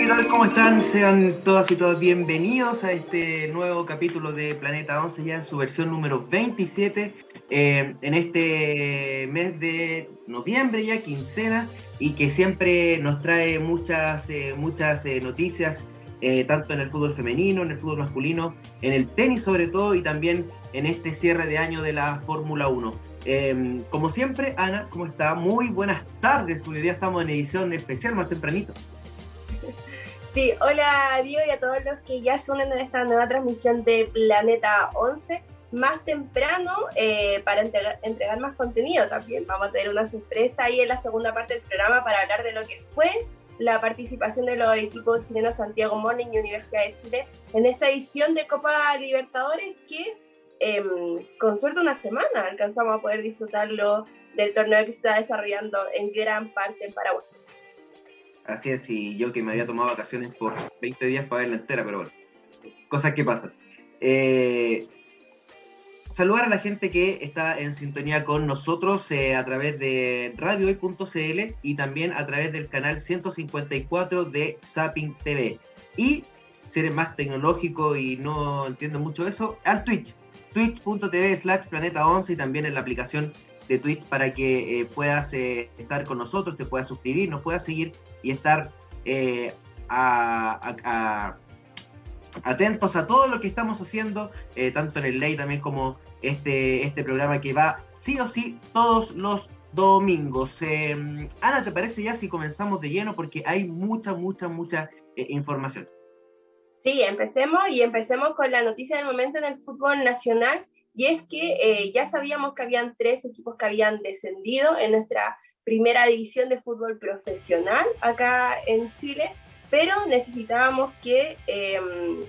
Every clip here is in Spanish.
¿qué tal? ¿Cómo están? Sean todas y todos bienvenidos a este nuevo capítulo de Planeta 11, ya en su versión número 27, eh, en este mes de noviembre, ya quincena, y que siempre nos trae muchas, eh, muchas eh, noticias, tanto en el fútbol femenino, en el fútbol masculino, en el tenis sobre todo, y también en este cierre de año de la Fórmula 1. como siempre, Ana, ¿cómo está? Muy buenas tardes, porque hoy día estamos en edición especial más tempranito. Sí, hola Diego y a todos los que ya se unen en esta nueva transmisión de Planeta 11. Más temprano, eh, para entregar, más contenido también. Vamos a tener una sorpresa ahí en la segunda parte del programa para hablar de lo que fue la participación de los equipos chilenos Santiago Morning y Universidad de Chile en esta edición de Copa Libertadores que em, con suerte una semana alcanzamos a poder disfrutarlo del torneo que se está desarrollando en gran parte en Paraguay. Así es, y yo que me había tomado vacaciones por 20 días para verla entera, pero bueno, cosas que pasan. Eh, saludar a la gente que está en sintonía con nosotros eh, a través de radiohoy.cl y también a través del canal 154 de Zapping TV. Y si eres más tecnológico y no entiendo mucho eso, al Twitch, twitch.tv slash planeta 11 y también en la aplicación de Twitch para que eh, puedas eh, estar con nosotros, te puedas suscribir, nos puedas seguir y estar eh, atentos a todo lo que estamos haciendo, tanto en el ley también como este, este programa que va sí o sí todos los domingos. Ana, ¿te parece ya si comenzamos de lleno? Porque hay mucha, mucha, mucha información. Sí, empecemos y empecemos con la noticia del momento en el fútbol nacional y es que eh, ya sabíamos que habían tres equipos que habían descendido en nuestra primera división de fútbol profesional acá en Chile, pero necesitábamos que em,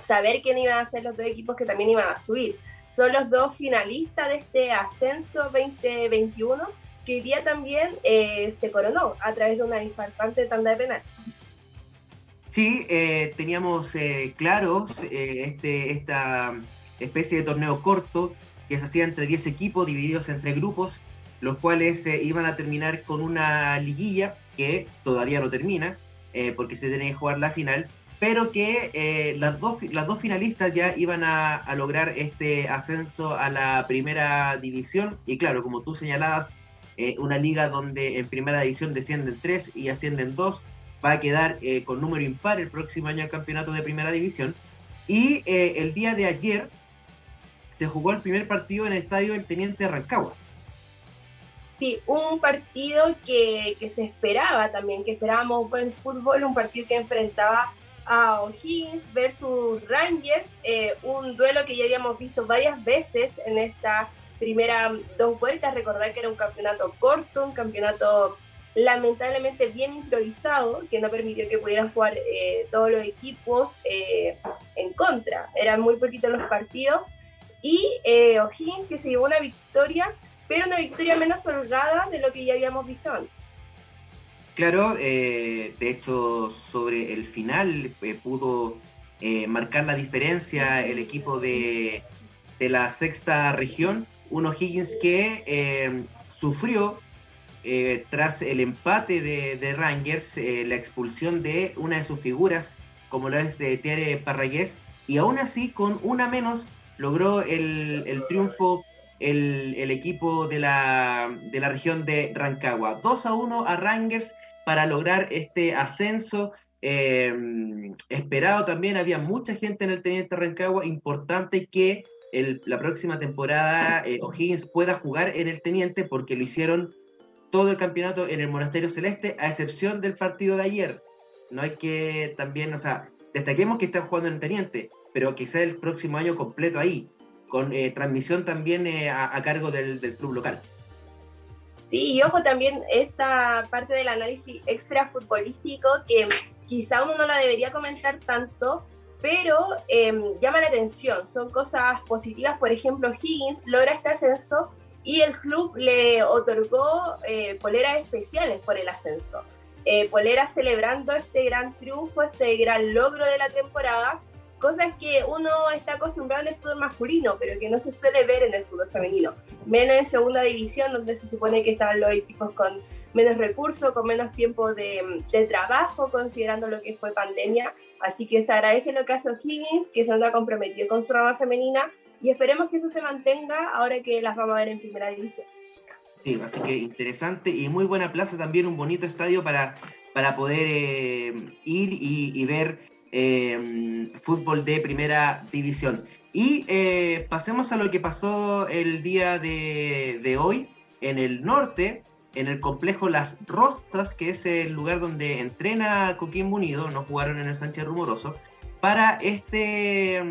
saber quién iban a ser los dos equipos que también iban a subir. Son los dos finalistas de este ascenso 2021 que hoy día también eh, se coronó a través de una infartante tanda de penal. Sí, eh, teníamos claros este, esta especie de torneo corto que se hacía entre 10 equipos divididos entre grupos, los cuales eh, iban a terminar con una liguilla que todavía no termina, eh, porque se tiene que jugar la final, pero que eh, las, dos, las dos finalistas ya iban a, a, lograr este ascenso a la primera división. Y claro, como tú señalabas, una liga donde en primera división descienden tres y ascienden dos, va a quedar con número impar el próximo año el campeonato de primera división. Y el día de ayer se jugó el primer partido en el estadio del Teniente Rancagua. Sí, un partido que, se esperaba también, que esperábamos buen fútbol, un partido que enfrentaba a O'Higgins versus Rangers, eh, un duelo que ya habíamos visto varias veces en esta primera dos vueltas. Recordar que era un campeonato corto, un campeonato lamentablemente bien improvisado, que no permitió que pudieran jugar eh, todos los equipos eh, en contra. Eran muy poquitos los partidos y eh, O'Higgins que se llevó una victoria, pero una victoria menos holgada de lo que ya habíamos visto antes. Claro, eh, de hecho sobre el final eh, pudo eh, marcar la diferencia el equipo de, de la sexta región, un O'Higgins que sufrió tras el empate de, Rangers la expulsión de una de sus figuras, como lo es de Tiare Parragués, y aún así con una menos logró el, triunfo el, equipo de la, región de Rancagua. 2 a 1 a Rangers para lograr este ascenso. Eh, esperado también, había mucha gente en el Teniente Rancagua, importante que la próxima temporada eh, O'Higgins pueda jugar en el Teniente porque lo hicieron todo el campeonato en el Monasterio Celeste, a excepción del partido de ayer. No hay que también, o sea, destaquemos que están jugando en el Teniente, pero quizá el próximo año completo ahí, con eh, transmisión también eh, a, cargo del, club local. Sí, y ojo también esta parte del análisis extra futbolístico que quizá uno no la debería comentar tanto, pero em, llama la atención. Son cosas positivas, por ejemplo, Higgins logra este ascenso y el club le otorgó eh, poleras especiales por el ascenso. poleras celebrando este gran triunfo, este gran logro de la temporada cosas que uno está acostumbrado en el fútbol masculino, pero que no se suele ver en el fútbol femenino. Menos en segunda división, donde se supone que están los equipos con menos recursos, con menos tiempo de, trabajo, considerando lo que fue pandemia. Así que se agradece lo que hace O'Higgins, que se anda comprometido con su rama femenina y esperemos que eso se mantenga ahora que las vamos a ver en primera división. Sí, así que interesante y muy buena plaza también, un bonito estadio para, para poder eh, ir y, ver eh, fútbol de primera división. Y eh, pasemos a lo que pasó el día de, hoy en el norte, en el complejo Las Rosas, que es el lugar donde entrena Coquimbo Unido, no jugaron en el Sánchez Rumoroso, para este,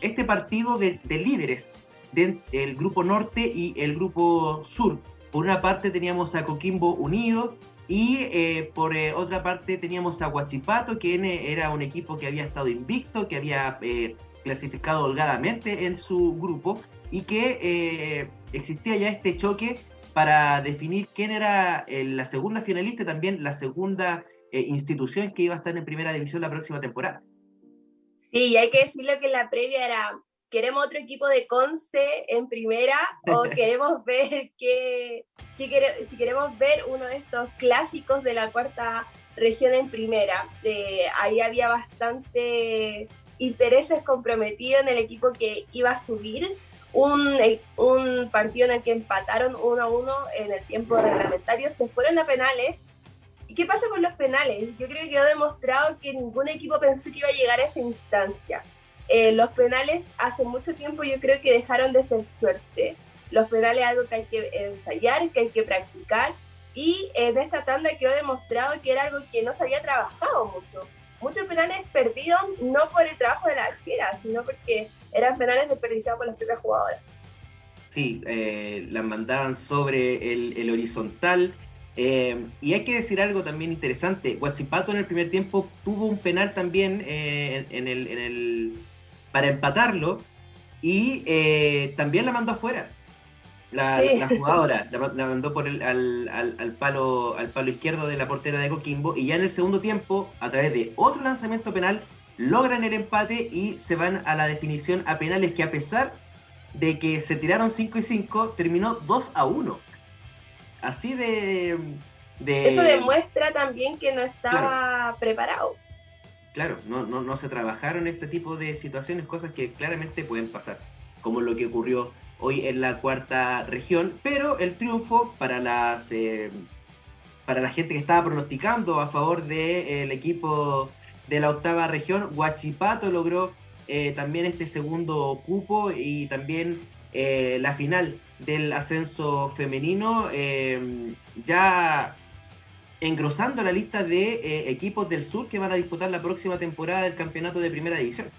este partido de líderes del grupo norte y el grupo sur. Por una parte teníamos a Coquimbo Unido y eh, por eh, otra parte teníamos a Huachipato, que era un equipo que había estado invicto, que había eh, clasificado holgadamente en su grupo y que existía ya este choque para definir quién era la segunda finalista y también la segunda institución que iba a estar en primera división la próxima temporada. Sí, y hay que decirlo que la previa era ¿Queremos otro equipo de Conce en primera o queremos ver que, si queremos ver uno de estos clásicos de la cuarta región en primera? ahí había bastante intereses comprometidos en el equipo que iba a subir. Un, un partido en el que empataron 1 a 1 en el tiempo reglamentario, se fueron a penales. ¿Y qué pasa con los penales? Yo creo que quedó demostrado que ningún equipo pensó que iba a llegar a esa instancia eh, los penales hace mucho tiempo yo creo que dejaron de ser suerte. Los penales es algo que hay que ensayar, que hay que practicar y en esta tanda quedó demostrado que era algo que no se había trabajado mucho. Muchos penales perdidos no por el trabajo de la arquera, sino porque eran penales desperdiciados por las propias jugadoras. Sí, eh, las mandaban sobre el, horizontal. Eh, y hay que decir algo también interesante. Guachipato en el primer tiempo tuvo un penal también en, el, para empatarlo y eh, también la mandó afuera. La, jugadora la, mandó por el, al, palo, al palo izquierdo de la portera de Coquimbo y ya en el segundo tiempo, a través de otro lanzamiento penal, logran el empate y se van a la definición a penales que a pesar de que se tiraron 5 y 5, terminó 2 a 1. Así de, Eso demuestra también que no estaba preparado claro, no, no, no se trabajaron este tipo de situaciones, cosas que claramente pueden pasar, como lo que ocurrió hoy en la cuarta región, pero el triunfo para las eh, para la gente que estaba pronosticando a favor del equipo de la octava región, Huachipato logró eh, también este segundo cupo y también eh, la final del ascenso femenino. ya engrosando la lista de eh, equipos del sur que van a disputar la próxima temporada del campeonato de primera división.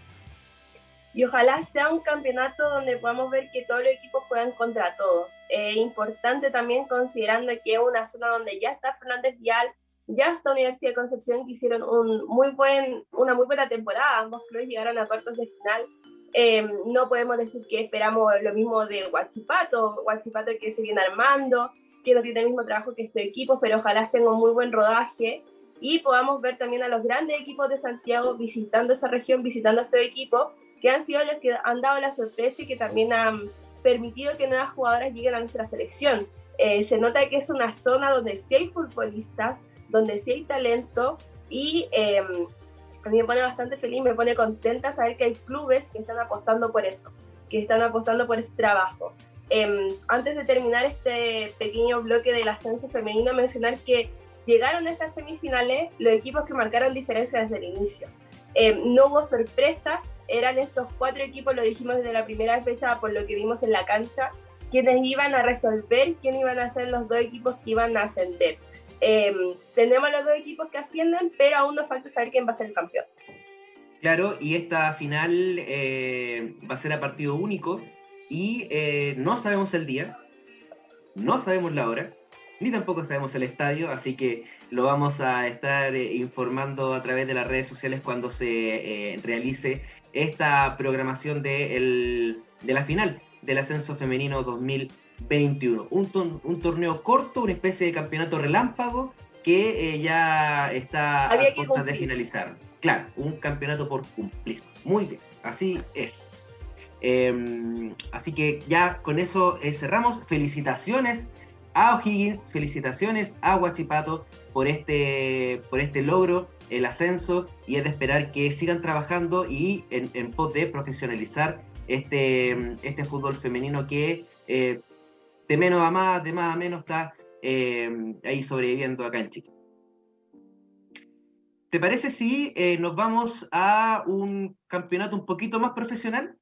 Y ojalá sea un campeonato donde podamos ver que todos los equipos juegan contra todos. Es importante también considerando que es una zona donde ya está Fernández Vial, ya está Universidad de Concepción, que hicieron un muy buen, una muy buena temporada. Ambos clubes llegaron a cuartos de final. Eh, no podemos decir que esperamos lo mismo de Huachipato, Huachipato que se viene armando, que no tiene el mismo trabajo que este equipo, pero ojalá tenga un muy buen rodaje y podamos ver también a los grandes equipos de Santiago visitando esa región, visitando estos equipos, que han sido los que han dado la sorpresa y que también han permitido que nuevas jugadoras lleguen a nuestra selección. Eh, se nota que es una zona donde sí hay futbolistas, donde sí hay talento y eh, a mí me pone bastante feliz, me pone contenta saber que hay clubes que están apostando por eso, que están apostando por ese trabajo. Em, antes de terminar este pequeño bloque del ascenso femenino, mencionar que llegaron a estas semifinales los equipos que marcaron diferencia desde el inicio. Em, no hubo sorpresas, eran estos cuatro equipos, lo dijimos desde la primera fecha por lo que vimos en la cancha, quienes iban a resolver quiénes iban a ser los dos equipos que iban a ascender. Em, tenemos los dos equipos que ascienden, pero aún nos falta saber quién va a ser el campeón. Claro, y esta final eh, va a ser a partido único, y eh, no sabemos el día, no sabemos la hora, ni tampoco sabemos el estadio, así que lo vamos a estar eh, informando a través de las redes sociales cuando se eh, realice esta programación de, de, la final del ascenso femenino 2021. Un, un, torneo corto, una especie de campeonato relámpago que ya está a punto de finalizar. Claro, un campeonato por cumplir. Muy bien, así es. Em, así que ya con eso eh, cerramos. Felicitaciones a O'Higgins, felicitaciones a Huachipato por este, por este logro, el ascenso, y es de esperar que sigan trabajando y en, en de profesionalizar este, este fútbol femenino que eh, de menos a más, de más a menos está eh, ahí sobreviviendo acá en Chile. ¿Te parece si eh, nos vamos a un campeonato un poquito más profesional?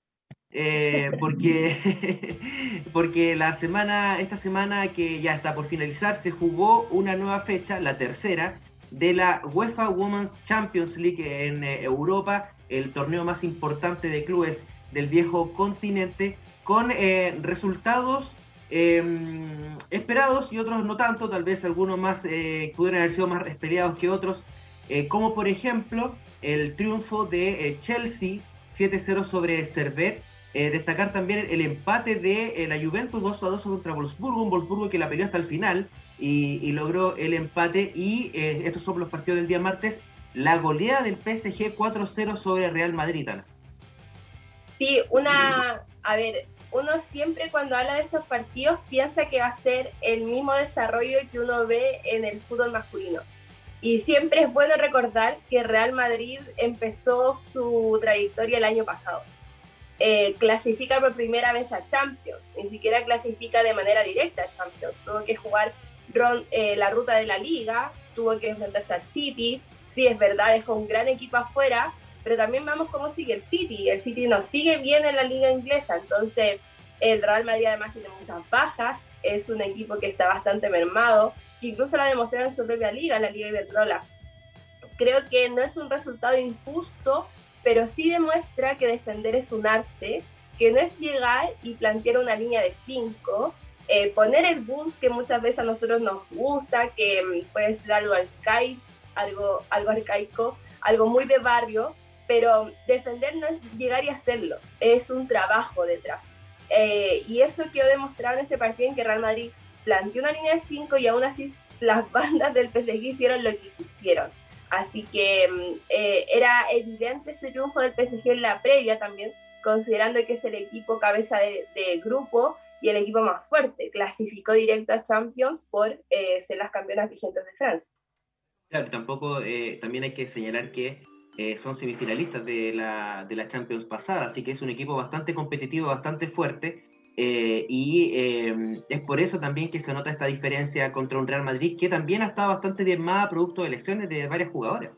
Eh, porque, porque la semana, esta semana que ya está por finalizar, se jugó una nueva fecha, la tercera, de la UEFA Women's Champions League en eh, Europa, el torneo más importante de clubes del viejo continente, con eh, resultados em, esperados y otros no tanto, tal vez algunos más pudieran haber sido más esperados que otros, como por ejemplo el triunfo de Chelsea 7-0 sobre Servet eh, destacar también el empate de eh, la Juventus 2 a 2 contra Wolfsburgo, un Wolfsburgo que la peleó hasta el final y, logró el empate. Y eh, estos son los partidos del día martes. La goleada del PSG 4-0 sobre Real Madrid, Ana. Sí, una. A ver, uno siempre cuando habla de estos partidos piensa que va a ser el mismo desarrollo que uno ve en el fútbol masculino. Y siempre es bueno recordar que Real Madrid empezó su trayectoria el año pasado eh, clasifica por primera vez a Champions, ni siquiera clasifica de manera directa a Champions, tuvo que jugar eh, la ruta de la liga, tuvo que enfrentarse al City, sí es verdad, es con un gran equipo afuera, pero también vamos cómo sigue el City, el City nos sigue bien en la liga inglesa, entonces el Real Madrid además tiene muchas bajas, es un equipo que está bastante mermado, que incluso lo ha demostrado en su propia liga, la Liga Iberdrola. Creo que no es un resultado injusto pero sí demuestra que defender es un arte, que no es llegar y plantear una línea de cinco, eh, poner el bus que muchas veces a nosotros nos gusta, que mm, puede ser algo arcaico, algo, algo arcaico, algo muy de barrio, pero defender no es llegar y hacerlo, es un trabajo detrás. Eh, y eso quedó demostrado en este partido en que Real Madrid planteó una línea de cinco y aún así las bandas del PSG hicieron lo que quisieron. Así que mm, eh, era evidente este triunfo del PSG en la previa también, considerando que es el equipo cabeza de, grupo y el equipo más fuerte. Clasificó directo a Champions por eh, ser las campeonas vigentes de Francia. Claro, tampoco, eh, también hay que señalar que son semifinalistas de la, de la Champions pasada, así que es un equipo bastante competitivo, bastante fuerte eh, y em, es por eso también que se nota esta diferencia contra un Real Madrid que también ha estado bastante diezmada producto de lesiones de varias jugadoras.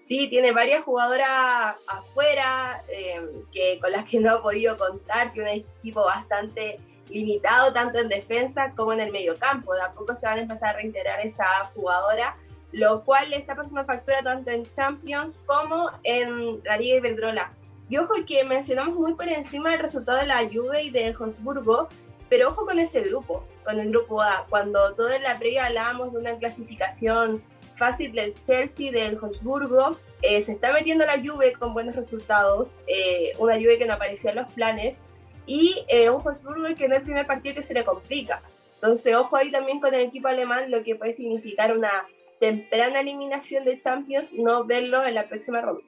Sí, tiene varias jugadoras afuera em, que, con las que no ha podido contar, tiene un equipo bastante limitado tanto en defensa como en el mediocampo. De a poco se van a empezar a reintegrar esa jugadora, lo cual le está pasando factura tanto en Champions como en la Liga Iberdrola y ojo que mencionamos muy por encima el resultado de la Juve y del Habsburgo, pero ojo con ese grupo, con el grupo A. Cuando todo en la previa hablábamos de una clasificación fácil del Chelsea, del Habsburgo, eh, se está metiendo la Juve con buenos resultados, eh, una Juve que no aparecía en los planes, y eh, un Habsburgo que no es el primer partido que se le complica. Entonces, ojo ahí también con el equipo alemán, lo que puede significar una temprana eliminación de Champions, no verlo en la próxima ronda.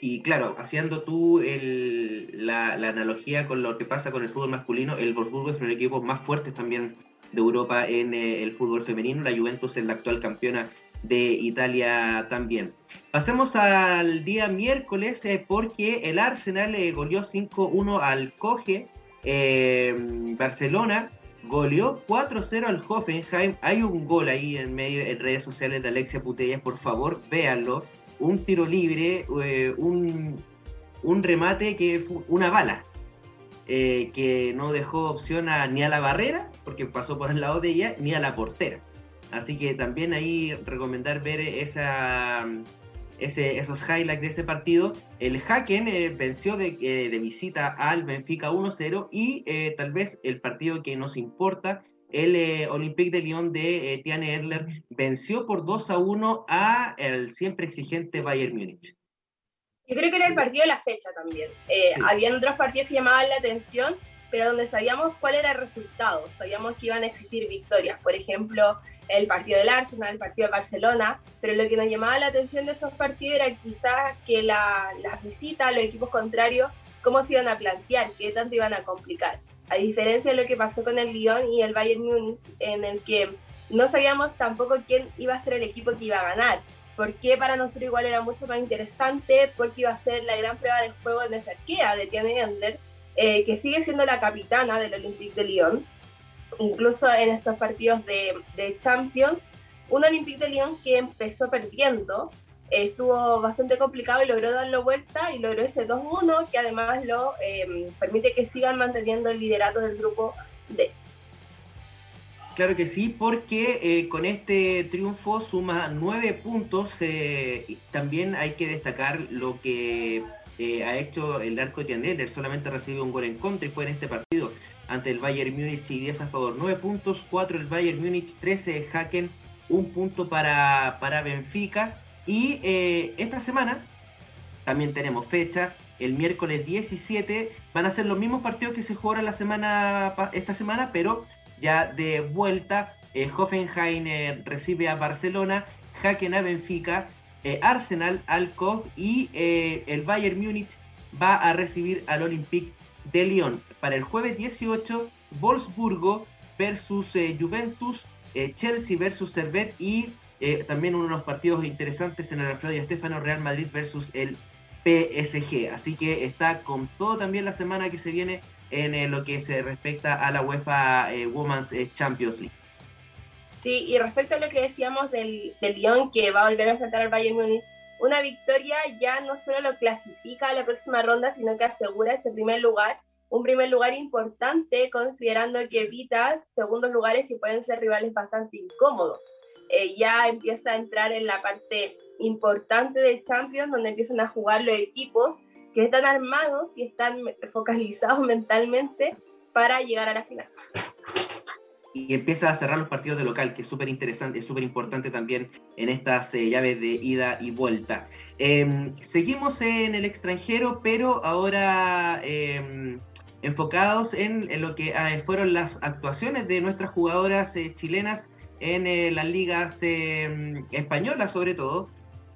Y claro, haciendo tú la, analogía con lo que pasa con el fútbol masculino, el Wolfsburgo es uno de los equipos más fuertes también de Europa en eh, el fútbol femenino. La Juventus es la actual campeona de Italia también. Pasemos al día miércoles eh, porque el Arsenal le goleó 5-1 al Coge. Eh, Barcelona goleó 4-0 al Hoffenheim. Hay un gol ahí en medio en redes sociales de Alexia Putellas, por favor, véanlo un tiro libre, eh, un, remate que fue una bala, eh, que no dejó opción ni a la barrera, porque pasó por el lado de ella, ni a la portera. Así que también ahí recomendar ver esa, ese, esos highlights de ese partido. El Haken eh, venció de, de, visita al Benfica 1-0 y tal vez el partido que nos importa el eh, Olympique de Lyon de eh, Tiane Edler venció por 2 a 1 a el siempre exigente Bayern Múnich. Yo creo que era el partido de la fecha también. Eh, Habían otros partidos que llamaban la atención, pero donde sabíamos cuál era el resultado, sabíamos que iban a existir victorias. Por ejemplo, el partido del Arsenal, el partido de Barcelona, pero lo que nos llamaba la atención de esos partidos era quizás que las visitas, los equipos contrarios, cómo se iban a plantear, qué tanto iban a complicar. A diferencia de lo que pasó con el Lyon y el Bayern Múnich, en el que no sabíamos tampoco quién iba a ser el equipo que iba a ganar. Porque para nosotros igual era mucho más interesante, porque iba a ser la gran prueba de juego de Neferkea, de Tiane Endler, eh, que sigue siendo la capitana del Olympique de Lyon, incluso en estos partidos de, de Champions. Un Olympique de Lyon que empezó perdiendo, estuvo bastante complicado y logró darlo vuelta y logró ese 2-1 que además lo em, permite que sigan manteniendo el liderato del grupo D. Claro que sí, porque eh, con este triunfo suma nueve puntos. Eh, también hay que destacar lo que eh, ha hecho el arco de Tiandeler. Solamente recibió un gol en contra y fue en este partido ante el Bayern Múnich y 10 a favor. 9 puntos, 4 el Bayern Múnich, 13 Haken, un punto para, para Benfica y eh, esta semana también tenemos fecha. El miércoles 17 van a ser los mismos partidos que se jugaron la semana, esta semana, pero ya de vuelta. Eh, Hoffenheim eh, recibe a Barcelona, Haken a Benfica, Arsenal al COG y el Bayern Múnich va a recibir al Olympique de Lyon. Para el jueves 18, Wolfsburgo versus Juventus, Chelsea versus Servet y eh, también uno de los partidos interesantes en el Alfredo y Estefano Real Madrid versus el PSG. Así que está con todo también la semana que se viene en eh, lo que se respecta a la UEFA eh, Women's Champions League. Sí, y respecto a lo que decíamos del, del Lyon que va a volver a enfrentar al Bayern Múnich, una victoria ya no solo lo clasifica a la próxima ronda, sino que asegura ese primer lugar, un primer lugar importante considerando que evita segundos lugares que pueden ser rivales bastante incómodos. Eh, ya empieza a entrar en la parte importante del Champions, donde empiezan a jugar los equipos que están armados y están focalizados mentalmente para llegar a la final. Y empieza a cerrar los partidos de local, que es súper interesante, es súper importante también en estas eh, llaves de ida y vuelta. Em, seguimos en el extranjero, pero ahora em, enfocados en, lo que ah, fueron las actuaciones de nuestras jugadoras eh, chilenas en eh, las ligas em, españolas sobre todo,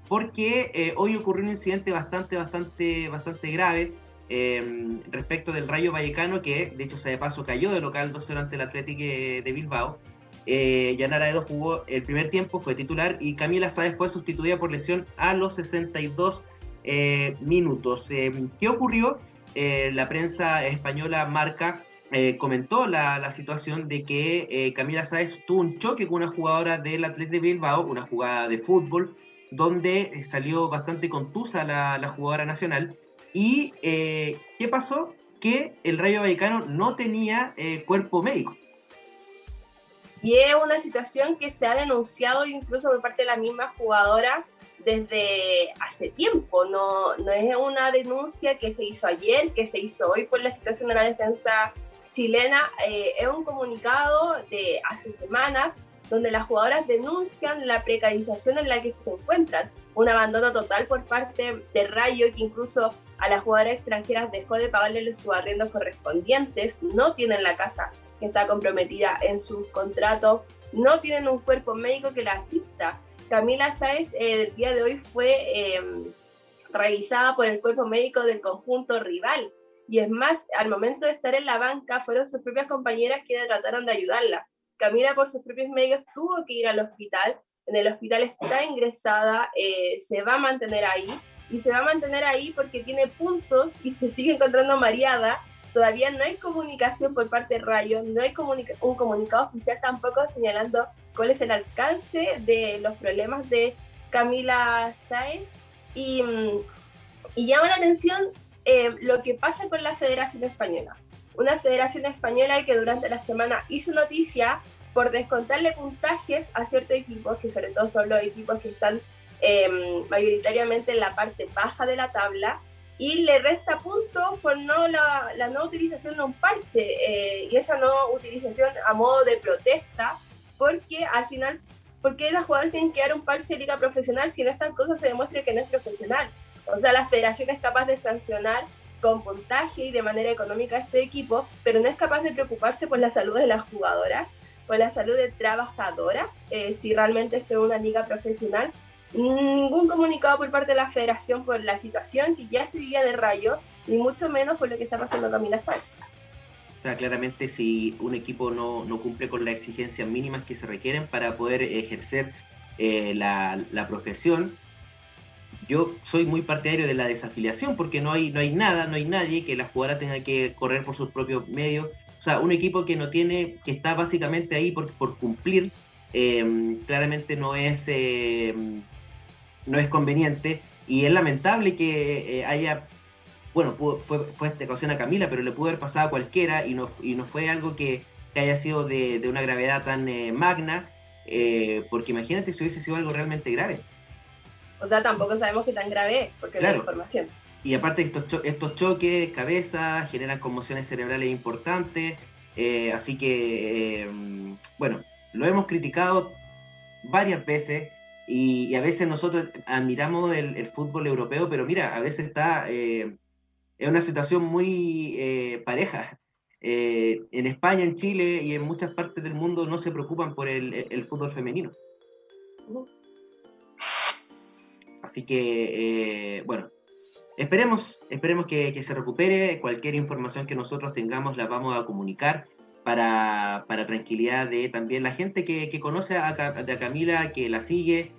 porque eh, hoy ocurrió un incidente bastante, bastante, bastante grave em, respecto del Rayo Vallecano, que de hecho se de paso cayó de local 2-0 ante el Atlético de Bilbao. Eh, Yanara Edo jugó el primer tiempo, fue titular, y Camila Sáez fue sustituida por lesión a los 62 eh, minutos. Em, ¿Qué ocurrió? la prensa española marca eh, comentó la, situación de que eh, Camila Sáez tuvo un choque con una jugadora del Atlético de Bilbao, una jugada de fútbol, donde eh, salió bastante contusa la, jugadora nacional. ¿Y qué pasó? Que el Rayo Vallecano no tenía cuerpo médico. Y es una situación que se ha denunciado incluso por parte de la misma jugadora desde hace tiempo. No, no es una denuncia que se hizo ayer, que se hizo hoy por la situación de la defensa chilena eh, es un comunicado de hace semanas donde las jugadoras denuncian la precarización en la que se encuentran, un abandono total por parte de Rayo que incluso a las jugadoras extranjeras dejó de pagarle los subarriendos correspondientes, no tienen la casa que está comprometida en sus contratos, no tienen un cuerpo médico que la asista. Camila Sáez eh, el día de hoy fue eh, revisada por el cuerpo médico del conjunto rival y es más, al momento de estar en la banca, fueron sus propias compañeras quienes trataron de ayudarla. Camila, por sus propios medios, tuvo que ir al hospital. En el hospital está ingresada, eh, se va a mantener ahí. Y se va a mantener ahí porque tiene puntos y se sigue encontrando mareada. Todavía no hay comunicación por parte de Rayo, no hay un comunicado oficial tampoco señalando cuál es el alcance de los problemas de Camila Sáenz. Y, mm, y llama la atención eh, lo que pasa con la Federación Española. Una Federación Española que durante la semana hizo noticia por descontarle puntajes a ciertos equipos, que sobre todo son los equipos que están em, mayoritariamente en la parte baja de la tabla, y le resta puntos por no la, la, no utilización de un parche, eh, y esa no utilización a modo de protesta, porque al final, ¿por qué las jugadoras tienen que dar un parche de liga profesional si en estas cosas se demuestra que no es profesional? O sea, la federación es capaz de sancionar con puntaje y de manera económica a este equipo, pero no es capaz de preocuparse por la salud de las jugadoras, por la salud de trabajadoras, eh, si realmente esto es una liga profesional. Ningún comunicado por parte de la federación por la situación que ya se vivía de Rayo, ni mucho menos por lo que está pasando Camila Sáenz. O sea, claramente si un equipo no, no cumple con las exigencias mínimas que se requieren para poder ejercer eh, la, la, profesión, yo soy muy partidario de la desafiliación porque no hay, no hay nada, no hay nadie que la jugadora tenga que correr por sus propios medios. O sea, un equipo que no tiene, que está básicamente ahí por, por cumplir, eh, claramente no es, eh, no es conveniente y es lamentable que haya bueno, fue, fue esta ocasión a Camila, pero le pudo haber pasado a cualquiera y no, y no fue algo que, haya sido de, una gravedad tan eh, magna, eh, porque imagínate si hubiese sido algo realmente grave. O sea, tampoco sabemos qué tan grave es, porque no hay información. Y aparte estos, estos choques, cabeza, generan conmociones cerebrales importantes, eh, así que, bueno, lo hemos criticado varias veces, y, a veces nosotros admiramos el, fútbol europeo, pero mira, a veces está es una situación muy eh, pareja. Eh, en España, en Chile y en muchas partes del mundo no se preocupan por el, fútbol femenino. Así que, eh, bueno, esperemos, esperemos que, se recupere. Cualquier información que nosotros tengamos la vamos a comunicar para, para tranquilidad de también la gente que, conoce a, Camila, que la sigue,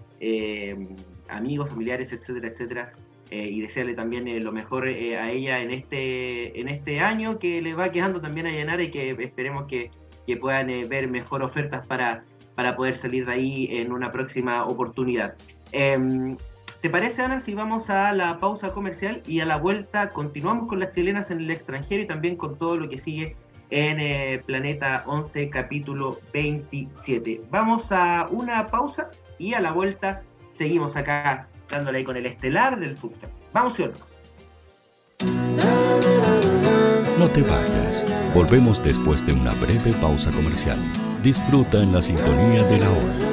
amigos, familiares, etcétera, etcétera. Eh, y desearle también eh, lo mejor eh, a ella en este, en este año que le va quedando también a llenar y que esperemos que, que puedan ver mejor ofertas para, para poder salir de ahí en una próxima oportunidad. ¿Te parece, Ana, si vamos a la pausa comercial y a la vuelta continuamos con las chilenas en el extranjero y también con todo lo que sigue en Planeta 11, capítulo 27? Vamos a una pausa y a la vuelta seguimos acá dándole ahí con el estelar del fútbol. Vamos y volvemos. No te vayas. Volvemos después de una breve pausa comercial. Disfruta en la sintonía de la hora.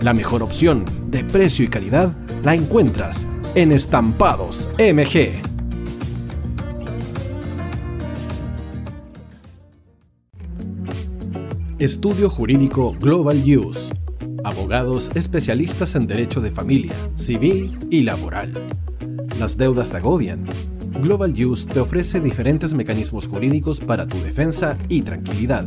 La mejor opción de precio y calidad la encuentras en Estampados MG. Estudio Jurídico Global Use. Abogados especialistas en derecho de familia, civil y laboral. Las deudas te agobian. Global Use te ofrece diferentes mecanismos jurídicos para tu defensa y tranquilidad.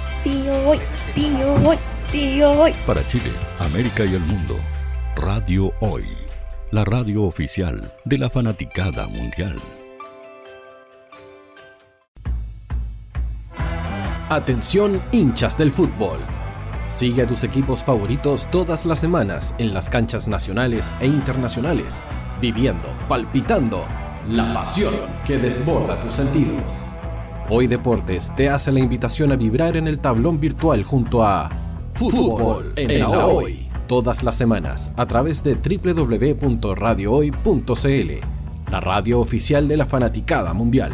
Tío Hoy, tío Hoy, tío Hoy. Para Chile, América y el mundo, Radio Hoy. La radio oficial de la fanaticada mundial. Atención hinchas del fútbol. Sigue a tus equipos favoritos todas las semanas en las canchas nacionales e internacionales, viviendo, palpitando la pasión que desborda tus sentidos. Hoy Deportes te hace la invitación a vibrar en el tablón virtual junto a Fútbol en la Hoy, todas las semanas a través de www.radiohoy.cl, la radio oficial de la fanaticada mundial.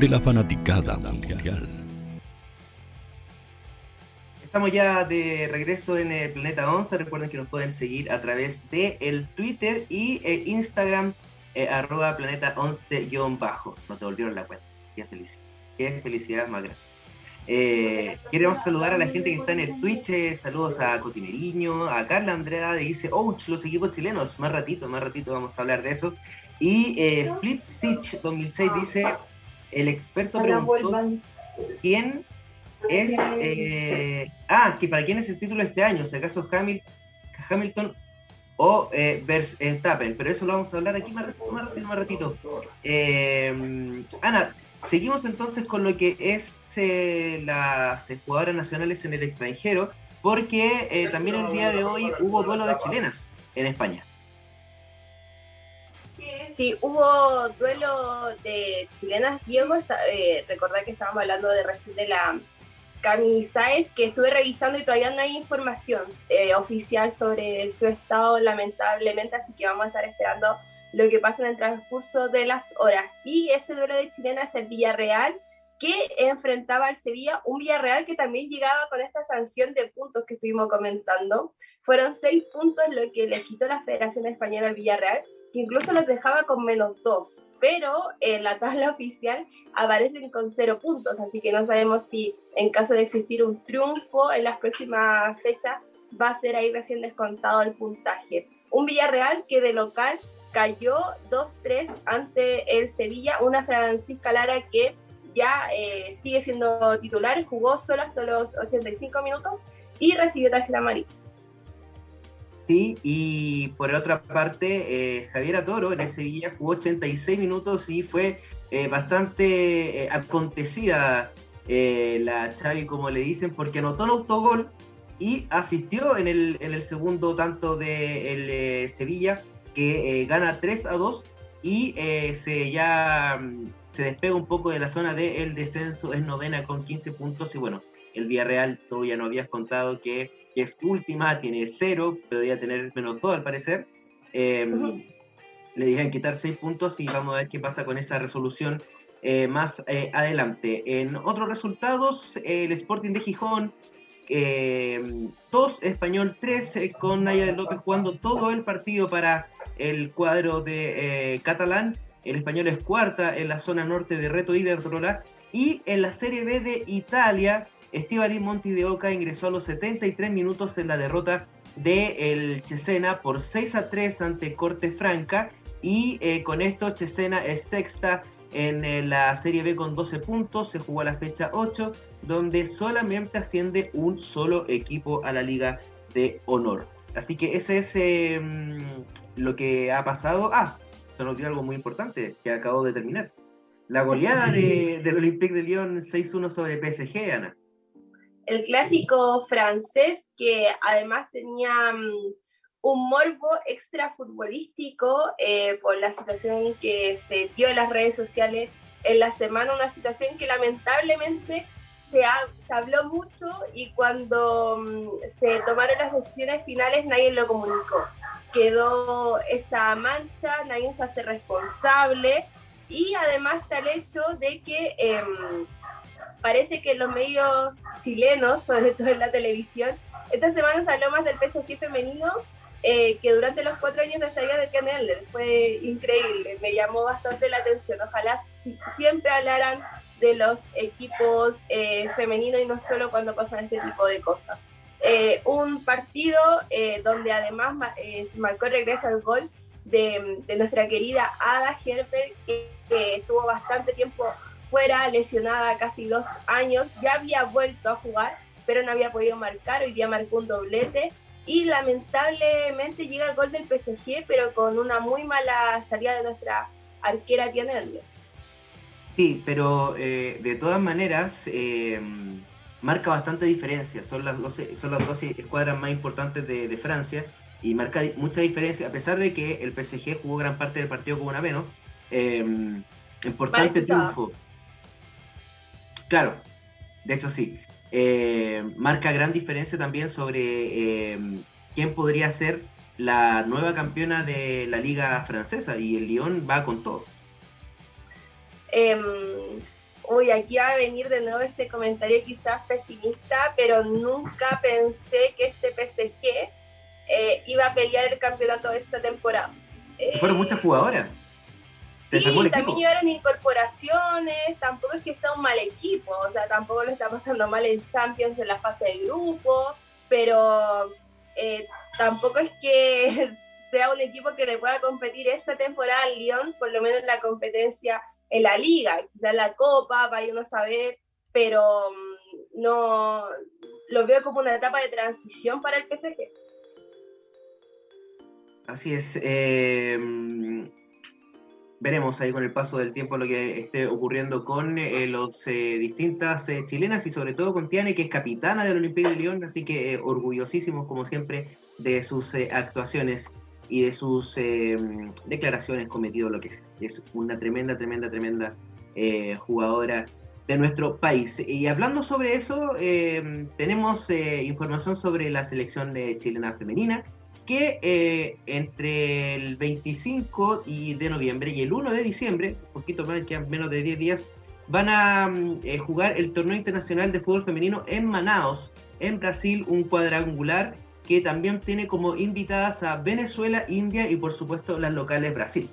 de la fanaticada mundial. Estamos ya de regreso en el Planeta 11. Recuerden que nos pueden seguir a través de el Twitter y Instagram eh, arroba planeta 11-bajo. No te volvieron la cuenta. Qué felicidad. Qué felicidad más grande. Eh, queremos saludar a la gente que está en el Twitch. Eh, saludos a Cotimeriño, a Carla Andrea, dice, ouch, los equipos chilenos. Más ratito, más ratito vamos a hablar de eso. Y eh, Flip 2006 dice, el experto preguntó quién es... Eh, ah, que para quién es el título este año, si acaso Hamilton, Hamilton o eh, Verstappen, pero eso lo vamos a hablar aquí más ratito, más ratito. Más ratito. Eh, Ana, seguimos entonces con lo que es las jugadoras nacionales en el extranjero, porque también el día de hoy hubo duelo de chilenas en España. Sí, hubo duelo de chilenas. Diego, eh, recordad que estábamos hablando de recién de la Cami que estuve revisando y todavía no hay información eh, oficial sobre su estado, lamentablemente, así que vamos a estar esperando lo que pasa en el transcurso de las horas. Y ese duelo de chilenas es el Villarreal, que enfrentaba al Sevilla, un Villarreal que también llegaba con esta sanción de puntos que estuvimos comentando. Fueron seis puntos lo que le quitó la Federación Española al Villarreal que incluso los dejaba con menos dos, pero en la tabla oficial aparecen con cero puntos, así que no sabemos si en caso de existir un triunfo en las próximas fechas va a ser ahí recién descontado el puntaje. Un Villarreal que de local cayó 2-3 ante el Sevilla, una Francisca Lara que ya eh, sigue siendo titular, jugó solo hasta los 85 minutos y recibió tarjeta amarilla. Sí, y por otra parte, eh, Javier Toro en el Sevilla jugó 86 minutos y fue eh, bastante eh, acontecida la Xavi, como le dicen, porque anotó el autogol y asistió en el, en el segundo tanto de Sevilla, que gana 3 a 2 y se ya mm, se despega un poco de la zona del descenso, es novena con 15 puntos y bueno, el Villarreal todavía no habías contado que que es última, tiene cero, pero debería tener menos dos al parecer. Em, le dijeron quitar seis puntos y vamos a ver qué pasa con esa resolución eh, más eh, adelante. En otros resultados, el Sporting de Gijón, em, dos Español 3, con Naya de López jugando todo el partido para el cuadro de eh, Catalán. El Español es cuarta en la zona norte de Reto Iberdrola. Y en la Serie B de Italia, Estivali Monti de Oca ingresó a los 73 minutos en la derrota de el Cesena por 6 a 3 ante Corte Franca y eh, con esto Cesena es sexta en eh, la Serie B con 12 puntos, se jugó a la fecha 8 donde solamente asciende un solo equipo a la Liga de Honor. Así que ese es em, lo que ha pasado. Ah, se nos dio algo muy importante que acabo de terminar. La goleada de, del Olympique de Lyon 6-1 sobre PSG, Ana el clásico francés que además tenía mm, un morbo extra futbolístico eh, por la situación que se vio en las redes sociales en la semana, una situación que lamentablemente se, se habló mucho y cuando mm, se tomaron las decisiones finales nadie lo comunicó. Quedó esa mancha, nadie se hace responsable y además está el hecho de que... Em, parece que los medios chilenos, sobre todo en la televisión, esta semana se habló más del PSG femenino eh, que durante los cuatro años de estadía de Ken Fue increíble, me llamó bastante la atención. Ojalá siempre hablaran de los equipos eh, femeninos y no solo cuando pasan este tipo de cosas. Eh, un partido donde además marcó el regreso al gol de, de nuestra querida Ada Herber, que, que estuvo bastante tiempo fuera lesionada casi dos años, ya había vuelto a jugar, pero no había podido marcar, hoy día marcó un doblete y lamentablemente llega el gol del PSG, pero con una muy mala salida de nuestra arquera Tiana Sí, pero eh, de todas maneras eh, marca bastante diferencia, son las, 12, son las 12 escuadras más importantes de, Francia y marca mucha diferencia, a pesar de que el PSG jugó gran parte del partido con una menos. Eh, importante triunfo. Claro, de hecho sí. Eh, marca gran diferencia también sobre em, quién podría ser la nueva campeona de la liga francesa y el Lyon va con todo. Eh, uy, aquí va a venir de nuevo ese comentario quizás pesimista, pero nunca pensé que este PSG eh, iba a pelear el campeonato esta temporada. Fueron muchas jugadoras. Sí, también llegaron incorporaciones, tampoco es que sea un mal equipo, o sea, tampoco lo está pasando mal en Champions en la fase de grupo, pero eh, tampoco es que sea un equipo que le pueda competir esta temporada al Lyon, por lo menos en la competencia en la liga, quizás la Copa, vaya uno a saber, pero mm, no lo veo como una etapa de transición para el PSG. Así es. Eh, veremos ahí con el paso del tiempo lo que esté ocurriendo con eh, los eh, distintas eh, chilenas y sobre todo con Tiane, que es capitana del Olympique de Lyon, así que orgullosísimos como siempre de sus actuaciones y de sus declaraciones cometido lo que es. Es una tremenda, tremenda, tremenda jugadora de nuestro país. Y hablando sobre eso, tenemos información sobre la selección chilena femenina que eh, entre el 25 y de noviembre y el 1 de diciembre, un poquito más, que menos de 10 días, van a mm, eh, jugar el torneo internacional de fútbol femenino en Manaus, en Brasil, un cuadrangular que también tiene como invitadas a Venezuela, India y por supuesto las locales Brasil.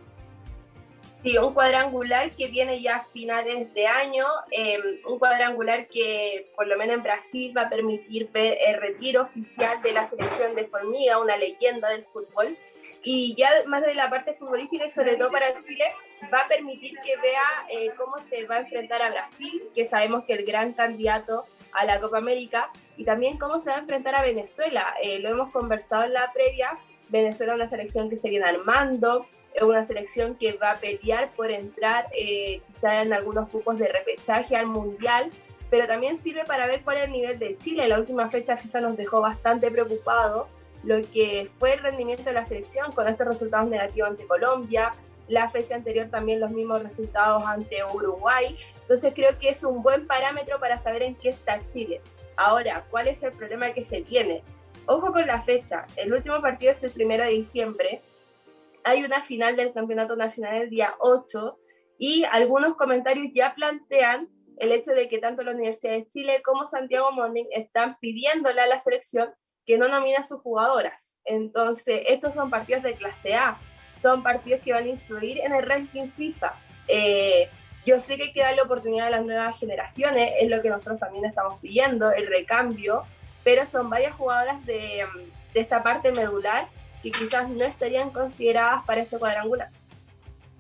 Sí, un cuadrangular que viene ya a finales de año, em, un cuadrangular que por lo menos en Brasil va a permitir ver el retiro oficial de la selección de Formiga, una leyenda del fútbol. Y ya más de la parte futbolística y sobre todo para Chile, va a permitir que vea eh, cómo se va a enfrentar a Brasil, que sabemos que es el gran candidato a la Copa América, y también cómo se va a enfrentar a Venezuela. Eh, lo hemos conversado en la previa, Venezuela es una selección que se viene armando, es una selección que va a pelear por entrar eh, quizá en algunos grupos de repechaje al Mundial, pero también sirve para ver cuál es el nivel de Chile. La última fecha FIFA nos dejó bastante preocupados lo que fue el rendimiento de la selección con estos resultados negativos ante Colombia, la fecha anterior también los mismos resultados ante Uruguay. Entonces creo que es un buen parámetro para saber en qué está Chile. Ahora, ¿cuál es el problema que se tiene? Ojo con la fecha. El último partido es el primero de diciembre. Hay una final del Campeonato Nacional el día 8 y algunos comentarios ya plantean el hecho de que tanto la Universidad de Chile como Santiago Morning están pidiéndole a la selección que no nomina a sus jugadoras. Entonces, estos son partidos de clase A son partidos que van a influir en el ranking FIFA. Eh, yo sé que hay que darle oportunidad a las nuevas generaciones, es lo que nosotros también estamos pidiendo, el recambio, pero son varias jugadoras de, de esta parte medular que quizás no estarían consideradas para ese cuadrangular.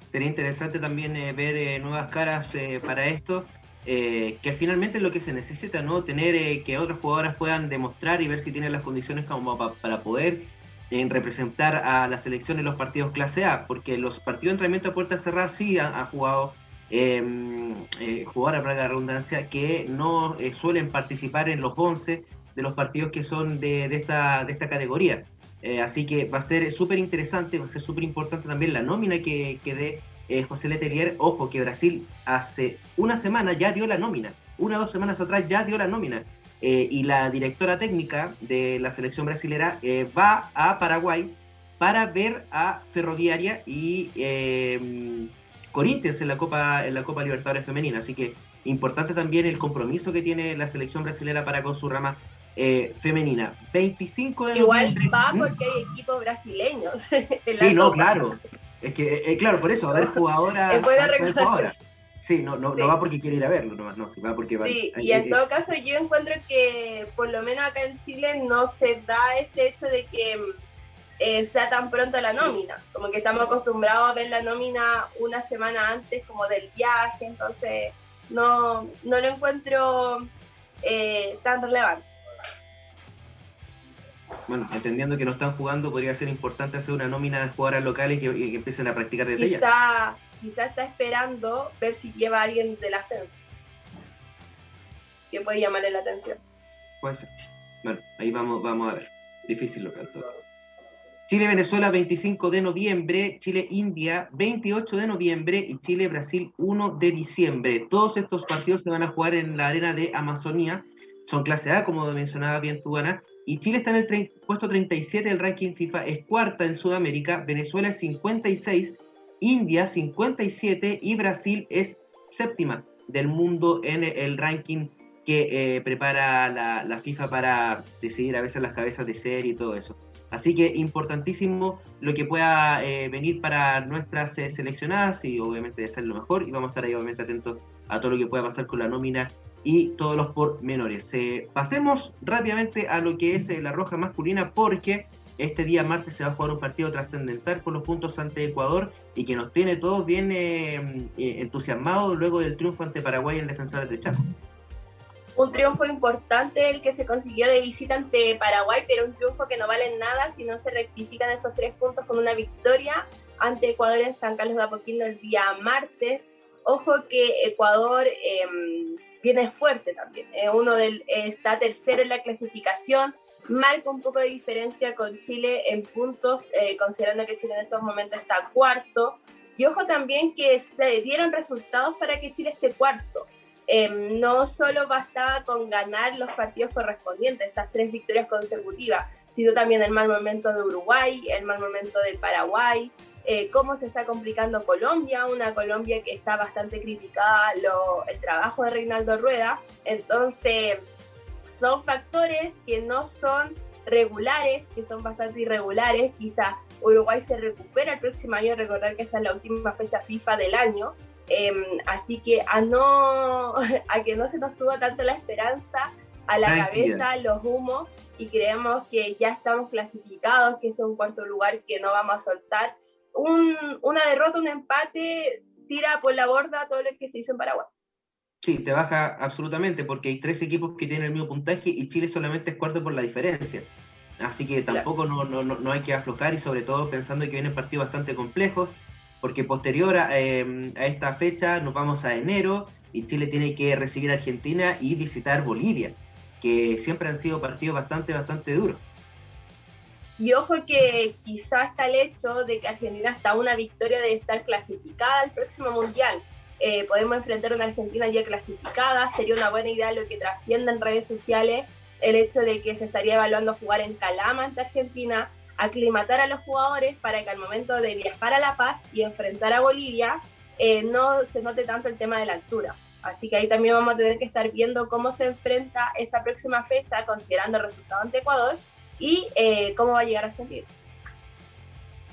Sería interesante también eh, ver eh, nuevas caras para esto, que finalmente es lo que se necesita, ¿no? Tener que otras jugadoras puedan demostrar y ver si tienen las condiciones como para poder en representar a la selección en los partidos clase A, porque los partidos de entrenamiento a puerta cerrada sí han, jugado em, eh, jugadoras, para la redundancia, que no eh, suelen participar en los 11 de los partidos que son de esta categoría. Eh, así que va a ser súper interesante, va a ser súper importante también la nómina que, que dé eh, José Letelier. Ojo que Brasil hace una semana ya dio la nómina, una o dos semanas atrás ya dio la nómina. Eh, y la directora técnica de la selección brasilera eh, va a Paraguay para ver a Ferroviaria y eh, Corinthians en la Copa en la Copa Libertadores femenina. Así que importante también el compromiso que tiene la selección brasilera para con su rama femenina. 25 de Igual va porque hay equipos brasileños. sí, no, claro. Es que, claro, por eso, a ver jugadoras. Sí, no, no, no va porque quiere ir a verlo, no, no, va porque va. Sí, y en todo caso yo encuentro que por lo menos acá en Chile no se da ese hecho de que eh, sea tan pronto la nómina, como que estamos acostumbrados a ver la nómina una semana antes como del viaje, entonces no, no lo encuentro eh, tan relevante. Bueno, entendiendo que no están jugando, podría ser importante hacer una nómina de jugadoras locales que, empiecen a practicar desde Quizá, quizá está esperando ver si lleva a alguien del ascenso que puede llamarle la atención. Puede ser. Bueno, ahí vamos, vamos a ver. Difícil local todo. Chile-Venezuela 25 de noviembre, Chile-India 28 de noviembre y Chile-Brasil 1 de diciembre. Todos estos partidos se van a jugar en la arena de Amazonía. Son clase A, como mencionaba bien Tubana. Y Chile está en el puesto 37 del ranking FIFA, es cuarta en Sudamérica. Venezuela es 56 India 57 y Brasil es séptima del mundo en el ranking que eh, prepara la, FIFA para decidir a veces las cabezas de serie y todo eso. Así que importantísimo lo que pueda eh, venir para nuestras eh, seleccionadas y obviamente de ser lo mejor y vamos a estar ahí obviamente atentos a todo lo que pueda pasar con la nómina y todos los pormenores. pasemos rápidamente a lo que es la roja masculina porque este día martes se va a jugar un partido trascendental por los puntos ante Ecuador y que nos tiene todos bien eh, eh, entusiasmados luego del triunfo ante Paraguay en Defensores de Chaco. Un triunfo importante el que se consiguió de visita ante Paraguay, pero un triunfo que no vale nada si no se rectifican esos tres puntos con una victoria ante Ecuador en San Carlos de Apoquindo el día martes. Ojo que Ecuador em, viene fuerte también. Eh, uno del, está tercero en la clasificación, marca un poco de diferencia con Chile en puntos, eh, considerando que Chile en estos momentos está cuarto. Y ojo también que se dieron resultados para que Chile esté cuarto. Em, no solo bastaba con ganar los partidos correspondientes, estas tres victorias consecutivas, sino también el mal momento de Uruguay, el mal momento de Paraguay, eh, cómo se está complicando Colombia, una Colombia que está bastante criticada, el trabajo de Reinaldo Rueda. Entonces, son factores que no son regulares, que son bastante irregulares. Quizá Uruguay se recupera el próximo año, recordar que esta es la última fecha FIFA del año. Em, así que a no a que no se nos suba tanto la esperanza a la cabeza, los humos, y creemos que ya estamos clasificados, que es un cuarto lugar que no vamos a soltar. Una derrota, un empate, tira por la borda todo lo que se hizo en Paraguay. Sí, te baja absolutamente porque hay tres equipos que tienen el mismo puntaje y Chile solamente es cuarto por la diferencia. Así que tampoco no, no, no, hay que aflojar y sobre todo pensando que vienen partidos bastante complejos, porque posterior em, a, esta fecha nos vamos a enero y Chile tiene que recibir a Argentina y visitar Bolivia, que siempre han sido partidos bastante, bastante duros. Y ojo que quizá está el hecho de que Argentina está a una victoria de estar clasificada al próximo Mundial. Eh, podemos enfrentar a una Argentina ya clasificada, sería una buena idea lo que trascienda en redes sociales el hecho de que se estaría evaluando jugar en Calama ante Argentina, aclimatar a los jugadores para que al momento de viajar a La Paz y enfrentar a Bolivia eh, no se note tanto el tema de la altura. Así que ahí también vamos a tener que estar viendo cómo se enfrenta esa próxima fecha, considerando el resultado ante Ecuador y eh, cómo va a llegar a Argentina.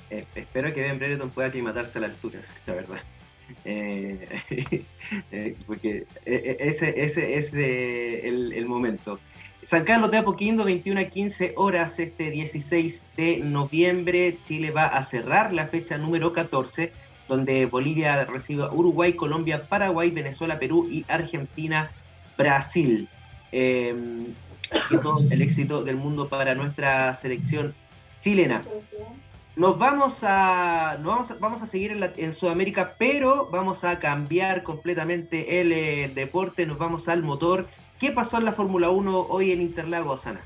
Eh, espero que Ben Brereton pueda aclimatarse a la altura, la verdad. porque ese, ese es el, momento. San Carlos de Apoquindo, 21 a 15 horas este 16 de noviembre. Chile va a cerrar la fecha número 14, donde Bolivia recibe a Uruguay, Colombia, Paraguay, Venezuela, Perú y Argentina, Brasil. Em, y todo el éxito del mundo para nuestra selección chilena. Nos vamos a, vamos vamos a seguir en, Sudamérica, pero vamos a cambiar completamente el eh, deporte. Nos vamos al motor ¿Qué pasó en la Fórmula 1 hoy en Interlagos, Ana?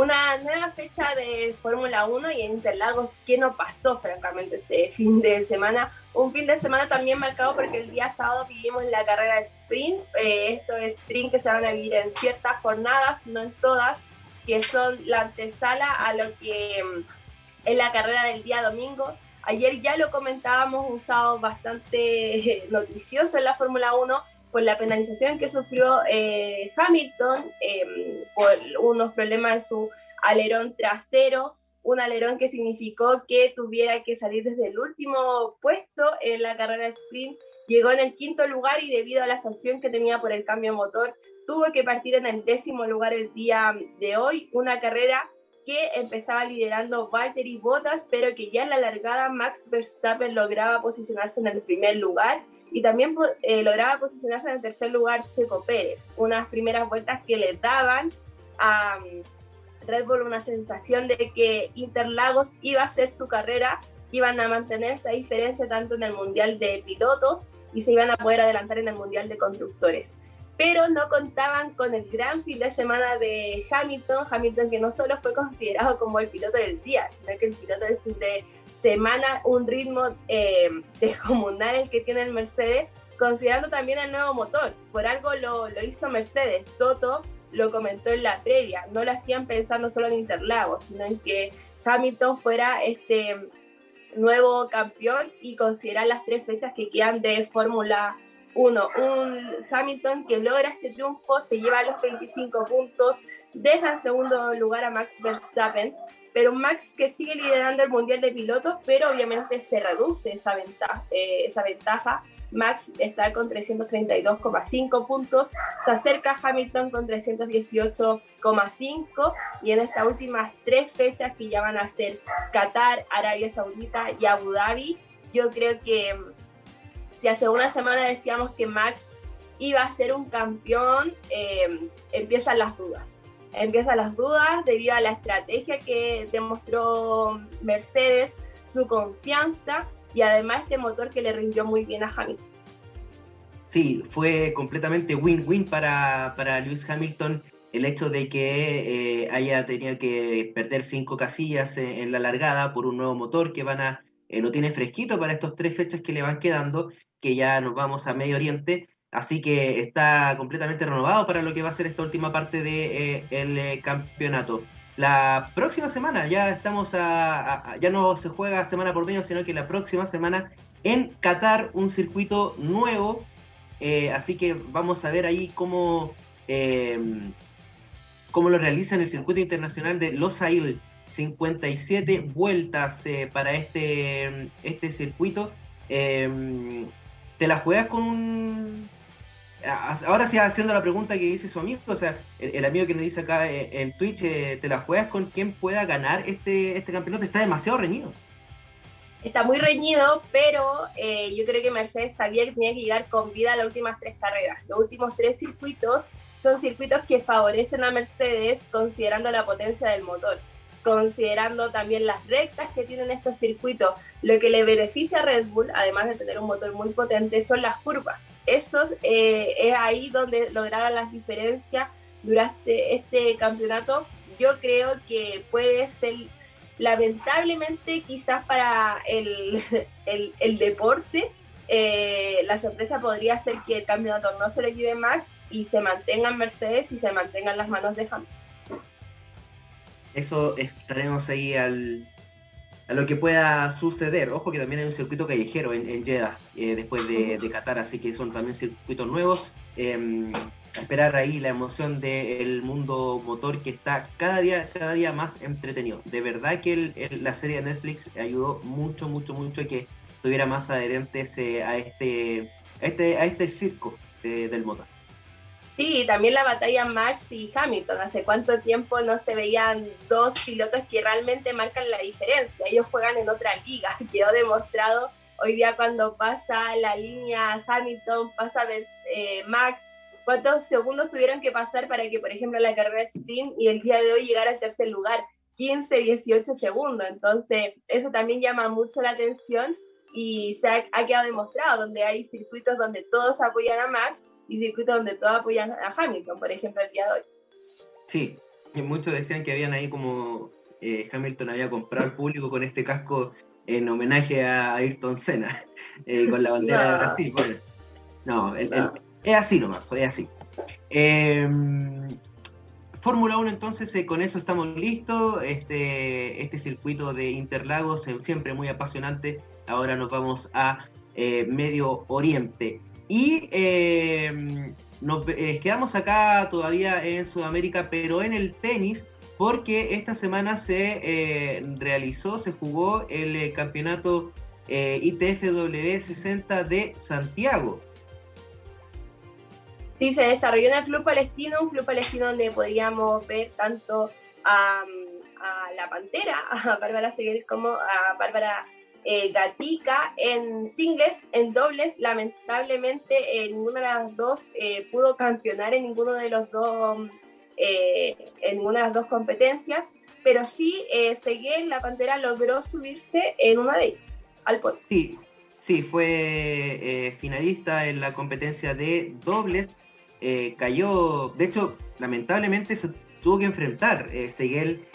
Una nueva fecha de Fórmula 1 y en Interlagos, ¿qué no pasó, francamente, este fin de semana? Un fin de semana también marcado porque el día sábado vivimos la carrera de sprint. Eh, esto es sprint que se van a vivir en ciertas jornadas, no en todas, que son la antesala a lo que mm, es la carrera del día domingo. Ayer ya lo comentábamos, un sábado bastante noticioso en la Fórmula 1 por la penalización que sufrió eh, Hamilton em, por unos problemas en su alerón trasero, un alerón que significó que tuviera que salir desde el último puesto en la carrera de sprint. Llegó en el quinto lugar y debido a la sanción que tenía por el cambio motor, tuvo que partir en el décimo lugar el día de hoy, una carrera que empezaba liderando Valtteri Bottas, pero que ya en la largada Max Verstappen lograba posicionarse en el primer lugar y también eh, lograba posicionarse en el tercer lugar Checo Pérez, unas primeras vueltas que le daban a mm, Red Bull una sensación de que Interlagos iba a ser su carrera, iban a mantener esta diferencia tanto en el Mundial de Pilotos y se iban a poder adelantar en el Mundial de Constructores. Pero no contaban con el gran fin de semana de Hamilton, Hamilton que no solo fue considerado como el piloto del día, sino que el piloto del fin de semana un ritmo eh, descomunal el que tiene el Mercedes, considerando también el nuevo motor. Por algo lo, lo, hizo Mercedes. Toto lo comentó en la previa. No lo hacían pensando solo en Interlagos, sino en que Hamilton fuera este nuevo campeón y considerar las tres fechas que quedan de Fórmula 1. Un Hamilton que logra este triunfo, se lleva los 25 puntos, deja en segundo lugar a Max Verstappen, pero Max que sigue liderando el Mundial de Pilotos, pero obviamente se reduce esa ventaja. Eh, esa ventaja. Max está con 332,5 puntos, se acerca Hamilton con 318,5 y en estas últimas tres fechas que ya van a ser Qatar, Arabia Saudita y Abu Dhabi, yo creo que mm, si hace una semana decíamos que Max iba a ser un campeón, eh, empiezan las dudas empiezan las dudas debido a la estrategia que demostró Mercedes, su confianza y además este motor que le rindió muy bien a Hamilton. Sí, fue completamente win-win para, para Lewis Hamilton el hecho de que eh, haya tenido que perder cinco casillas en, la largada por un nuevo motor que van a, eh, tiene fresquito para estos tres fechas que le van quedando, que ya nos vamos a Medio Oriente Así que está completamente renovado para lo que va a ser esta última parte del de, eh, eh, campeonato. La próxima semana, ya estamos a, ya no se juega semana por medio, sino que la próxima semana en Qatar un circuito nuevo. Eh, así que vamos a ver ahí cómo, em, cómo lo realizan el circuito internacional de Los Ailes. 57 vueltas para este, este circuito. Em, ¿Te la juegas con un, ahora sí haciendo la pregunta que dice su amigo, o sea, el, amigo que nos dice acá en Twitch, eh, ¿te la juegas con quien pueda ganar este, este campeonato? Está demasiado reñido. está muy reñido, pero eh, yo creo que Mercedes sabía que tenía que llegar con vida a las últimas tres carreras. Los últimos tres circuitos son circuitos que favorecen a Mercedes considerando la potencia del motor, considerando también las rectas que tienen estos circuitos. Lo que le beneficia a Red Bull, además de tener un motor muy potente, son las curvas. Eso eh, es ahí donde lograron las diferencias durante este campeonato. Yo creo que puede ser lamentablemente quizás para el, el, deporte, eh, la sorpresa podría ser que el campeonato no se le lleve Max y se mantengan Mercedes y se mantengan las manos de Hamilton. Eso estaremos ahí al, a lo que pueda suceder. Ojo que también hay un circuito callejero en, en Jeddah eh, después de, de, Qatar, así que son también circuitos nuevos. Eh, esperar ahí la emoción del mundo motor que está cada día, cada día más entretenido. De verdad que la serie de Netflix ayudó mucho, mucho, mucho a que tuviera más adherentes eh, a, este, a, este, a este circo del motor. Sí, también la batalla Max y Hamilton. Hace cuánto tiempo no se veían dos pilotos que realmente marcan la diferencia. Ellos juegan en otra liga. Quedó demostrado hoy día cuando pasa la línea Hamilton, pasa eh, Max, cuántos segundos tuvieron que pasar para que, por ejemplo, la carrera sprint y el día de hoy llegara al tercer lugar, 15, 18 segundos. Entonces, eso también llama mucho la atención y se ha, quedado demostrado, donde hay circuitos donde todos apoyan a Max y circuitos donde todos apoyan a Hamilton, por ejemplo, el día de hoy. Sí, y muchos decían que habían ahí como eh, Hamilton había comprado al público con este casco en homenaje a Ayrton Senna, eh, con la bandera de Brasil. no, el, es así nomás, es así. Em, Fórmula 1 entonces, eh, con eso estamos listos. Este, este circuito de Interlagos, eh, siempre muy apasionante. Ahora nos vamos a eh, Medio Oriente. Y em, nos quedamos acá todavía en Sudamérica, pero en el tenis, porque esta semana se realizó, se jugó el campeonato ITFW 60 de Santiago. Sí, se desarrolló en el Club Palestino, un club palestino donde podíamos ver tanto a, la Pantera, a Bárbara Seguer, como a Bárbara eh, Gatica en singles, en dobles. Lamentablemente, eh, ninguna de las dos eh, pudo campeonar en ninguno de los dos, en ninguna de las dos competencias, pero sí Seguer, la Pantera, logró subirse en una de ellas, al podio. Sí, sí, fue finalista en la competencia de dobles cayó, de hecho, lamentablemente se tuvo que enfrentar Seguel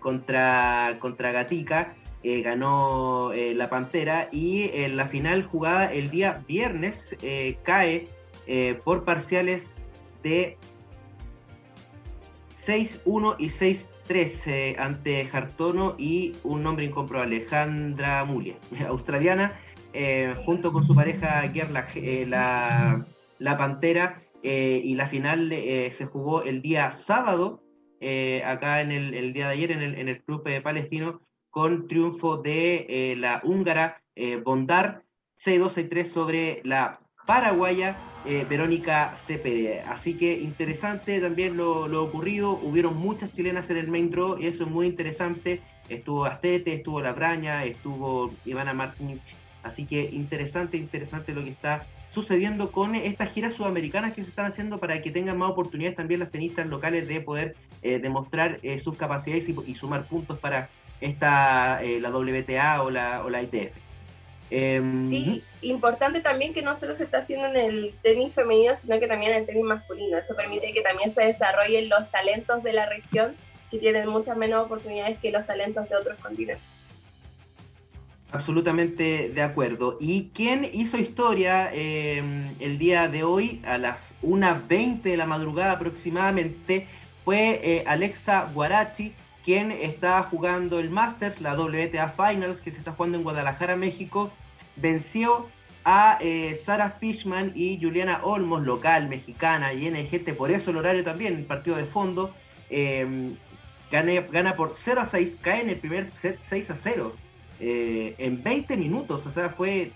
contra, contra Gatica, ganó la Pantera y en la final jugada el día viernes cae por parciales de 6-1 y 6-3 ante Hartono y un nombre incomprobable, Alejandra Mulia, australiana, junto con su pareja Gerlach, la, la Pantera eh, y la final eh, se jugó el día sábado, eh, acá en el, día de ayer en el, en el club palestino, con triunfo de la húngara Bondar 6-2-6-3 sobre la paraguaya Verónica CPD. Así que interesante también lo, lo, ocurrido. Hubieron muchas chilenas en el main draw y eso es muy interesante. Estuvo Astete, estuvo La Braña, estuvo Ivana Martínez. Así que interesante, interesante lo que está sucediendo con estas giras sudamericanas que se están haciendo para que tengan más oportunidades también las tenistas locales de poder eh, demostrar eh, sus capacidades y, sumar puntos para esta eh, la WTA o la, o la ITF. Em, sí, importante también que no solo se está haciendo en el tenis femenino, sino que también en el tenis masculino. Eso permite que también se desarrollen los talentos de la región, que tienen muchas menos oportunidades que los talentos de otros continentes. Absolutamente de acuerdo. ¿Y quién hizo historia em, el día de hoy a las 1.20 de la madrugada aproximadamente? Fue eh, Alexa Guarachi, quien está jugando el Masters, la WTA Finals, que se está jugando en Guadalajara, México. Venció a eh, Sara Fishman y Juliana Olmos, local, mexicana y NGT, por eso el horario también, el partido de fondo. Em, gana por 0 a 6, cae en el primer set 6 a 0. Eh, en 20 minutos, o sea, fue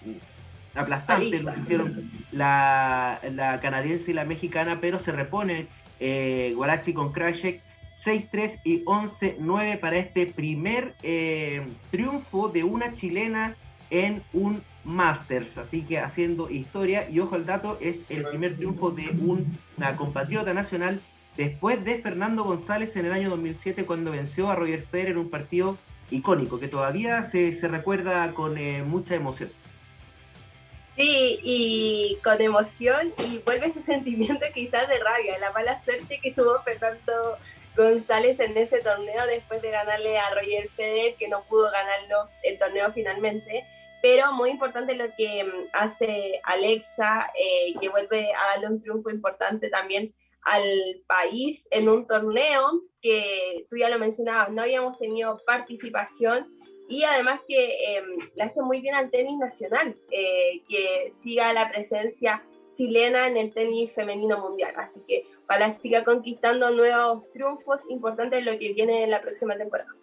aplastante lo que hicieron la, canadiense y la mexicana, pero se repone eh, Guarachi con Krashek 6-3 y 11-9 para este primer eh, triunfo de una chilena en un Masters, así que haciendo historia y ojo al dato, es el primer triunfo de una compatriota nacional después de Fernando González en el año 2007 cuando venció a Roger Federer en un partido icónico que todavía se, recuerda con eh, mucha emoción. Sí, y con emoción y vuelve ese sentimiento quizás de rabia, la mala suerte que tuvo Fernando González en ese torneo después de ganarle a Roger Federer, que no pudo ganarlo el torneo finalmente. Pero muy importante lo que mm, hace Alexa, eh, que vuelve a darle un triunfo importante también al país en un torneo que tú ya lo mencionabas, no habíamos tenido participación y además que eh, le hace muy bien al tenis nacional, eh, que siga la presencia chilena en el tenis femenino mundial. Así que para siga conquistando nuevos triunfos importantes en lo que viene en la próxima temporada.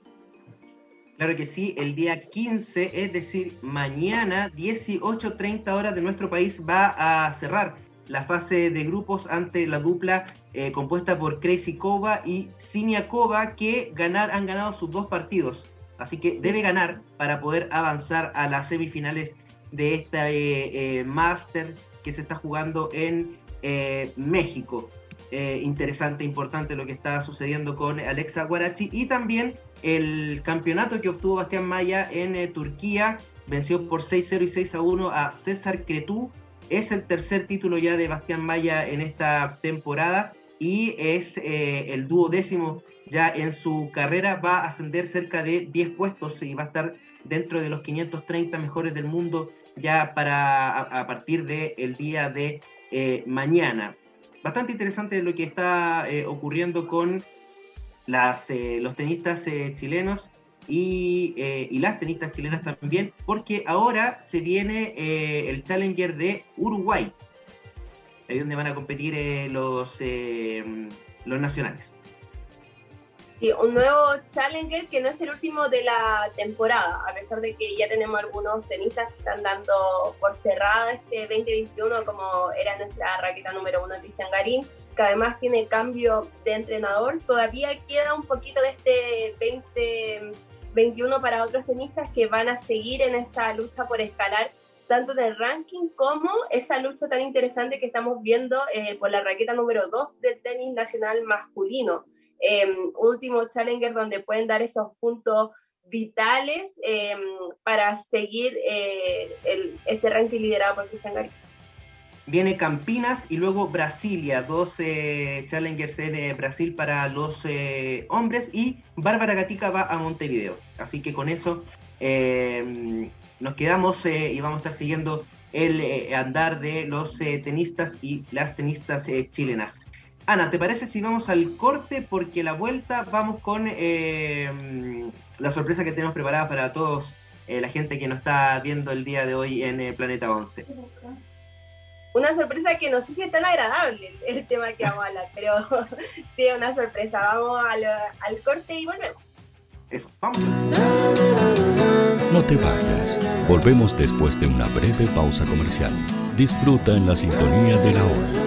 Claro que sí, el día 15, es decir, mañana, 18.30 horas de nuestro país, va a cerrar la fase de grupos ante la dupla eh, compuesta por Crazy Kova y Sinia Kova, que ganar, han ganado sus dos partidos. Así que debe ganar para poder avanzar a las semifinales de esta eh, eh, Master que se está jugando en México. interesante, importante lo que está sucediendo con Alexa Guarachi y también el campeonato que obtuvo Bastián Maya en eh, Turquía venció por 6-0 y 6-1 a César Cretú. Es el tercer título ya de Bastián Maya en esta temporada y es eh, el duodécimo ya en su carrera. Va a ascender cerca de 10 puestos y va a estar dentro de los 530 mejores del mundo ya para a, partir del día de eh, mañana. Bastante interesante lo que está ocurriendo con las, eh, los tenistas eh, chilenos eh, y, las tenistas chilenas también, porque ahora se viene el Challenger de Uruguay, ahí donde van a competir los, los nacionales. Sí, un nuevo Challenger que no es el último de la temporada, a pesar de que ya tenemos algunos tenistas que están dando por cerrada este 2021, como era nuestra raqueta número uno, Cristian Garín que además tiene cambio de entrenador, todavía queda un poquito de este 2021 para otros tenistas que van a seguir en esa lucha por escalar tanto en el ranking como esa lucha tan interesante que estamos viendo eh, por la raqueta número 2 del tenis nacional masculino. Em, último challenger donde pueden dar esos puntos vitales em, para seguir eh, este ranking liderado por Cristian Garín viene Campinas y luego Brasilia, dos challengers en eh, Brasil para los eh, hombres y Bárbara Gatica va a Montevideo. Así que con eso em, nos quedamos eh, y vamos a estar siguiendo el andar de los tenistas y las tenistas chilenas. Ana, ¿te parece si vamos al corte? Porque la vuelta vamos con em, la sorpresa que tenemos preparada para todos la gente que nos está viendo el día de hoy en Planeta 11 una sorpresa que no sé si es tan agradable el tema que vamos a hablar, pero sí, una sorpresa. Vamos al, corte y volvemos. Eso, vamos. No te vayas. Volvemos después de una breve pausa comercial. Disfruta en la sintonía de la hora.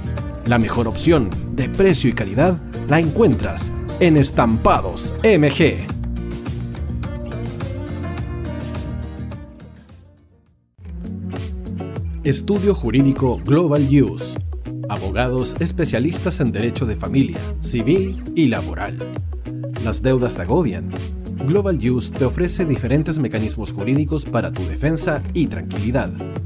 La mejor opción de precio y calidad la encuentras en Estampados MG. Estudio Jurídico Global Use. Abogados especialistas en derecho de familia, civil y laboral. Las deudas te agobian. Global Use te ofrece diferentes mecanismos jurídicos para tu defensa y tranquilidad.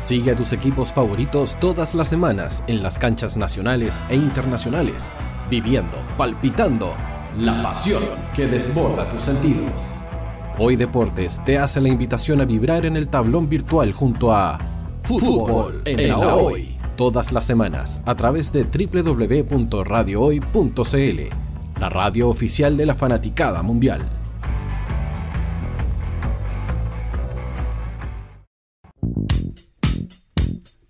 Sigue a tus equipos favoritos todas las semanas en las canchas nacionales e internacionales, viviendo, palpitando la pasión que desborda tus sentidos. Hoy Deportes te hace la invitación a vibrar en el tablón virtual junto a Fútbol en la Hoy, todas las semanas a través de www.radiohoy.cl, la radio oficial de la fanaticada mundial.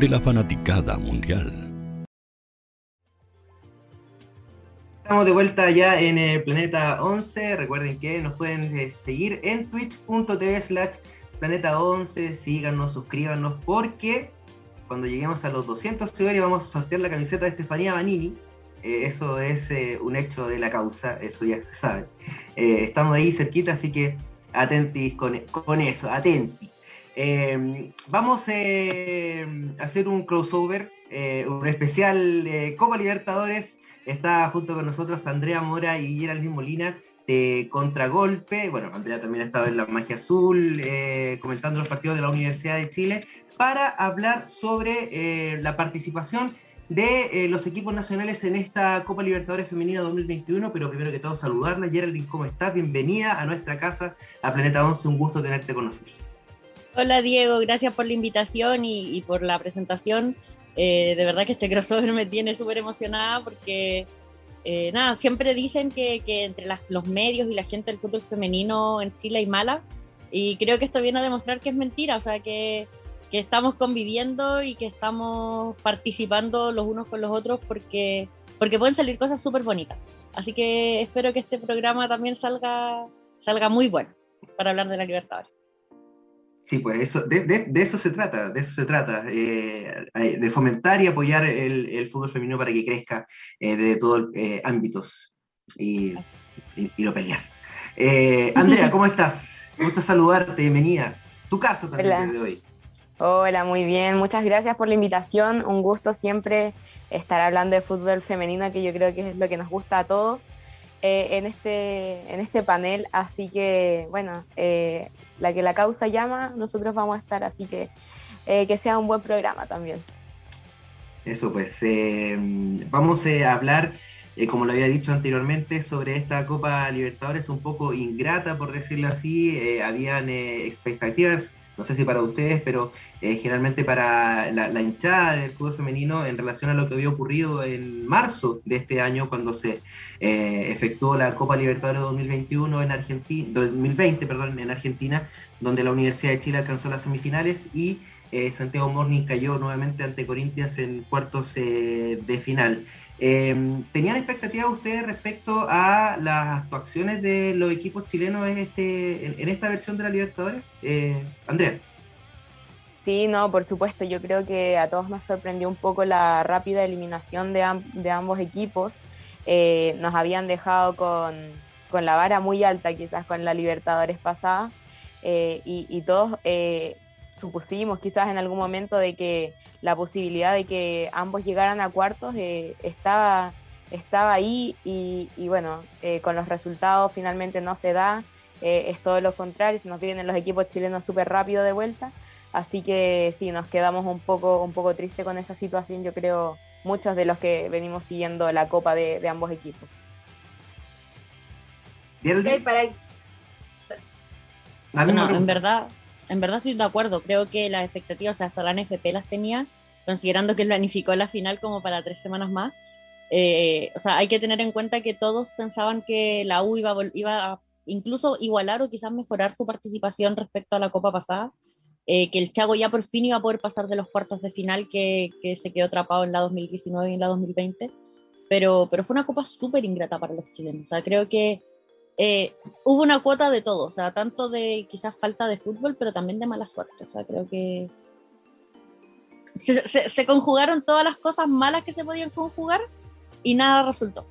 de la fanaticada mundial. Estamos de vuelta ya en el Planeta 11. Recuerden que nos pueden eh, seguir en twitch.tv slash Planeta 11. Síganos, suscríbanos, porque cuando lleguemos a los 200 seguidores vamos a sortear la camiseta de Estefanía Banini. Eh, eso es eh, un hecho de la causa, eso ya se sabe. Eh, estamos ahí cerquita, así que Atentis con, con eso, atenti. Eh, vamos eh, a hacer un crossover, eh, un especial Copa Libertadores. Está junto con nosotros Andrea Mora y Geraldine Molina de Contragolpe. Bueno, Andrea también ha estado en la Magia Azul comentando los partidos de la Universidad de Chile para hablar sobre la participación de los equipos nacionales en esta Copa Libertadores Femenina 2021, pero primero que todo saludarla. Geraldine, ¿cómo estás? Bienvenida a nuestra casa, a Planeta 11, un gusto tenerte con nosotros. Hola Diego, gracias por la invitación y, por la presentación. Eh, de verdad que este crossover me tiene súper emocionada porque, eh, nada, siempre dicen que, entre los medios y la gente del fútbol femenino en Chile hay mala y creo que esto viene a demostrar que es mentira, o sea, que, que estamos conviviendo y que estamos participando los unos con los otros porque, porque pueden salir cosas súper bonitas. Así que espero que este programa también salga, salga muy bueno para hablar de la libertad. Sí, pues eso, de, eso se trata, de eso se trata, eh, de fomentar y apoyar el, fútbol femenino para que crezca eh, de todos eh, ámbitos y, y, lo pelear. Andrea, ¿cómo estás? Me gusta saludarte, bienvenida. Tu casa también de hoy. Hola, muy bien, muchas gracias por la invitación, un gusto siempre estar hablando de fútbol femenino, que yo creo que es lo que nos gusta a todos. en, este, en este panel, así que bueno, la que la causa llama, nosotros vamos a estar, así que eh, que sea un buen programa también. Eso, pues eh, vamos eh, a hablar, como lo había dicho anteriormente, sobre esta Copa Libertadores un poco ingrata, por decirlo así. habían expectativas no sé si para ustedes, pero eh, generalmente para la, hinchada del fútbol femenino en relación a lo que había ocurrido en marzo de este año cuando se eh, efectuó la Copa Libertadores 2021 en Argentina, 2020, perdón, en Argentina, donde la Universidad de Chile alcanzó las semifinales y eh, Santiago Morning cayó nuevamente ante Corinthians en cuartos de final. Em, ¿Tenían expectativas ustedes respecto a las actuaciones de los equipos chilenos en, este, en, esta versión de la Libertadores? Eh, Andrea. Sí, no, por supuesto. Yo creo que a todos nos sorprendió un poco la rápida eliminación de, ambos equipos. Eh, nos habían dejado con, la vara muy alta, quizás con la Libertadores pasada, eh, y, y, todos eh, supusimos quizás en algún momento de que la posibilidad de que ambos llegaran a cuartos eh, estaba, estaba ahí y, bueno, eh, con los resultados finalmente no se da, eh, es todo lo contrario, se nos vienen los equipos chilenos súper rápido de vuelta, así que sí, nos quedamos un poco, un poco tristes con esa situación, yo creo muchos de los que venimos siguiendo la copa de, ambos equipos. no, en verdad, en verdad estoy de acuerdo. Creo que las expectativas, hasta la NFP las tenía, considerando que planificó la final como para tres semanas más. Eh, o sea, hay que tener en cuenta que todos pensaban que la U iba, iba a incluso igualar o quizás mejorar su participación respecto a la Copa pasada. Eh, que el Chago ya por fin iba a poder pasar de los cuartos de final que, que se quedó atrapado en la 2019 y en la 2020. Pero, pero fue una copa súper ingrata para los chilenos. O sea, creo que eh, hubo una cuota de todo, o sea, tanto de quizás falta de fútbol, pero también de mala suerte. O sea, creo que se, conjugaron todas las cosas malas que se podían conjugar y nada resultó.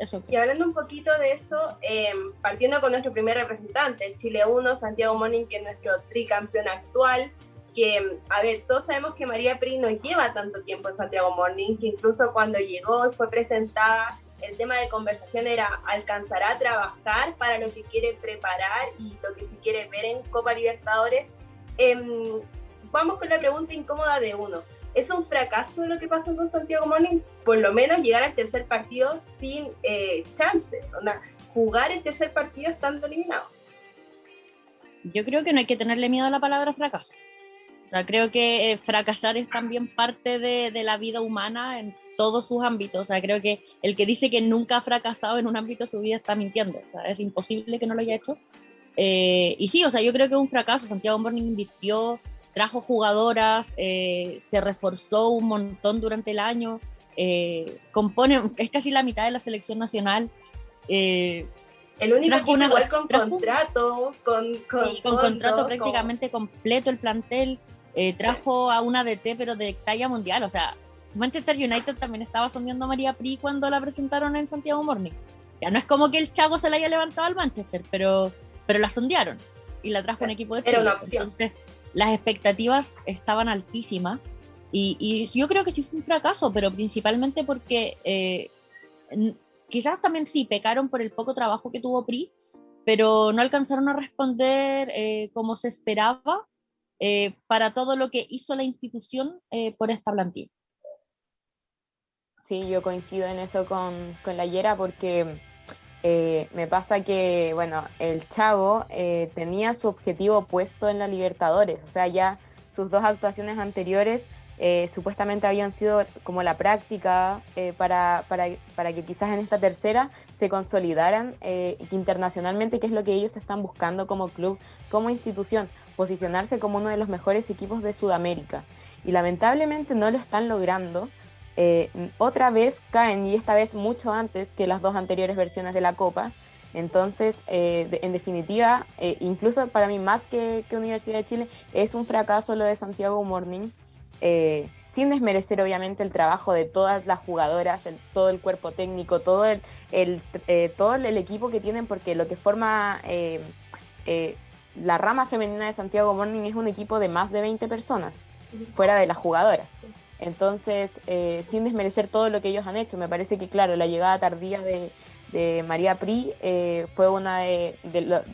Eso. Y hablando un poquito de eso, em, partiendo con nuestro primer representante, el Chile 1, Santiago Monin, que es nuestro tricampeón actual, que, a ver, todos sabemos que María Pri no lleva tanto tiempo en Santiago Morning, que incluso cuando llegó y fue presentada el tema de conversación era, ¿alcanzará a trabajar para lo que quiere preparar y lo que se quiere ver en Copa Libertadores? Em, vamos con la pregunta incómoda de uno. ¿Es un fracaso lo que pasó con Santiago Morning? Por lo menos llegar al tercer partido sin eh, chances, o jugar el tercer partido estando eliminado. Yo creo que no hay que tenerle miedo a la palabra fracaso. O sea, creo que eh, fracasar es también parte de, de, la vida humana en todos sus ámbitos. O sea, creo que el que dice que nunca ha fracasado en un ámbito de su vida está mintiendo. O sea, es imposible que no lo haya hecho. Eh, y sí, o sea, yo creo que es un fracaso. Santiago Morning invirtió, trajo jugadoras, eh, se reforzó un montón durante el año, eh, compone, es casi la mitad de la selección nacional. el único equipo igual con contrato, con, con, sí, con contrato prácticamente completo el plantel. trajo a una DT, pero de talla mundial. O sea, Manchester United también estaba sondeando a María Pri cuando la presentaron en Santiago Morning. Ya no es como que el Chago se la haya levantado al Manchester, pero, pero la sondearon y la trajo un equipo de Chile. Entonces, las expectativas estaban altísimas y, yo creo que sí fue un fracaso, pero principalmente porque eh, quizás también sí pecaron por el poco trabajo que tuvo PRI, pero no alcanzaron a responder eh, como se esperaba eh, para todo lo que hizo la institución por esta plantilla. Sí, yo coincido en eso con, con la Yera porque me pasa que, bueno, el Chavo tenía su objetivo puesto en la Libertadores, o sea, ya sus dos actuaciones anteriores eh, supuestamente habían sido como la práctica eh, para, para, para, que quizás en esta tercera se consolidaran eh, internacionalmente, que es lo que ellos están buscando como club, como institución, posicionarse como uno de los mejores equipos de Sudamérica. Y lamentablemente no lo están logrando. Otra vez caen, y esta vez mucho antes que las dos anteriores versiones de la Copa. Entonces, en definitiva, incluso para mí más que, que Universidad de Chile, es un fracaso lo de Santiago Morning eh, sin desmerecer obviamente el trabajo de todas las jugadoras, todo el cuerpo técnico, todo el, eh, todo el equipo que tienen, porque lo que forma eh, la rama femenina de Santiago Morning es un equipo de más de 20 personas, fuera de las jugadoras. Entonces, sin desmerecer todo lo que ellos han hecho, me parece que, claro, la llegada tardía de, María Pri fue uno de,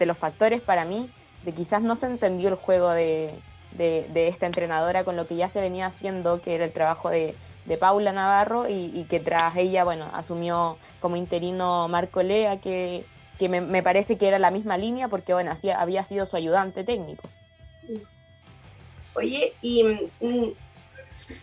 los factores para mí de quizás no se entendió el juego de, esta entrenadora con lo que ya se venía haciendo, que era el trabajo de, Paula Navarro y, que tras ella, bueno, asumió como interino Marco Lea, que, me, parece que era la misma línea porque, bueno, había sido su ayudante técnico. Oye, y mm,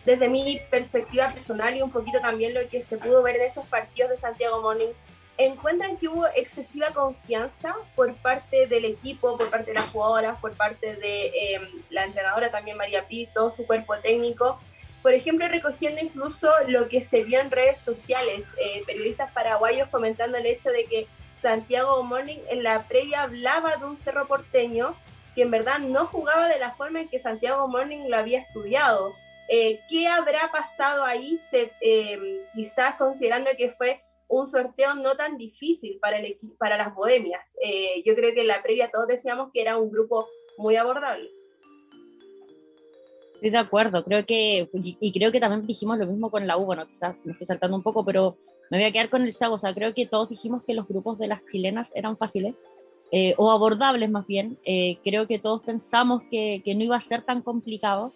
desde mi perspectiva personal y un poquito también lo que se pudo ver en estos partidos de Santiago Morning, encuentran que hubo excesiva confianza por parte del equipo, por parte de las jugadoras, por parte de em, la entrenadora también María Pito, su cuerpo técnico. Por ejemplo, recogiendo incluso lo que se vio en redes sociales, eh, periodistas paraguayos comentando el hecho de que Santiago Morning en la previa hablaba de un cerro porteño que en verdad no jugaba de la forma en que Santiago Morning lo había estudiado. Eh, ¿Qué habrá pasado ahí? Se, em, quizás considerando que fue un sorteo no tan difícil para, el, para las bohemias. Eh, yo creo que en la previa todos decíamos que era un grupo muy abordable. Estoy de acuerdo, creo que, y creo que también dijimos lo mismo con la U, bueno, quizás me estoy saltando un poco, pero me voy a quedar con el chavo, o sea, creo que todos dijimos que los grupos de las chilenas eran fáciles, eh, o abordables más bien, eh, creo que todos pensamos que, que, no iba a ser tan complicado,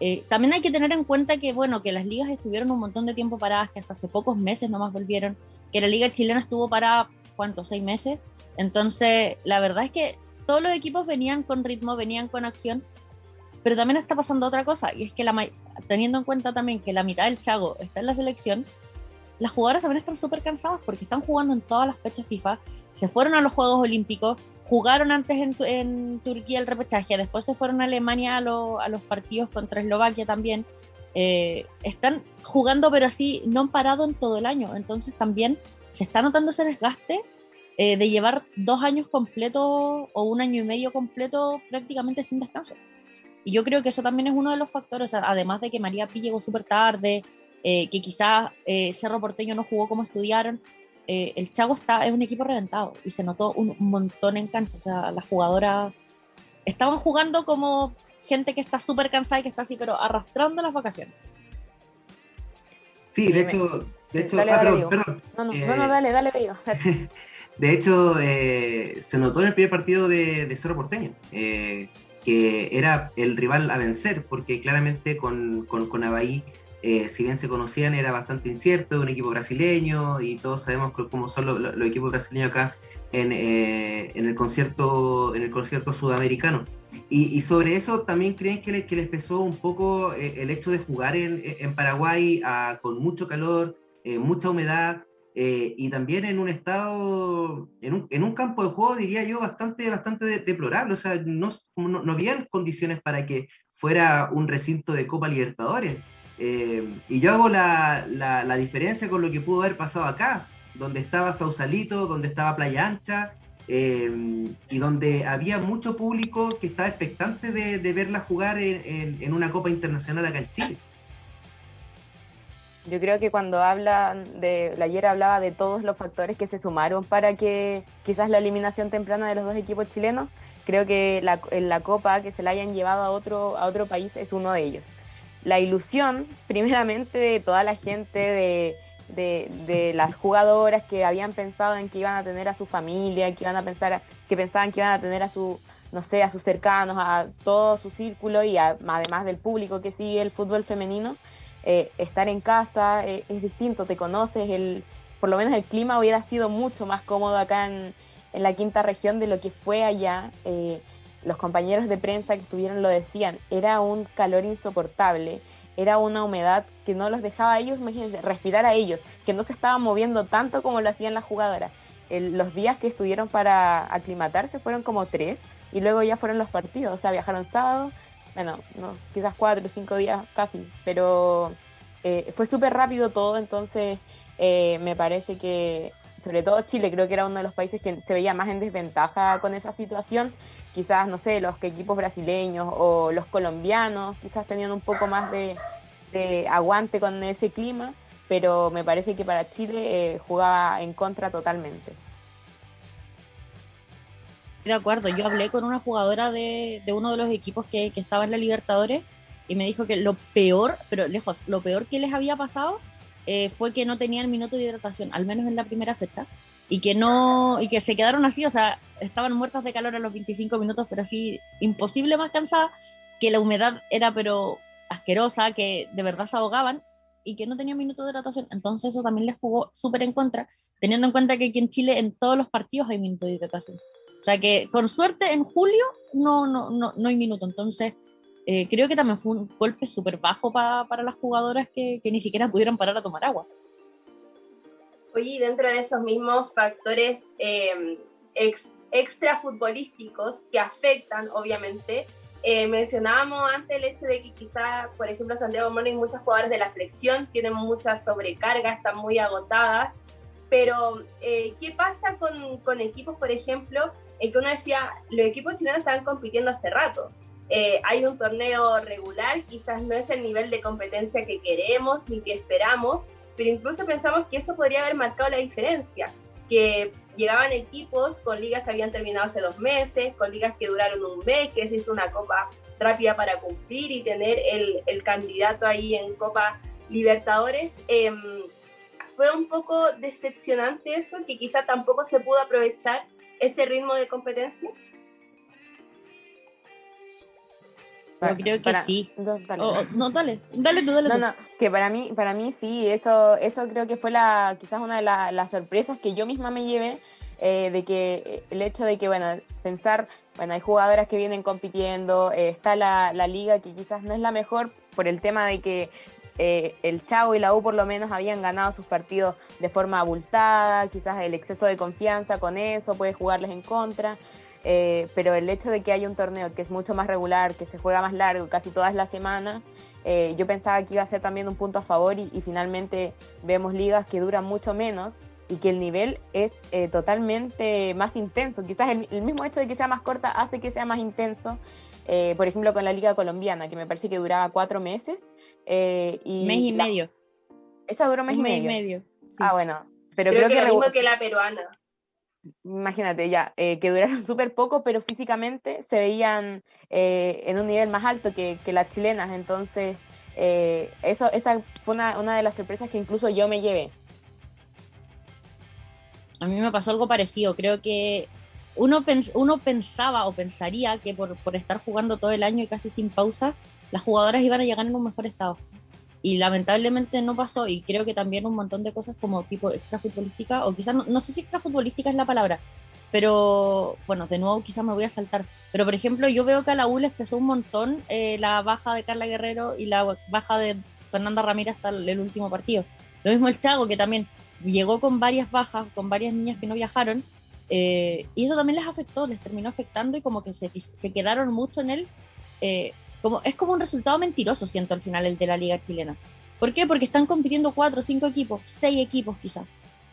eh, también hay que tener en cuenta que, bueno, que las ligas estuvieron un montón de tiempo paradas, que hasta hace pocos meses nomás volvieron, que la liga chilena estuvo para, ¿cuántos? ¿Seis meses? Entonces, la verdad es que todos los equipos venían con ritmo, venían con acción, pero también está pasando otra cosa, y es que teniendo en cuenta también que la mitad del Chago está en la selección, las jugadoras también están súper cansadas porque están jugando en todas las fechas FIFA, se fueron a los Juegos Olímpicos, jugaron antes en, Turquía el repechaje, después se fueron a Alemania a, los partidos contra Eslovaquia también. Eh, están jugando, pero así no han parado en todo el año. Entonces también se está notando ese desgaste eh, de llevar dos años completos o un año y medio completo prácticamente sin descanso. Y yo creo que eso también es uno de los factores, además de que María Pi llegó súper tarde, eh, que quizás Cerro Porteño no jugó como estudiaron, eh, el Chago está, es un equipo reventado y se notó un, montón en cancha. O sea, las jugadoras estaban jugando como gente que está súper cansada y que está así, pero arrastrando las vacaciones. Sí, de hecho, de hecho, dale, ah, perdón, No, no, no, eh, dale, dale, digo. De hecho, eh, se notó en el primer partido de, Cerro Porteño, que era el rival a vencer, porque claramente con, con, con Abahí eh, si bien se conocían, era bastante incierto, un equipo brasileño y todos sabemos cómo son los, equipos brasileños acá en, eh, en, el concierto, en el concierto sudamericano. Y, sobre eso también creen que, que les pesó un poco eh, el hecho de jugar en, en Paraguay ah, con mucho calor, mucha humedad y también en un estado, en un, en un, campo de juego, diría yo, bastante, bastante deplorable. O sea, no, no, no habían condiciones para que fuera un recinto de Copa Libertadores. Eh, y yo hago la, la, diferencia con lo que pudo haber pasado acá, donde estaba Sausalito, donde estaba Playa Ancha, eh, y donde había mucho público que estaba expectante de, verla jugar en, en, una Copa Internacional acá en Chile. Yo creo que cuando hablan de, ayer hablaba de todos los factores que se sumaron para que quizás la eliminación temprana de los dos equipos chilenos, creo que la, en la Copa que se la hayan llevado a otro, a otro país es uno de ellos. La ilusión, primeramente, de toda la gente, de, de, las jugadoras que habían pensado en que iban a tener a su familia, que iban a pensar, que pensaban que iban a tener a su, no sé, a sus cercanos, a todo su círculo y además del público que sigue el fútbol femenino, eh, estar en casa eh, es distinto, te conoces, el, por lo menos el clima hubiera sido mucho más cómodo acá en, en la quinta región de lo que fue allá. Eh, los compañeros de prensa que estuvieron lo decían, era un calor insoportable, era una humedad que no los dejaba a ellos, imagínense, respirar a ellos, que no se estaban moviendo tanto como lo hacían las jugadoras. los días que estuvieron para aclimatarse fueron como tres y luego ya fueron los partidos, o sea, viajaron sábado, bueno, no, quizás cuatro o cinco días casi, pero eh, fue súper rápido todo, entonces eh, me parece que, sobre todo Chile, creo que era uno de los países que se veía más en desventaja con esa situación, quizás, no sé, los equipos brasileños o los colombianos quizás tenían un poco más de, aguante con ese clima, pero me parece que para Chile eh, jugaba en contra totalmente. De acuerdo, yo hablé con una jugadora de, uno de los equipos que, estaba en la Libertadores y me dijo que lo peor, pero lejos, lo peor que les había pasado eh, fue que no tenían minuto de hidratación, al menos en la primera fecha, y que no, y que se quedaron así, o sea, estaban muertas de calor a los 25 minutos, pero así imposible más cansada, que la humedad era pero asquerosa, que de verdad se ahogaban y que no tenían minuto de hidratación. Entonces eso también les jugó súper en contra, teniendo en cuenta que aquí en Chile en todos los partidos hay minuto de hidratación. O sea que con suerte en julio no, no, no, no hay minuto. Entonces eh, creo que también fue un golpe súper bajo para las jugadoras que, que, ni siquiera pudieron parar a tomar agua. Oye, dentro de esos mismos factores eh, extra futbolísticos que afectan, obviamente, eh, mencionábamos antes el hecho de que quizás, por ejemplo, Santiago Morning, muchas jugadoras de la flexión tienen mucha sobrecarga, están muy agotadas, pero ¿qué pasa con, con, equipos, por ejemplo, en que uno decía, los equipos chilenos están compitiendo hace rato. Eh, hay un torneo regular, quizás no es el nivel de competencia que queremos ni que esperamos, pero incluso pensamos que eso podría haber marcado la diferencia, que llegaban equipos con ligas que habían terminado hace dos meses, con ligas que duraron un mes, que se hizo una copa rápida para cumplir y tener el, el candidato ahí en Copa Libertadores. Eh, fue un poco decepcionante eso, que quizá tampoco se pudo aprovechar ese ritmo de competencia? Yo creo que sí. no, dale, dale tú, dale no, No, que para mí, para mí sí, eso, eso creo que fue la, quizás una de las sorpresas que yo misma me llevé, eh, de que eh, el hecho de que, bueno, pensar, bueno, hay jugadoras que vienen compitiendo, eh, está la, la, liga que quizás no es la mejor por el tema de que eh, el Chavo y la U por lo menos habían ganado sus partidos de forma abultada, quizás el exceso de confianza con eso puede jugarles en contra, eh, pero el hecho de que haya un torneo que es mucho más regular, que se juega más largo, casi todas las semanas, eh, yo pensaba que iba a ser también un punto a favor y, finalmente vemos ligas que duran mucho menos y que el nivel es totalmente más intenso. Quizás el, mismo hecho de que sea más corta hace que sea más intenso eh, por ejemplo, con la Liga Colombiana, que me parece que duraba cuatro meses. Eh, y mes y medio. Esa duró mes, y medio. medio. Ah, bueno. Pero creo, que, lo mismo que la peruana. Imagínate ya, eh, que duraron súper poco, pero físicamente se veían en un nivel más alto que, que las chilenas. Entonces, eso, esa fue una, una de las sorpresas que incluso yo me llevé. A mí me pasó algo parecido. Creo que uno, uno pensaba o pensaría que por, por, estar jugando todo el año y casi sin pausa, las jugadoras iban a llegar en un mejor estado. Y lamentablemente no pasó y creo que también un montón de cosas como tipo extra futbolística, o quizás, no, sé si extra futbolística es la palabra, pero bueno, de nuevo quizás me voy a saltar. Pero por ejemplo, yo veo que a la U les pesó un montón eh, la baja de Carla Guerrero y la baja de Fernanda Ramírez hasta el último partido. Lo mismo el Chago, que también llegó con varias bajas, con varias niñas que no viajaron, eh, y eso también les afectó, les terminó afectando y como que se, se quedaron mucho en él. Eh, como, es como un resultado mentiroso, siento al final el de la liga chilena. ¿Por qué? Porque están compitiendo cuatro, cinco equipos, seis equipos quizás.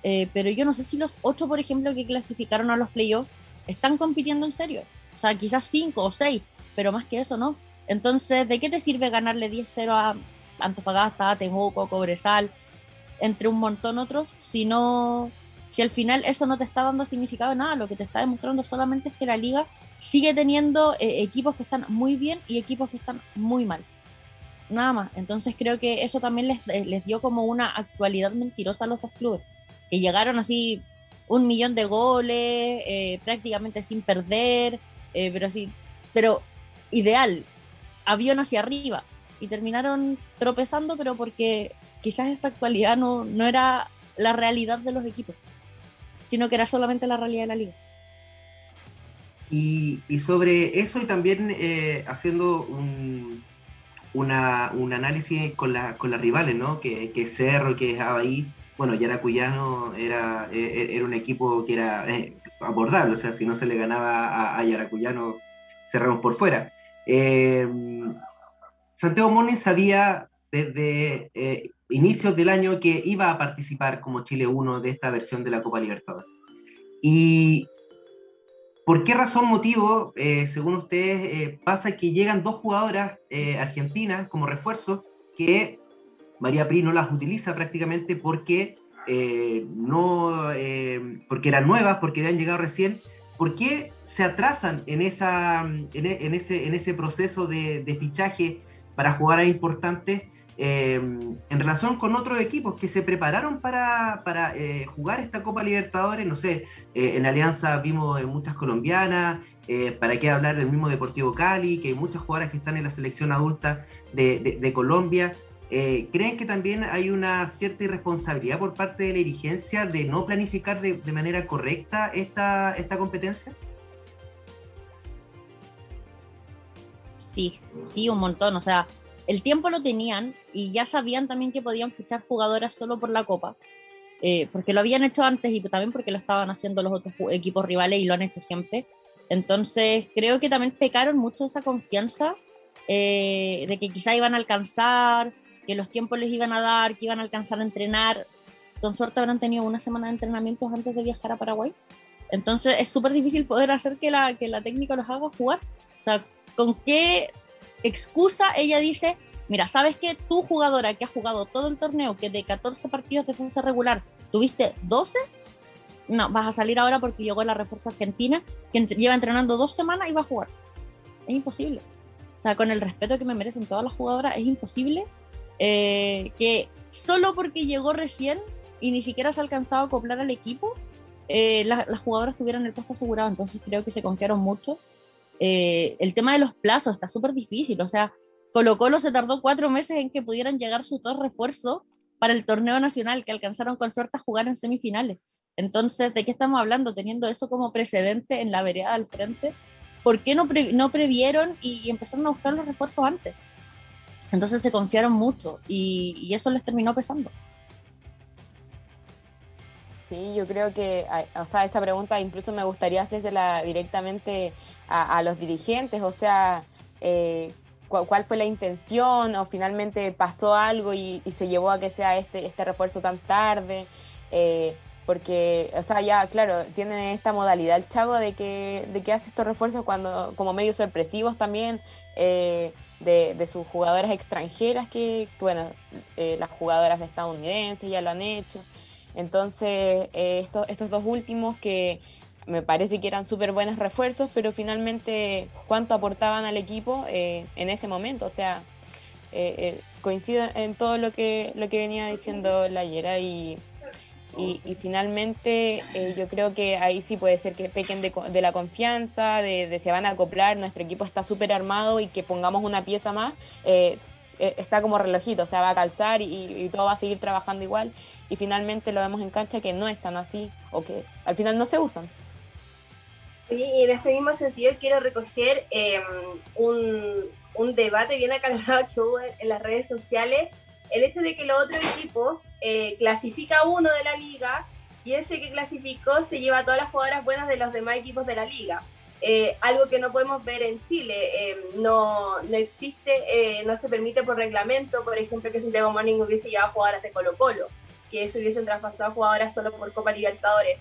Eh, pero yo no sé si los ocho, por ejemplo, que clasificaron a los playoffs, están compitiendo en serio. O sea, quizás cinco o seis, pero más que eso no. Entonces, ¿de qué te sirve ganarle 10-0 a, Antofagasta, Temuco, Cobresal, entre un montón otros, si no, si al final eso no te está dando significado nada, lo que te está demostrando solamente es que la liga sigue teniendo eh, equipos que están muy bien y equipos que están muy mal. Nada más. Entonces creo que eso también les, eh, les dio como una actualidad mentirosa a los dos clubes, que llegaron así un millón de goles, eh, prácticamente sin perder, pero así, pero ideal, avión hacia arriba. Y terminaron tropezando, pero porque quizás esta actualidad no, no era la realidad de los equipos, sino que era solamente la realidad de la liga. Y, sobre eso y también eh, haciendo un, un análisis con, la, con las rivales, ¿no? Que, que Cerro, que es ahí, bueno, Yaracuyano era, e, e, era un equipo que era eh, abordable, o sea, si no se le ganaba a, Yaracuyano, cerramos por fuera. Eh, Santiago Moni sabía desde inicios del año que iba a participar como Chile 1 de esta versión de la Copa Libertadores. Y ¿por qué razón, motivo, eh, según ustedes, eh, pasa que llegan dos jugadoras eh, argentinas como refuerzo que María Pri no las utiliza prácticamente porque no, porque eran nuevas, porque habían llegado recién? ¿Por qué se atrasan en, esa, en, ese, en ese proceso de, fichaje para jugar a importantes? Eh, en relación con otros equipos que se prepararon para, eh, jugar esta Copa Libertadores, no sé, eh, en Alianza vimos muchas colombianas, para qué hablar del mismo Deportivo Cali, que hay muchas jugadoras que están en la selección adulta de, de, Colombia. ¿Creen que también hay una cierta irresponsabilidad por parte de la dirigencia de no planificar de, de manera correcta esta, esta competencia? Sí, sí, un montón. O sea, el tiempo lo tenían y ya sabían también que podían fichar jugadoras solo por la Copa, eh, porque lo habían hecho antes y también porque lo estaban haciendo los otros equipos rivales y lo han hecho siempre. Entonces creo que también pecaron mucho esa confianza eh, de que quizá iban a alcanzar, que los tiempos les iban a dar, que iban a alcanzar a entrenar. Con suerte habrán tenido una semana de entrenamientos antes de viajar a Paraguay. Entonces es súper difícil poder hacer que la, que la técnica los haga jugar. O sea, ¿con qué excusa, ella dice, mira, ¿sabes que tu jugadora que ha jugado todo el torneo, que de 14 partidos de defensa regular tuviste 12? No, vas a salir ahora porque llegó la refuerzo argentina, que lleva entrenando dos semanas y va a jugar. Es imposible. O sea, con el respeto que me merecen todas las jugadoras, es imposible eh, que solo porque llegó recién y ni siquiera se ha alcanzado a acoplar al equipo, eh, las jugadoras tuvieran el puesto asegurado. Entonces creo que se confiaron mucho eh, el tema de los plazos está súper difícil. O sea, Colo Colo se tardó cuatro meses en que pudieran llegar sus dos refuerzos para el torneo nacional, que alcanzaron con suerte a jugar en semifinales. Entonces, ¿de qué estamos hablando? Teniendo eso como precedente en la vereda del frente, ¿por qué no, no previeron y, empezaron a buscar los refuerzos antes? Entonces se confiaron mucho y eso les terminó pesando. Sí, yo creo que, o sea, esa pregunta incluso me gustaría hacérsela directamente a, los dirigentes, o sea, eh, cuál, fue la intención o finalmente pasó algo y, se llevó a que sea este, este refuerzo tan tarde, eh, porque, o sea, ya, claro, tiene esta modalidad el Chago de que, de que hace estos refuerzos cuando, como medios sorpresivos también, eh, de, de, sus jugadoras extranjeras que, bueno, las jugadoras estadounidenses ya lo han hecho. Entonces, eh, estos, estos dos últimos que me parece que eran súper buenos refuerzos, pero finalmente cuánto aportaban al equipo eh, en ese momento. O sea, eh, coincido en todo lo que, lo que venía diciendo la Yera y, y, finalmente yo creo que ahí sí puede ser que pequen de, de la confianza, de, de, se van a acoplar, nuestro equipo está súper armado y que pongamos una pieza más. Eh, está como relojito, o sea, va a calzar y, todo va a seguir trabajando igual. Y finalmente lo vemos en cancha que no están así o que al final no se usan. y en este mismo sentido quiero recoger em, un, un, debate bien acalorado que hubo en, las redes sociales. El hecho de que los otros equipos eh, clasifica uno de la liga y ese que clasificó se lleva todas las jugadoras buenas de los demás equipos de la liga. Eh, algo que no podemos ver en Chile. Eh, no, no existe, eh, no se permite por reglamento, por ejemplo, que Santiago Morning hubiese llevado jugadoras de Colo Colo, que se hubiesen traspasado jugadoras solo por Copa Libertadores.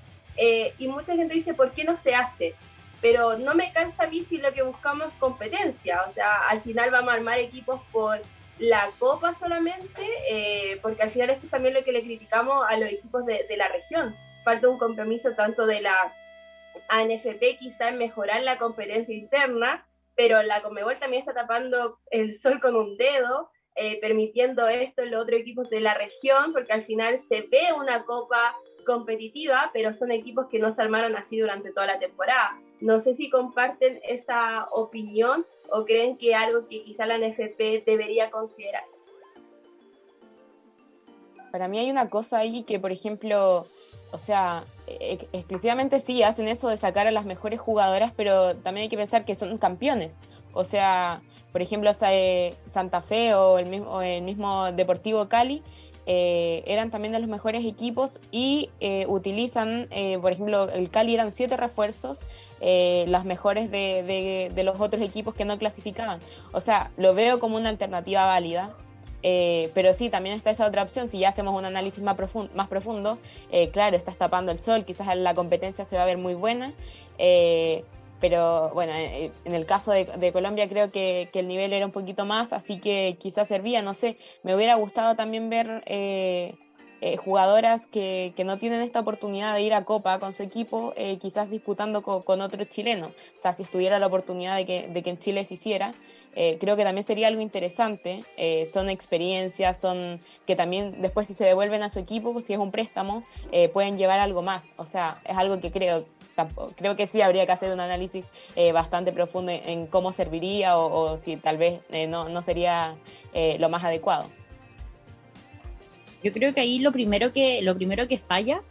y mucha gente dice, ¿por qué no se hace? Pero no me cansa a mí si lo que buscamos es competencia. O sea, al final vamos a armar equipos por la Copa solamente, eh, porque al final eso es también lo que le criticamos a los equipos de, de la región. Falta un compromiso tanto de la ANFP quizá en mejorar la competencia interna, pero la Comebol también está tapando el sol con un dedo, eh, permitiendo esto en los otros equipos de la región, porque al final se ve una copa competitiva, pero son equipos que no se armaron así durante toda la temporada. No sé si comparten esa opinión o creen que algo que quizá la NFP debería considerar. Para mí hay una cosa ahí que, por ejemplo, o sea, exclusivamente sí hacen eso de sacar a las mejores jugadoras, pero también hay que pensar que son campeones. O sea, por ejemplo, eh, Santa Fe o el mismo, Deportivo Cali eh, eran también de los mejores equipos y eh, utilizan, por ejemplo, el Cali eran siete refuerzos, las mejores de, los otros equipos que no clasificaban. O sea, lo veo como una alternativa válida. Eh, pero sí, también está esa otra opción, si ya hacemos un análisis más, profundo, más profundo eh, claro, estás tapando el sol, quizás la competencia se va a ver muy buena, eh, pero bueno, en el caso de, Colombia creo que, que, el nivel era un poquito más, así que quizás servía, no sé, me hubiera gustado también ver eh, jugadoras que, que, no tienen esta oportunidad de ir a Copa con su equipo, eh, quizás disputando con, con, otro chileno. O sea, si estuviera la oportunidad de que, de que en Chile se hiciera, eh, creo que también sería algo interesante. son experiencias, son que también después si se devuelven a su equipo, si es un préstamo, pueden llevar algo más. O sea, es algo que creo, creo que sí habría que hacer un análisis bastante profundo en, cómo serviría o, o si tal vez no, no, sería lo más adecuado. Yo creo que ahí lo primero que, lo primero que falla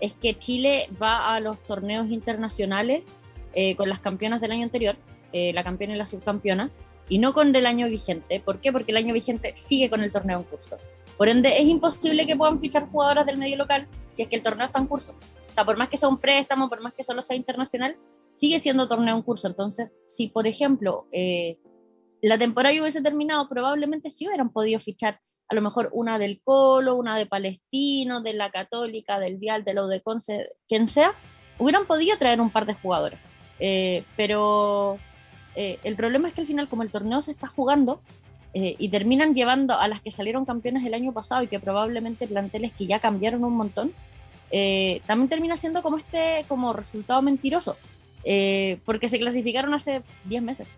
es que Chile va a los torneos internacionales eh, con las campeonas del año anterior, eh, la campeona y la subcampeona, y no con el año vigente. ¿Por qué? Porque el año vigente sigue con el torneo en curso. Por ende, es imposible que puedan fichar jugadoras del medio local si es que el torneo está en curso. O sea, por más que sea un préstamo, por más que solo sea internacional, sigue siendo torneo en curso. Entonces, si por ejemplo eh, la temporada hubiese terminado, probablemente sí hubieran podido fichar a lo mejor una del Colo, una de Palestino, de la Católica, del Vial, de la de Conce, quien sea, hubieran podido traer un par de jugadores. Eh, pero eh, el problema es que al final, como el torneo se está jugando eh, y terminan llevando a las que salieron campeones el año pasado y que probablemente planteles que ya cambiaron un montón, también termina siendo como este como resultado mentiroso, porque se clasificaron hace 10 meses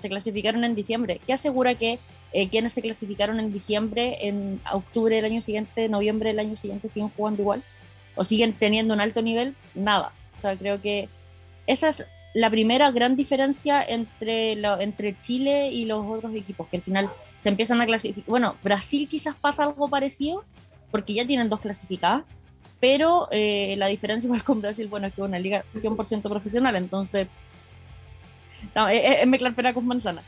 se clasificaron en diciembre. ¿Qué asegura que eh, quienes se clasificaron en diciembre, en octubre del año siguiente, noviembre del año siguiente, siguen jugando igual? ¿O siguen teniendo un alto nivel? Nada. O sea, creo que esa es la primera gran diferencia entre, entre Chile y los otros equipos, que al final se empiezan a clasificar. Bueno, Brasil quizás pasa algo parecido, porque ya tienen dos clasificadas, pero eh, la diferencia igual con Brasil, bueno, es que es una liga 100% profesional, entonces es, mezclar pera con manzana.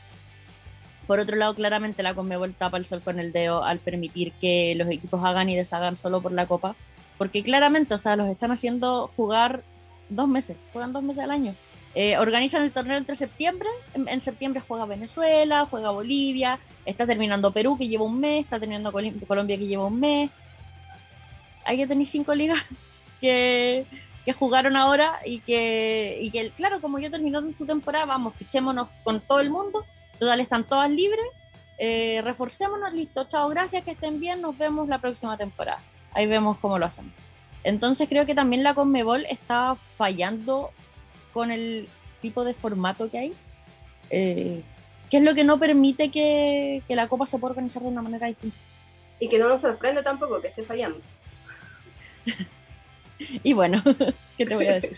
Por otro lado, claramente la Conmebol tapa el sol con el dedo al permitir que los equipos hagan y deshagan solo por la Copa, porque claramente, o sea, los están haciendo jugar dos meses, juegan dos meses al año. Eh, organizan el torneo entre septiembre, en, septiembre juega Venezuela, juega Bolivia, está terminando Perú que lleva un mes, está terminando Colombia que lleva un mes. Ahí ya tenéis cinco ligas que, que jugaron ahora y que, y que, claro, como ya terminó su temporada, vamos, fichémonos con todo el mundo, total están todas libres, eh, reforcémonos, listo, chao, gracias, que estén bien, nos vemos la próxima temporada. Ahí vemos cómo lo hacemos. Entonces creo que también la Conmebol está fallando con el tipo de formato que hay, eh, que es lo que no permite que, que la Copa se pueda organizar de una manera distinta. Y que no nos sorprende tampoco que esté fallando. y bueno, ¿qué te voy a decir?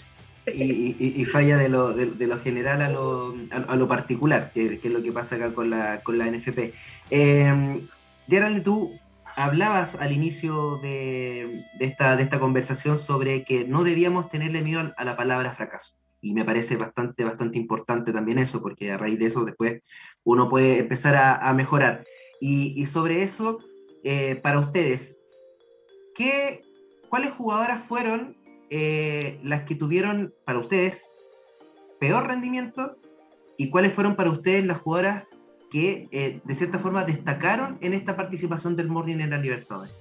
Y, falla de lo, de, lo general a lo, a, lo particular, que, es lo que pasa acá con la, con la NFP. Eh, Gerald, tú hablabas al inicio de, de, esta, de esta conversación sobre que no debíamos tenerle miedo a la palabra fracaso. Y me parece bastante, bastante importante también eso, porque a raíz de eso después uno puede empezar a, mejorar. Y, sobre eso, eh, para ustedes, ¿qué ¿cuáles jugadoras fueron eh, las que tuvieron para ustedes peor rendimiento y cuáles fueron para ustedes las jugadoras que eh, de cierta forma destacaron en esta participación del Morning en la Libertadores?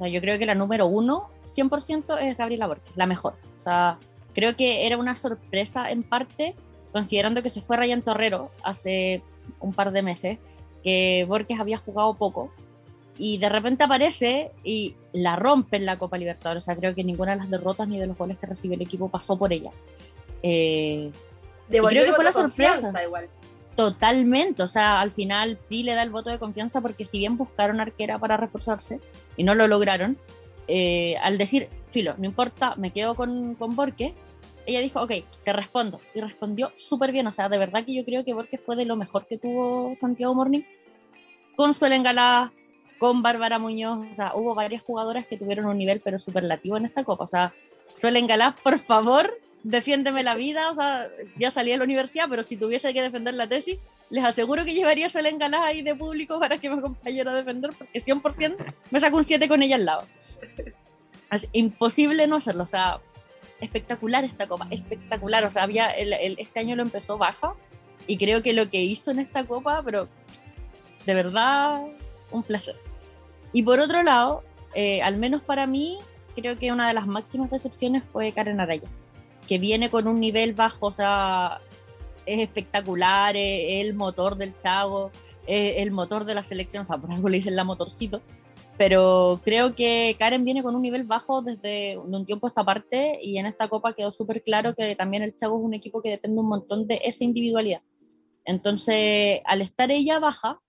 Yo creo que la número uno, 100%, es Gabriela Borges, la mejor. O sea, creo que era una sorpresa en parte, considerando que se fue Ryan Torrero hace un par de meses que Borges había jugado poco y de repente aparece y la rompe en la Copa Libertadores. O sea, creo que ninguna de las derrotas ni de los goles que recibió el equipo pasó por ella. Eh, creo que fue la sorpresa. Igual. Totalmente, o sea, al final Pi le da el voto de confianza porque si bien buscaron arquera para reforzarse y no lo lograron, eh, al decir, filo, no importa, me quedo con, con Borges, ella dijo, ok, te respondo. Y respondió súper bien, o sea, de verdad que yo creo que Borges fue de lo mejor que tuvo Santiago Morning, con Suelen Galá, con Bárbara Muñoz, o sea, hubo varias jugadoras que tuvieron un nivel pero superlativo en esta copa, o sea, Suelen Galá, por favor, defiéndeme la vida, o sea, ya salí de la universidad, pero si tuviese que defender la tesis, les aseguro que llevaría a Selene Galás ahí de público para que me acompañara a defender, porque 100% me saco un 7 con ella al lado. Es imposible no hacerlo, o sea, espectacular esta copa, espectacular, o sea, había este año lo empezó baja y creo que lo que hizo en esta copa, pero de verdad, un placer. Y por otro lado, eh, al menos para mí, creo que una de las máximas decepciones fue Karen Araya que viene con un nivel bajo, o sea, es espectacular, es el motor del chavo, es el motor de la selección, o sea, por algo le dicen la motorcito, pero creo que Karen viene con un nivel bajo desde un tiempo a esta parte y en esta copa quedó súper claro que también el Chavo es un equipo que depende un montón de esa individualidad. Entonces, al estar ella baja,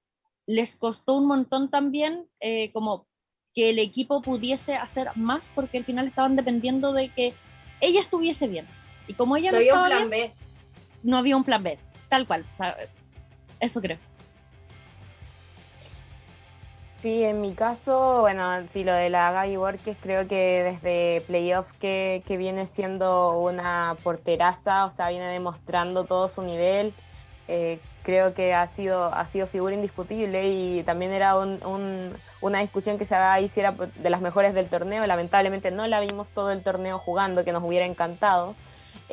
les costó un montón también eh, como que el equipo pudiese hacer más porque al final estaban dependiendo de que ella estuviese bien. Y como ella no, había un plan B. No había un plan B, tal cual. eso creo. Sí, en mi caso, bueno, sí, lo de la Gaby Borges, creo que desde playoff que, que viene siendo una porteraza, o sea, viene demostrando todo su nivel. Eh, creo que ha sido, ha sido figura indiscutible y también era una discusión que se ahí si era de las mejores del torneo. Lamentablemente no la vimos todo el torneo jugando, que nos hubiera encantado.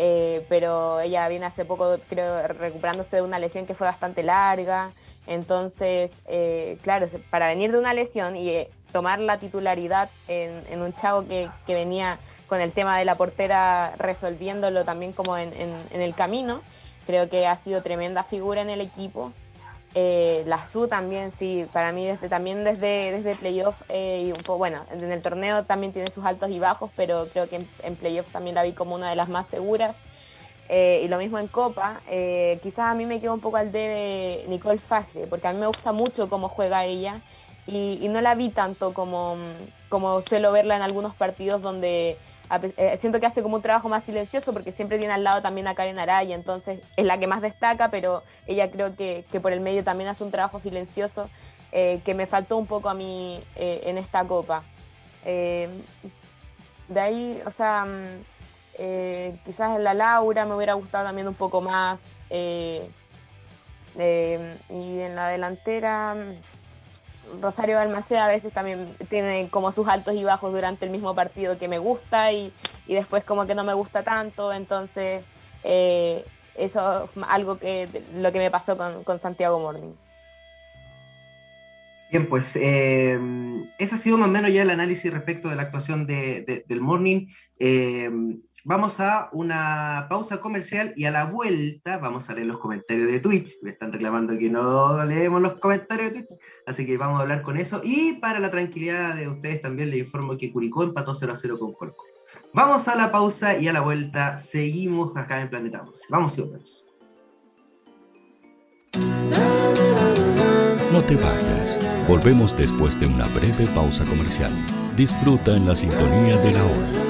Eh, pero ella viene hace poco, creo, recuperándose de una lesión que fue bastante larga. Entonces, eh, claro, para venir de una lesión y tomar la titularidad en, un chavo que, venía con el tema de la portera resolviéndolo también como en el camino, Creo que ha sido tremenda figura en el equipo. Eh, la SU también, sí, para mí desde, también desde, desde playoff eh, y un poco, bueno, en el torneo también tiene sus altos y bajos, pero creo que en, playoff también la vi como una de las más seguras. Eh, y lo mismo en Copa, quizás a mí me quedó un poco al debe Nicole Fagre, porque a mí me gusta mucho cómo juega ella y, y no la vi tanto como, como suelo verla en algunos partidos donde eh, siento que hace como un trabajo más silencioso porque siempre tiene al lado también a Karen Araya, entonces es la que más destaca, pero ella creo que, que por el medio también hace un trabajo silencioso eh, que me faltó un poco a mí eh, en esta copa. de ahí, o sea, mm, quizás en la Laura me hubiera gustado también un poco más. y en la delantera Rosario Balmaceda a veces también tiene como sus altos y bajos durante el mismo partido que me gusta y, después como que no me gusta tanto, entonces eh, eso es algo que lo que me pasó con, Santiago Morning. Bien, pues eh, ese ha sido más o menos ya el análisis respecto de la actuación del Morning. Eh, vamos a una pausa comercial y a la vuelta vamos a leer los comentarios de Twitch. Me están reclamando que no leemos los comentarios de Twitch, así que vamos a hablar con eso. Y para la tranquilidad de ustedes también les informo que Curicó empató 0 a 0 con Colco. Vamos a la pausa y a la vuelta seguimos acá en Planeta 11. Vamos y volvemos. No te vayas. Volvemos después de una breve pausa comercial. Disfruta en la sintonía de la hora.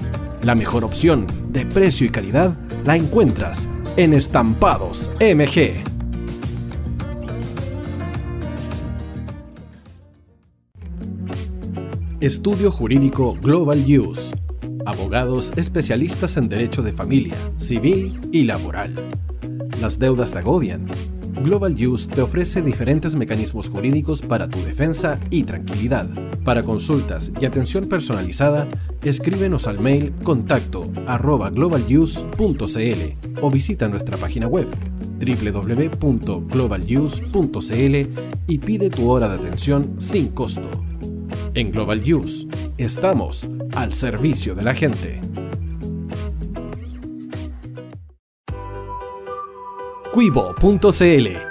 La mejor opción de precio y calidad la encuentras en Estampados MG. Estudio Jurídico Global Use. Abogados especialistas en derecho de familia, civil y laboral. Las deudas te agobian Global Use te ofrece diferentes mecanismos jurídicos para tu defensa y tranquilidad. Para consultas y atención personalizada, escríbenos al mail contacto arroba globaluse.cl o visita nuestra página web www.globaluse.cl y pide tu hora de atención sin costo. En Global Use, estamos al servicio de la gente. Cuivo.cl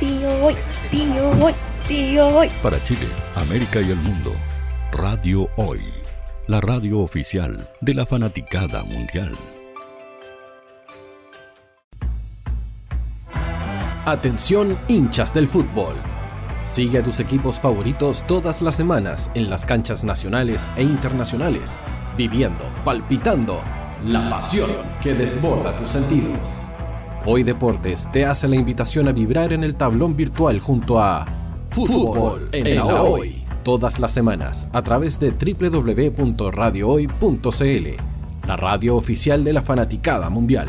Tío Hoy, tío Hoy, tío Hoy. Para Chile, América y el mundo, Radio Hoy, la radio oficial de la fanaticada mundial. Atención hinchas del fútbol. Sigue a tus equipos favoritos todas las semanas en las canchas nacionales e internacionales, viviendo, palpitando la pasión que desborda tus sentidos. Hoy Deportes te hace la invitación a vibrar en el tablón virtual junto a Fútbol en la Hoy, todas las semanas a través de www.radiohoy.cl, la radio oficial de la fanaticada mundial.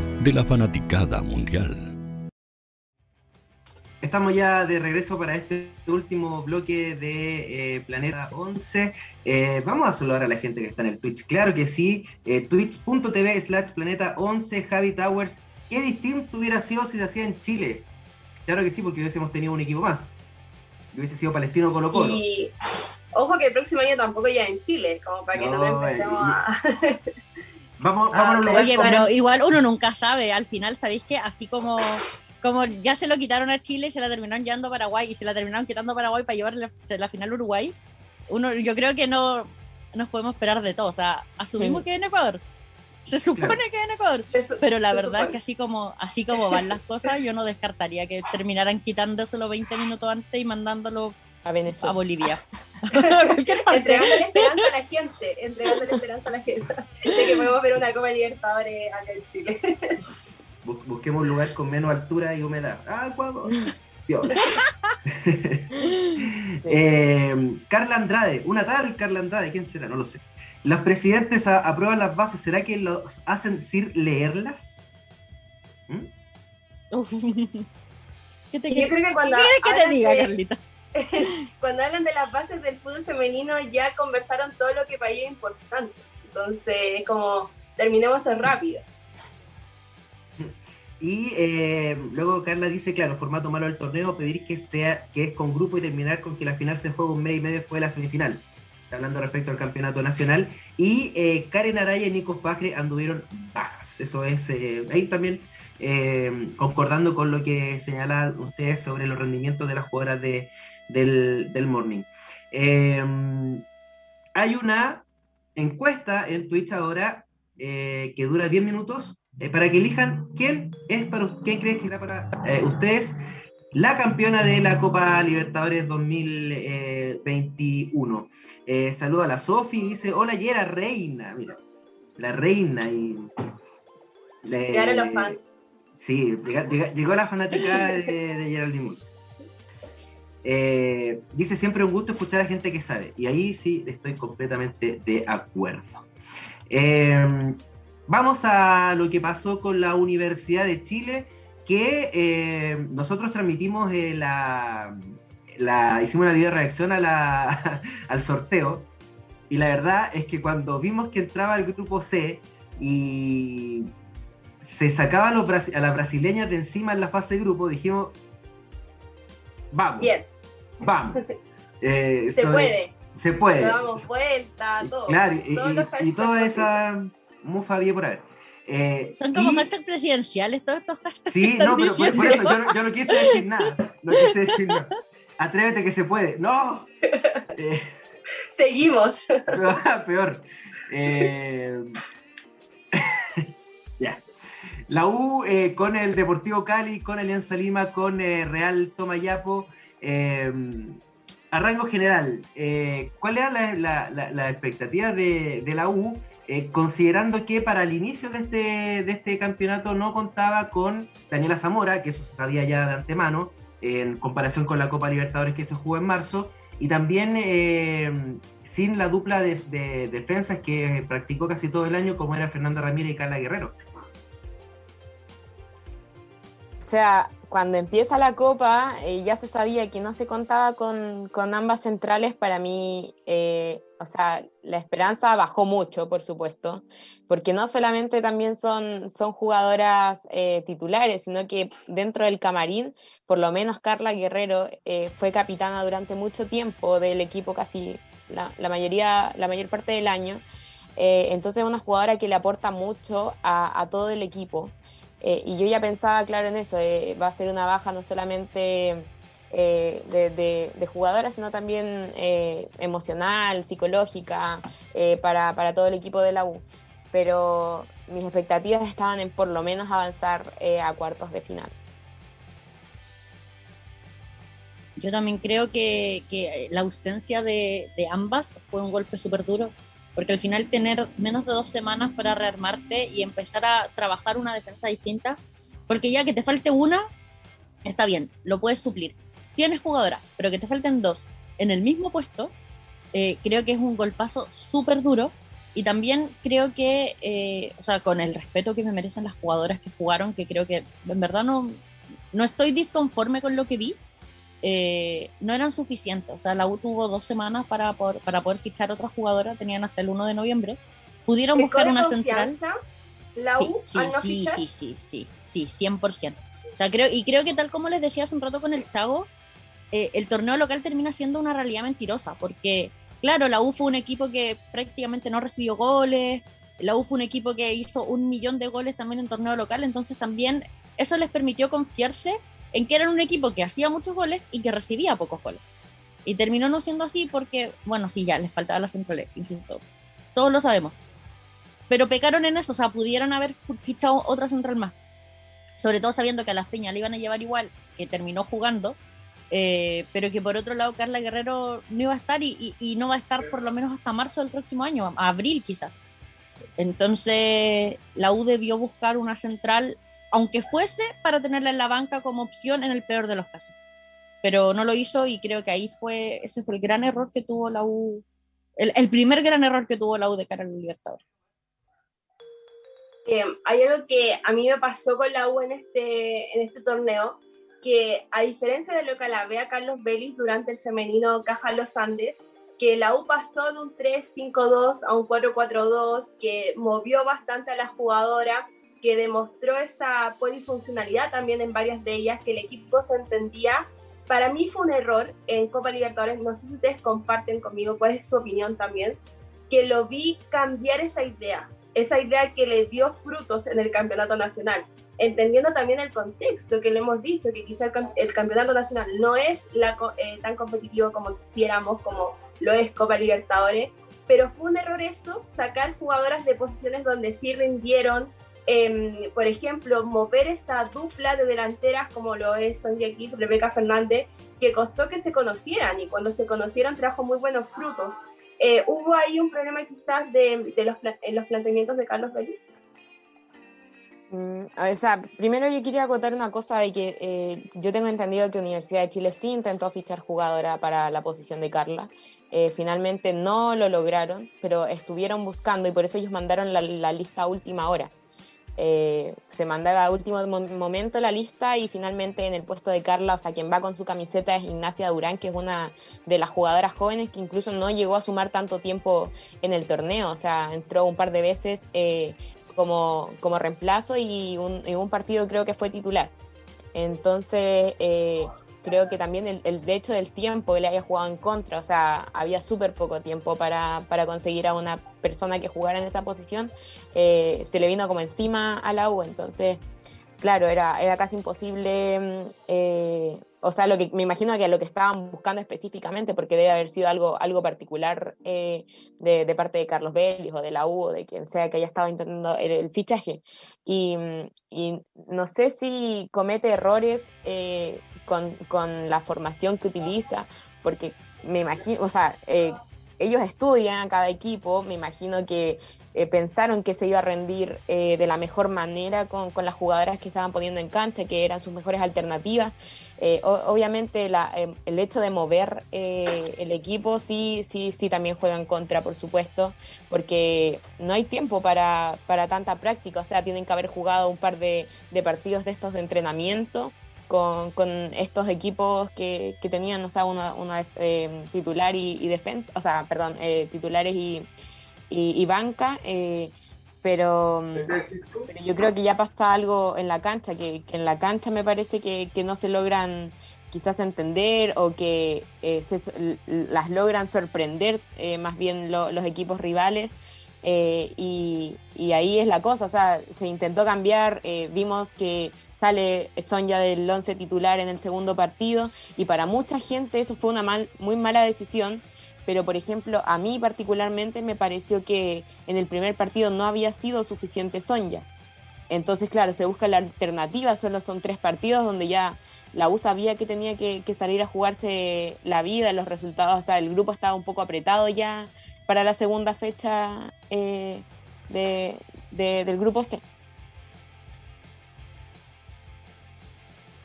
de la fanaticada mundial. Estamos ya de regreso para este último bloque de eh, Planeta 11. Eh, vamos a saludar a la gente que está en el Twitch. Claro que sí, eh, twitch.tv slash Planeta 11 Javi Towers. ¿Qué distinto hubiera sido si se hacía en Chile? Claro que sí, porque hubiésemos tenido un equipo más. Hubiese sido Palestino Colo Colo. Y ojo que el próximo año tampoco ya en Chile, como para que no, no empecemos a... Vamos, vamos a Oye, pero igual uno nunca sabe. Al final, ¿sabéis que así como como ya se lo quitaron a Chile y se la terminaron llevando a Paraguay y se la terminaron quitando a Paraguay para llevar la, final a Uruguay, uno, yo creo que no nos podemos esperar de todo. O sea, asumimos que en Ecuador. Se supone que en Ecuador. pero la verdad es que así como, así como van las cosas, yo no descartaría que terminaran quitándoselo 20 minutos antes y mandándolo a Venezuela. A Bolivia. entregando la esperanza a la gente, entregando la esperanza a la gente de que podemos ver una Copa Libertadores acá en Chile. busquemos un lugar con menos altura y humedad. Ah, Ecuador. eh, Carla Andrade, una tal Carla Andrade, ¿quién será? No lo sé. ¿Los presidentes aprueban las bases? ¿Será que los hacen sin leerlas? ¿Mm? ¿Qué te, Yo creo que cuando ¿Qué que te diga, Carlita? cuando hablan de las bases del fútbol femenino ya conversaron todo lo que para ellos es importante. Entonces, como terminemos tan rápido. Y eh, luego Carla dice, claro, formato malo del torneo, pedir que sea que es con grupo y terminar con que la final se juegue un mes y medio después de la semifinal. Está hablando respecto al campeonato nacional. Y eh, Karen Araya y Nico Fajre anduvieron bajas. Eso es, eh, ahí también concordando con lo que señalan ustedes sobre los rendimientos de las jugadoras de, del, del Morning. hay una encuesta en Twitch ahora que dura 10 minutos eh, para que elijan quién es para quién creen que será para eh, ustedes la campeona de la Copa Libertadores 2021. Eh, saluda a la Sofi, dice, hola Yera, reina, mira, la reina y... Llegaron los fans. Sí, llegó, la fanática de, de Geraldine dice siempre un gusto escuchar a gente que sabe. Y ahí sí estoy completamente de acuerdo. Vamos a lo que pasó con la Universidad de Chile, que eh, nosotros transmitimos eh, la, hicimos una video reacción a al sorteo. Y la verdad es que cuando vimos que entraba el grupo C y se sacaban los, a las brasileñas de encima en la fase de grupo, dijimos, vamos. Bien. Vamos. Eh, se puede. Se puede. damos vuelta, todo. Claro, y toda esa mufa había por haber. Eh, Son como hashtags presidenciales todos estos hashtags. Sí, no, pero por, eso yo no, quise decir nada. No quise decir nada. Atrévete que se puede. ¡No! Eh, Seguimos. Peor. Eh, ya. La U con el Deportivo Cali, con Alianza Lima, con Real Tomayapo. A rango general, ¿cuál era la, expectativa de, de la U? Eh, considerando que para el inicio de este, de este campeonato no contaba con Daniela Zamora, que eso se sabía ya de antemano, en comparación con la Copa Libertadores que se jugó en marzo, y también eh, sin la dupla de, defensas que practicó casi todo el año, como era Fernanda Ramírez y Carla Guerrero. Sea, cuando empieza la Copa, eh, ya se sabía que no se contaba con, con ambas centrales. Para mí, o sea, la esperanza bajó mucho, por supuesto, porque no solamente también son, son jugadoras eh, titulares, sino que dentro del camarín, por lo menos Carla Guerrero eh, fue capitana durante mucho tiempo del equipo, casi la, mayoría, la mayor parte del año. Eh, entonces es una jugadora que le aporta mucho a todo el equipo. Y yo ya pensaba, claro, en eso, va a ser una baja no solamente eh, de, jugadoras, sino también eh, emocional, psicológica, eh, para, todo el equipo de la U. Pero mis expectativas estaban en por lo menos avanzar a cuartos de final. Yo también creo que, la ausencia de, ambas fue un golpe súper duro, porque al final tener menos de dos semanas para rearmarte y empezar a trabajar una defensa distinta, porque ya que te falte una, está bien, lo puedes suplir. Tienes jugadoras, pero que te falten dos en el mismo puesto, eh, creo que es un golpazo súper duro. Y también creo que, eh, o sea, con el respeto que me merecen las jugadoras que jugaron, que creo que en verdad no, no estoy disconforme con lo que vi, eh, no eran suficientes. O sea, la U tuvo dos semanas para, para poder fichar otras jugadoras, tenían hasta el 1 de noviembre. Pudieron buscar una central. La U, sí, sí, sí, sí, sí, sí, sí, 100%. O sea, creo, y creo que tal como les decía hace un rato con el Chago, eh, el torneo local termina siendo una realidad mentirosa, porque claro, la U fue un equipo que prácticamente no recibió goles, la U fue un equipo que hizo un millón de goles también en torneo local, entonces también eso les permitió confiarse en que eran un equipo que hacía muchos goles y que recibía pocos goles. Y terminó no siendo así porque, bueno, sí, ya les faltaba la central, insisto, todos lo sabemos. Pero pecaron en eso, o sea, pudieron haber fichado otra central más. Sobre todo sabiendo que a la Feña le iban a llevar igual, que terminó jugando, eh, pero que por otro lado Carla Guerrero no iba a estar y, no va a estar por lo menos hasta marzo del próximo año, abril quizás. Entonces la U debió buscar una central, aunque fuese para tenerla en la banca como opción en el peor de los casos. Pero no lo hizo y creo que ahí fue, ese fue el gran error que tuvo la U, el, primer gran error que tuvo la U de cara al Libertadores. Eh, hay algo que a mí me pasó con la U en este, en este torneo, que a diferencia de lo que la vea Carlos Vélez durante el femenino Caja Los Andes, que la U pasó de un 3-5-2 a un 4-4-2, que movió bastante a la jugadora, que demostró esa polifuncionalidad también en varias de ellas, que el equipo se entendía. Para mí fue un error en Copa Libertadores, no sé si ustedes comparten conmigo cuál es su opinión también, que lo vi cambiar esa idea, esa idea que le dio frutos en el campeonato nacional entendiendo también el contexto que le hemos dicho, que quizá el, campeonato nacional no es la, eh, tan competitivo como quisiéramos, como lo es Copa Libertadores, pero fue un error eso, sacar jugadoras de posiciones donde sí rindieron, em, por ejemplo, mover esa dupla de delanteras como lo es Sonia aquí, Rebeca Fernández, que costó que se conocieran y cuando se conocieron trajo muy buenos frutos. Eh, ¿Hubo ahí un problema quizás de, los, en los planteamientos de Carlos Belli? Mm, o sea, primero yo quería acotar una cosa de que eh, yo tengo entendido que Universidad de Chile sí intentó fichar jugadora para la posición de Carla. Eh, finalmente no lo lograron, pero estuvieron buscando y por eso ellos mandaron la, lista a última hora. Eh, se mandaba a último momento la lista y finalmente en el puesto de Carla, o sea, quien va con su camiseta es Ignacia Durán, que es una de las jugadoras jóvenes que incluso no llegó a sumar tanto tiempo en el torneo, o sea, entró un par de veces como, como reemplazo y un, un, partido creo que fue titular. Entonces, eh, creo que también el, el, hecho del tiempo que le haya jugado en contra, o sea, había súper poco tiempo para, para, conseguir a una persona que jugara en esa posición, eh, se le vino como encima a la U, entonces, claro, era, era casi imposible mm, eh, o sea, lo que me imagino que lo que estaban buscando específicamente, porque debe haber sido algo, algo particular eh, de, parte de Carlos Vélez o de la U o de quien sea que haya estado intentando el, fichaje. Y, no sé si comete errores con, la formación que utiliza, porque me imagino, o sea, eh, ellos estudian cada equipo, me imagino que eh, pensaron que se iba a rendir eh, de la mejor manera con, con, las jugadoras que estaban poniendo en cancha, que eran sus mejores alternativas. Eh, obviamente em, el hecho de mover el equipo sí, sí, sí también juega en contra, por supuesto, porque no hay tiempo para, para tanta práctica, o sea, tienen que haber jugado un par de, de partidos de estos de entrenamiento. Con, con, estos equipos que, que, tenían, o sea, una, una titular y, y defensa, o sea, perdón, titulares y, y, banca, eh, pero, pero, yo creo que ya pasa algo en la cancha, que, en la cancha me parece que, que, no se logran quizás entender o que eh, se, las logran sorprender eh, más bien los equipos rivales. y, y, ahí es la cosa, o sea, se intentó cambiar, vimos que sale Sonja del 11 titular en el segundo partido y para mucha gente eso fue una mal, muy mala decisión pero por ejemplo, a mí particularmente me pareció que en el primer partido no había sido suficiente Sonja. Entonces, claro, se busca la alternativa, solo son tres partidos donde ya la U sabía que tenía que, salir a jugarse la vida, los resultados, o sea, el grupo estaba un poco apretado ya para la segunda fecha eh, del grupo C.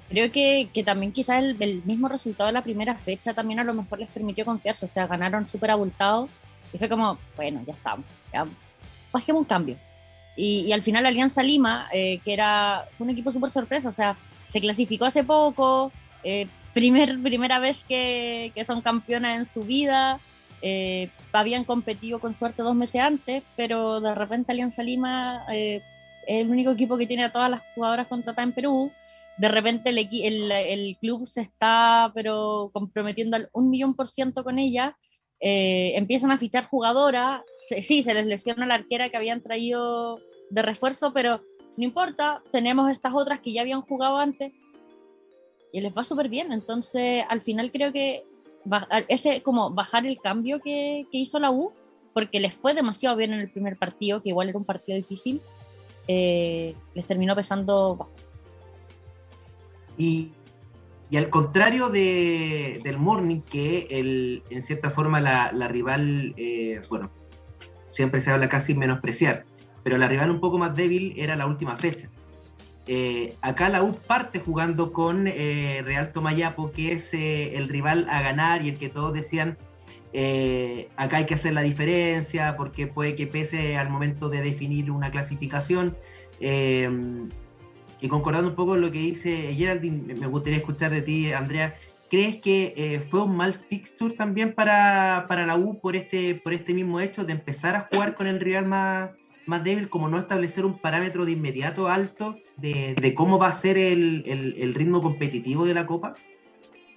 creo que, que también quizás el, mismo resultado de la primera fecha también a lo mejor les permitió confiarse, o sea, ganaron súper abultados y fue como, bueno, ya estamos, ya bajemos un cambio. Y, al final Alianza Lima, eh, que era, fue un equipo súper sorpresa, o sea, se clasificó hace poco, eh, primer, primera vez que, que, son campeonas en su vida, eh, habían competido con suerte dos meses antes, pero de repente Alianza Lima es el único equipo que tiene a todas las jugadoras contratadas en Perú, de repente el, el, el club se está pero comprometiendo al un millón por ciento con ella, eh, empiezan a fichar jugadoras, sí, se les lesiona la arquera que habían traído de refuerzo, pero no importa, tenemos estas otras que ya habían jugado antes y les va súper bien, entonces al final creo que ese como bajar el cambio que, que, hizo la U, porque les fue demasiado bien en el primer partido, que igual era un partido difícil, eh, les terminó pesando bastante. Y, y al contrario de, del Morning, que el, en cierta forma la, rival, eh, bueno, siempre se habla casi menospreciar, pero la rival un poco más débil era la última fecha. Eh, acá la U parte jugando con eh, Real Tomayapo, que es el rival a ganar y el que todos decían, acá hay que hacer la diferencia porque puede que pese al momento de definir una clasificación. Y concordando un poco con lo que dice Geraldine, me gustaría escuchar de ti, Andrea. ¿Crees que eh, fue un mal fixture también para, para, la U por este, por este mismo hecho de empezar a jugar con el rival más, más débil, como no establecer un parámetro de inmediato alto de, cómo va a ser el, el, el, ritmo competitivo de la Copa?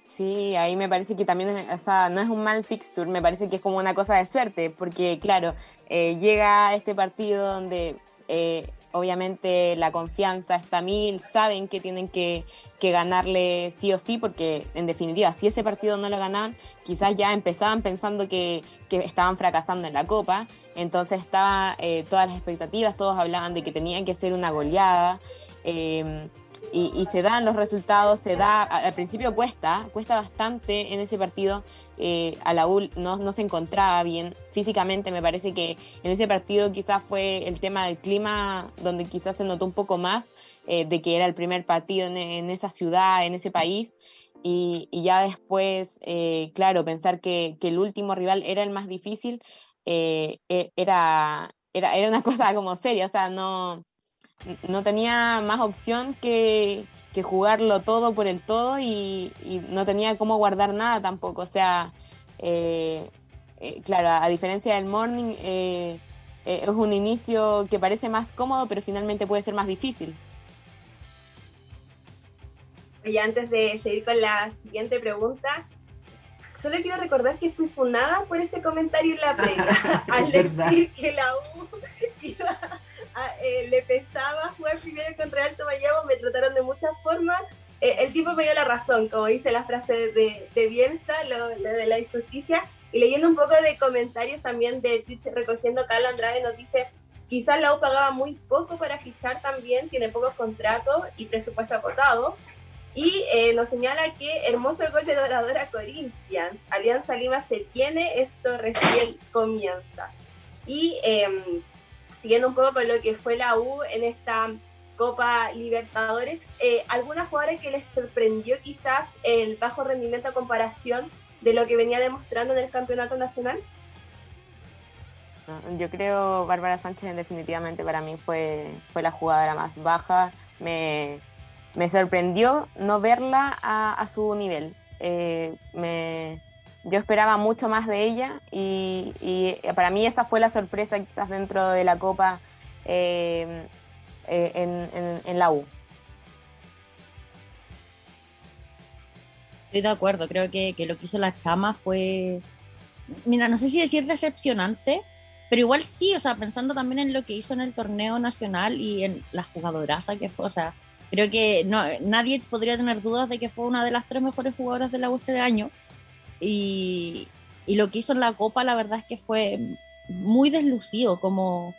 Sí, ahí me parece que también, o sea, no es un mal fixture, me parece que es como una cosa de suerte, porque claro, eh, llega este partido donde eh, obviamente la confianza está mil, saben que tienen que, ganarle sí o sí, porque en definitiva, si ese partido no lo ganaban, quizás ya empezaban pensando que, estaban fracasando en la Copa, entonces estaban eh, todas las expectativas, todos hablaban de que tenían que ser una goleada. Eh, y, se dan los resultados, se da, al principio cuesta, cuesta bastante en ese partido, eh, a la U no, no, se encontraba bien físicamente, me parece que en ese partido quizás fue el tema del clima donde quizás se notó un poco más eh, de que era el primer partido en, esa ciudad, en ese país, y, ya después, eh, claro, pensar que, que, el último rival era el más difícil, e, era, era, era una cosa como seria, o sea, no no tenía más opción que, jugarlo todo por el todo y, no tenía cómo guardar nada tampoco. O sea, eh, eh, claro, a diferencia del morning, eh, es un inicio que parece más cómodo, pero finalmente puede ser más difícil. Y antes de seguir con la siguiente pregunta, solo quiero recordar que fui fundada por ese comentario en la previa, al decir que la U iba eh, le pesaba jugar primero contra Alto Mayabo, me trataron de muchas formas. Eh, el tipo me dio la razón, como dice la frase de, de Bielsa, lo, de la injusticia. Y leyendo un poco de comentarios también de Twitch, recogiendo Carlos Andrade, nos dice, quizás la U pagaba muy poco para fichar también, tiene pocos contratos y presupuesto acotado. Y eh, nos señala que hermoso el gol de Doradora Corinthians. Alianza Lima se tiene, esto recién comienza. Y em, siguiendo un poco con lo que fue la U en esta Copa Libertadores, eh, ¿algunas que les sorprendió quizás el bajo rendimiento a comparación de lo que venía demostrando en el campeonato nacional? Yo creo Bárbara Sánchez definitivamente para mí fue, fue la jugadora más baja. Me, me sorprendió no verla a, a su nivel. Eh, me, yo esperaba mucho más de ella y, para mí esa fue la sorpresa quizás dentro de la Copa eh, eh, en, la U. Estoy de acuerdo, creo que, lo que hizo la chama fue, mira, no sé si decir decepcionante, pero igual sí, o sea, pensando también en lo que hizo en el torneo nacional y en la jugadoraza que fue, o sea, creo que no, nadie podría tener dudas de que fue una de las tres mejores jugadoras de la U este año y, lo que hizo en la Copa, la verdad es que fue muy deslucido, como,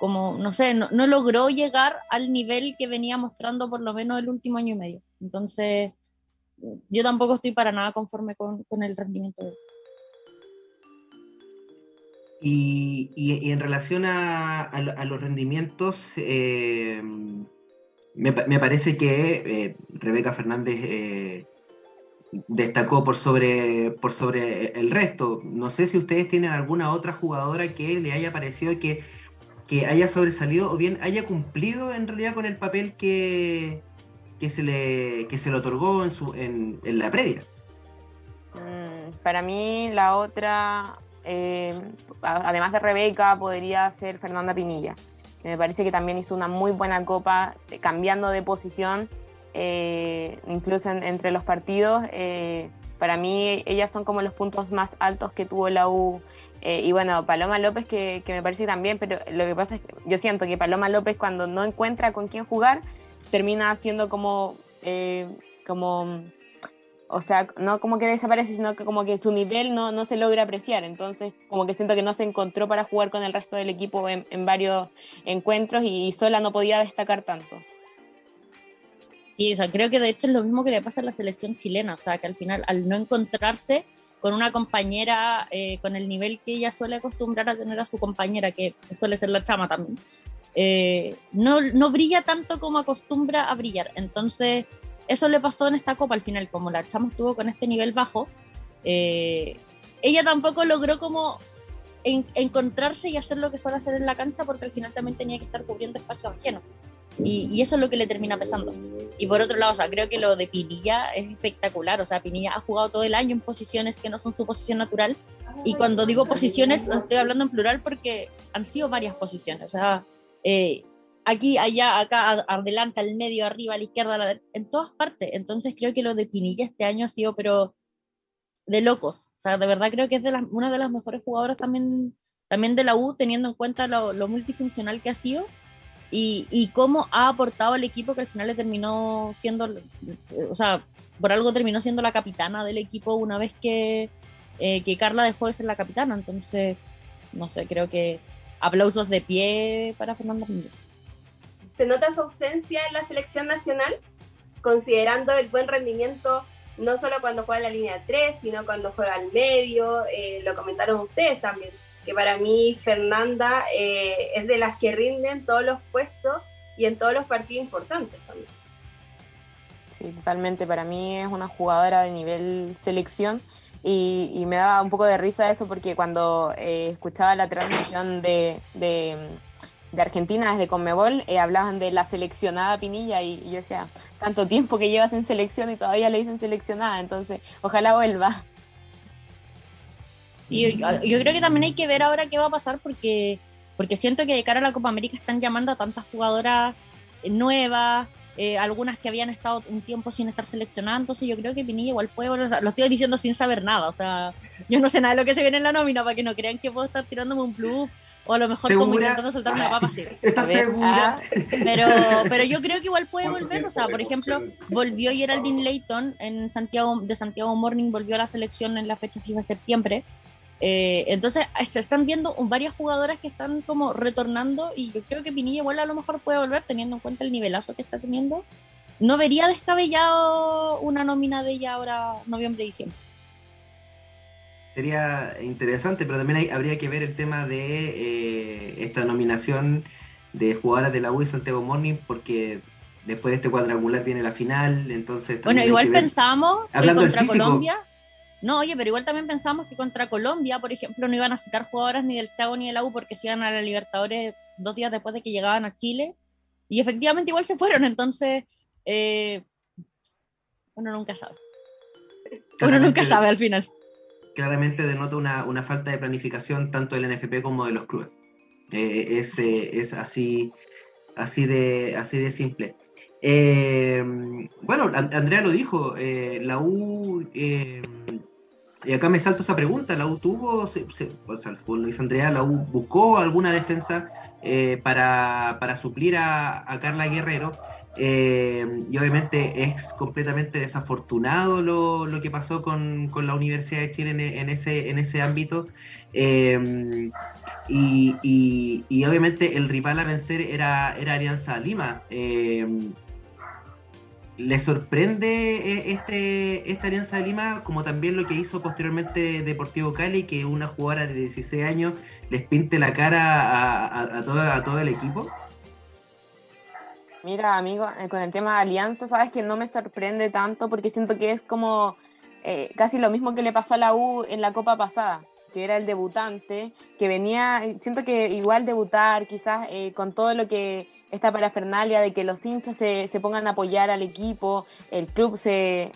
como no sé, no, logró llegar al nivel que venía mostrando por lo menos el último año y medio. Entonces, yo tampoco estoy para nada conforme con, el rendimiento de él. Y, en relación a, los rendimientos, eh, me, parece que Rebeca Fernández destacó por sobre, por sobre el resto. No sé si ustedes tienen alguna otra jugadora que le haya parecido que, que haya sobresalido o bien haya cumplido en realidad con el papel que, que, se, le, que se le otorgó en, su, en, en la previa. Mm, para mí la otra, eh, además de Rebeca, podría ser Fernanda Pinilla. me parece que también hizo una muy buena copa, cambiando de posición eh, incluso entre los partidos. Eh, para mí ellas son como los puntos más altos que tuvo la U. Eh, y bueno, Paloma López que, me parece también, pero lo que pasa es que yo siento que Paloma López cuando no encuentra con quién jugar, termina siendo como, como o sea, no como que desaparece, sino que como que su nivel no, no se logra apreciar. Entonces, como que siento que no se encontró para jugar con el resto del equipo en, varios encuentros y sola no podía destacar tanto. Sí, o sea, creo que de hecho es lo mismo que le pasa a la selección chilena, o sea, que al final, al no encontrarse con una compañera eh, con el nivel que ella suele acostumbrar a tener a su compañera, que suele ser la chama también, eh, no, no brilla tanto como acostumbra a brillar. Entonces, eso le pasó en esta copa al final, como la chama estuvo con este nivel bajo, eh, ella tampoco logró como encontrarse y hacer lo que suele hacer en la cancha porque al final también tenía que estar cubriendo espacios ajenos. Y, eso es lo que le termina pesando. Y por otro lado, o sea, creo que lo de Pinilla es espectacular. O sea, Pinilla ha jugado todo el año en posiciones que no son su posición natural. Y cuando digo posiciones, estoy hablando en plural porque han sido varias posiciones. O sea, eh, aquí, allá, acá, adelante, al medio, arriba, a la izquierda, a la en todas partes. Entonces creo que lo de Pinilla este año ha sido, pero de locos. O sea, de verdad creo que es de una de las mejores jugadoras también, también de la U, teniendo en cuenta lo, lo multifuncional que ha sido y, cómo ha aportado al equipo que al final le terminó siendo, o sea, por algo terminó siendo la capitana del equipo una vez que, eh, que Carla dejó de ser la capitana. Entonces, no sé, creo que aplausos de pie para Fernando ¿Se nota su ausencia en la selección nacional? Considerando el buen rendimiento no solo cuando juega en la línea 3, sino cuando juega al medio, eh, lo comentaron ustedes también que para mí Fernanda eh, es de las que rinden todos los puestos y en todos los partidos importantes también. Sí, totalmente. Para mí es una jugadora de nivel selección y, me daba un poco de risa eso porque cuando eh, escuchaba la transmisión de, de, Argentina desde Conmebol, eh, hablaban de la seleccionada Pinilla y, y, yo decía, tanto tiempo que llevas en selección y todavía le dicen seleccionada, entonces ojalá vuelva. Sí, yo, creo que también hay que ver ahora qué va a pasar porque, porque siento que de cara a la Copa América están llamando a tantas jugadoras nuevas, eh, algunas que habían estado un tiempo sin estar seleccionadas, entonces yo creo que Pinilla igual puede, lo estoy diciendo sin saber nada, o sea, yo no sé nada de lo que se viene en la nómina para que no crean que puedo estar tirándome un plus o a lo mejor como intentando soltar una papa así. ¿Estás segura? Ah, pero, pero yo creo que igual puede volver, o sea, por ejemplo, volvió Geraldine Layton en Santiago, de Santiago Morning, volvió a la selección en la fecha FIFA de septiembre, eh, entonces, se están viendo varias jugadoras que están como retornando y yo creo que Pinilla igual a lo mejor puede volver teniendo en cuenta el nivelazo que está teniendo. No vería descabellado una nómina de ella ahora noviembre-diciembre. Sería interesante, pero también habría que ver el tema de eh, esta nominación de jugadoras de la U y Santiago Morning, porque después de este cuadrangular viene la final, entonces... Bueno, igual pensamos que contra Colombia no, oye, pero igual también pensamos que contra Colombia, por ejemplo, no iban a citar jugadoras ni del Chago ni de la U porque se iban a la Libertadores dos días después de que llegaban a Chile. Y efectivamente igual se fueron, entonces eh, uno nunca sabe. uno nunca sabe al final. Claramente denota una, falta de planificación tanto del NFP como de los clubes. Eh, es, eh, es así, así, de, así de simple. Bueno, Andrea lo dijo, la U y acá me salto esa pregunta, ¿la U tuvo, se, o sea, como dice Andrea, la U buscó alguna defensa eh, para, suplir a, Carla Guerrero? Eh, y obviamente es completamente desafortunado lo, que pasó con, la Universidad de Chile en, ese, en ese ámbito. Eh, y, obviamente el rival a vencer era, era Alianza Lima. ¿Le sorprende eh, este, esta Alianza de Lima, como también lo que hizo posteriormente Deportivo Cali, que una jugadora de 16 años les pinte la cara a, todo, el equipo? Mira, amigo, eh, con el tema de Alianza, sabes que no me sorprende tanto porque siento que es como eh, casi lo mismo que le pasó a la U en la Copa pasada, que era el debutante, que venía, siento que igual debutar, quizás eh, con todo lo que esta parafernalia de que los hinchas se, se pongan a apoyar al equipo, el club se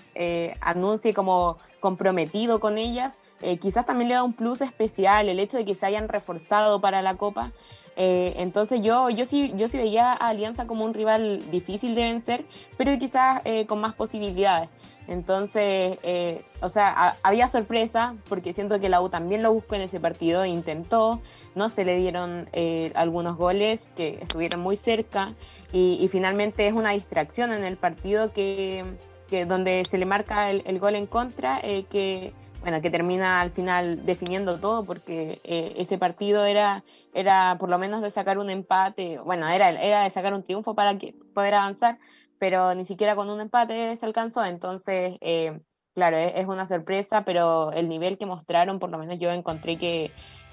anuncie como comprometido con ellas, quizás también le da un plus especial el hecho de que se hayan reforzado para la Copa. Eh, entonces yo, yo, sí, yo sí veía a Alianza como un rival difícil de vencer, pero quizás eh, con más posibilidades. Entonces, eh, o sea, había sorpresa, porque siento que la U también lo buscó en ese partido, intentó, no se le dieron algunos goles que estuvieron muy cerca, y, finalmente es una distracción en el partido que, donde se le marca el, gol en contra, que bueno, que termina al final definiendo todo porque eh, ese partido era, era por lo menos de sacar un empate, bueno, era, era de sacar un triunfo para que, poder avanzar, pero ni siquiera con un empate se alcanzó, entonces, eh, claro, es, es, una sorpresa, pero el nivel que mostraron, por lo menos yo encontré que,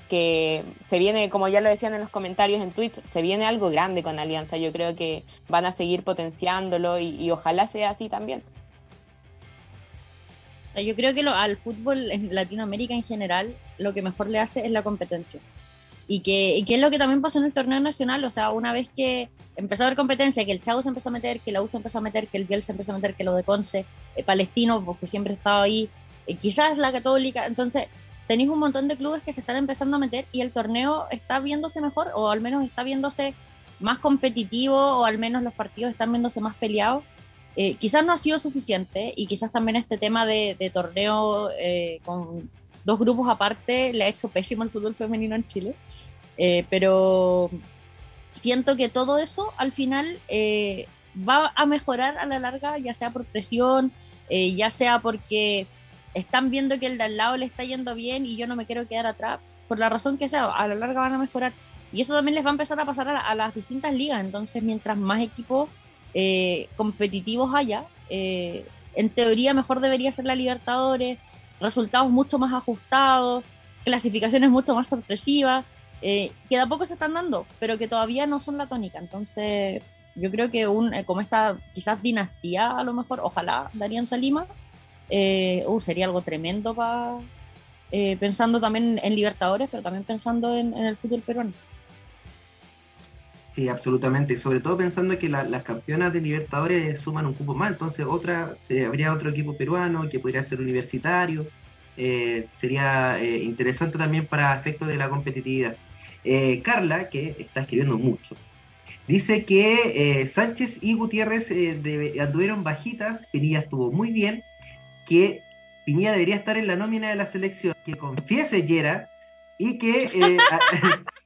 que se viene, como ya lo decían en los comentarios en Twitch, se viene algo grande con Alianza, yo creo que van a seguir potenciándolo y, y ojalá sea así también yo creo que lo, al fútbol en Latinoamérica en general lo que mejor le hace es la competencia. Y que, y que es lo que también pasó en el torneo nacional, o sea, una vez que empezó a haber competencia, que el Chavo se empezó a meter, que la U se empezó a meter, que el Biel se empezó a meter, que lo de Conce, eh, Palestino, porque siempre estaba ahí, eh, quizás la Católica, entonces tenéis un montón de clubes que se están empezando a meter y el torneo está viéndose mejor, o al menos está viéndose más competitivo, o al menos los partidos están viéndose más peleados. Eh, quizás no ha sido suficiente y quizás también este tema de, torneo eh, con dos grupos aparte le ha hecho pésimo el fútbol femenino en Chile. Eh, pero siento que todo eso al final va a mejorar a la larga, ya sea por presión, ya sea porque están viendo que el de al lado le está yendo bien y yo no me quiero quedar atrás. Por la razón que sea, a la larga van a mejorar. Y eso también les va a empezar a pasar a las distintas ligas. Entonces, mientras más equipos eh, competitivos haya, eh, en teoría mejor debería ser la Libertadores, resultados mucho más ajustados, clasificaciones mucho más sorpresivas, eh, que de a poco se están dando, pero que todavía no son la tónica. Entonces, yo creo que un, como esta quizás dinastía, a lo mejor, ojalá darían Salima, uh, sería algo tremendo para pensando también en Libertadores, pero también pensando en el fútbol peruano. Sí, absolutamente. Y sobre todo pensando que las campeonas de Libertadores suman un cupo más, entonces otra, habría otro equipo peruano que podría ser universitario. Eh, sería eh, interesante también para efectos de la competitividad. Eh, Carla, que está escribiendo mucho, dice que Sánchez y Gutiérrez anduvieron bajitas, Pinilla estuvo muy bien, que Pinilla debería estar en la nómina de la selección, que confiese Yera y que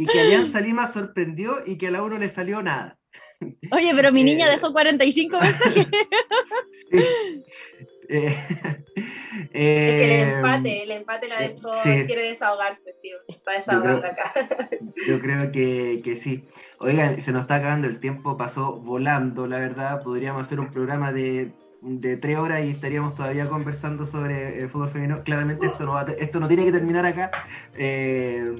y que Alianza Lima sorprendió y que a la uno le salió nada. Oye, pero mi niña eh, dejó 45 mensajes. Sí. Eh, es que el eh, empate, el empate la dejó, quiere desahogarse, tío. Está desahogando acá. Yo creo que, que, sí. Oigan, se nos está acabando el tiempo, pasó volando, la verdad. Podríamos hacer un programa de, de tres horas y estaríamos todavía conversando sobre el fútbol femenino. Claramente esto no, va esto no tiene que terminar acá. Eh,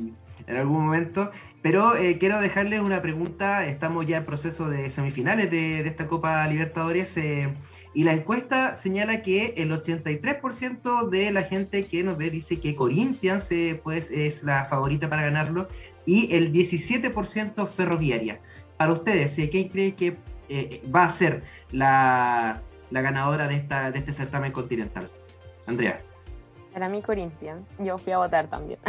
en algún momento. Pero eh, quiero dejarles una pregunta. Estamos ya en proceso de semifinales de, esta Copa Libertadores. Eh, y la encuesta señala que el 83% de la gente que nos ve dice que Corinthians eh, pues, es la favorita para ganarlo. Y el 17% Ferroviaria. Para ustedes, ¿quién cree que va a ser la, la ganadora de, esta, de este certamen continental? Andrea. Para mí Corinthians, yo fui a votar también.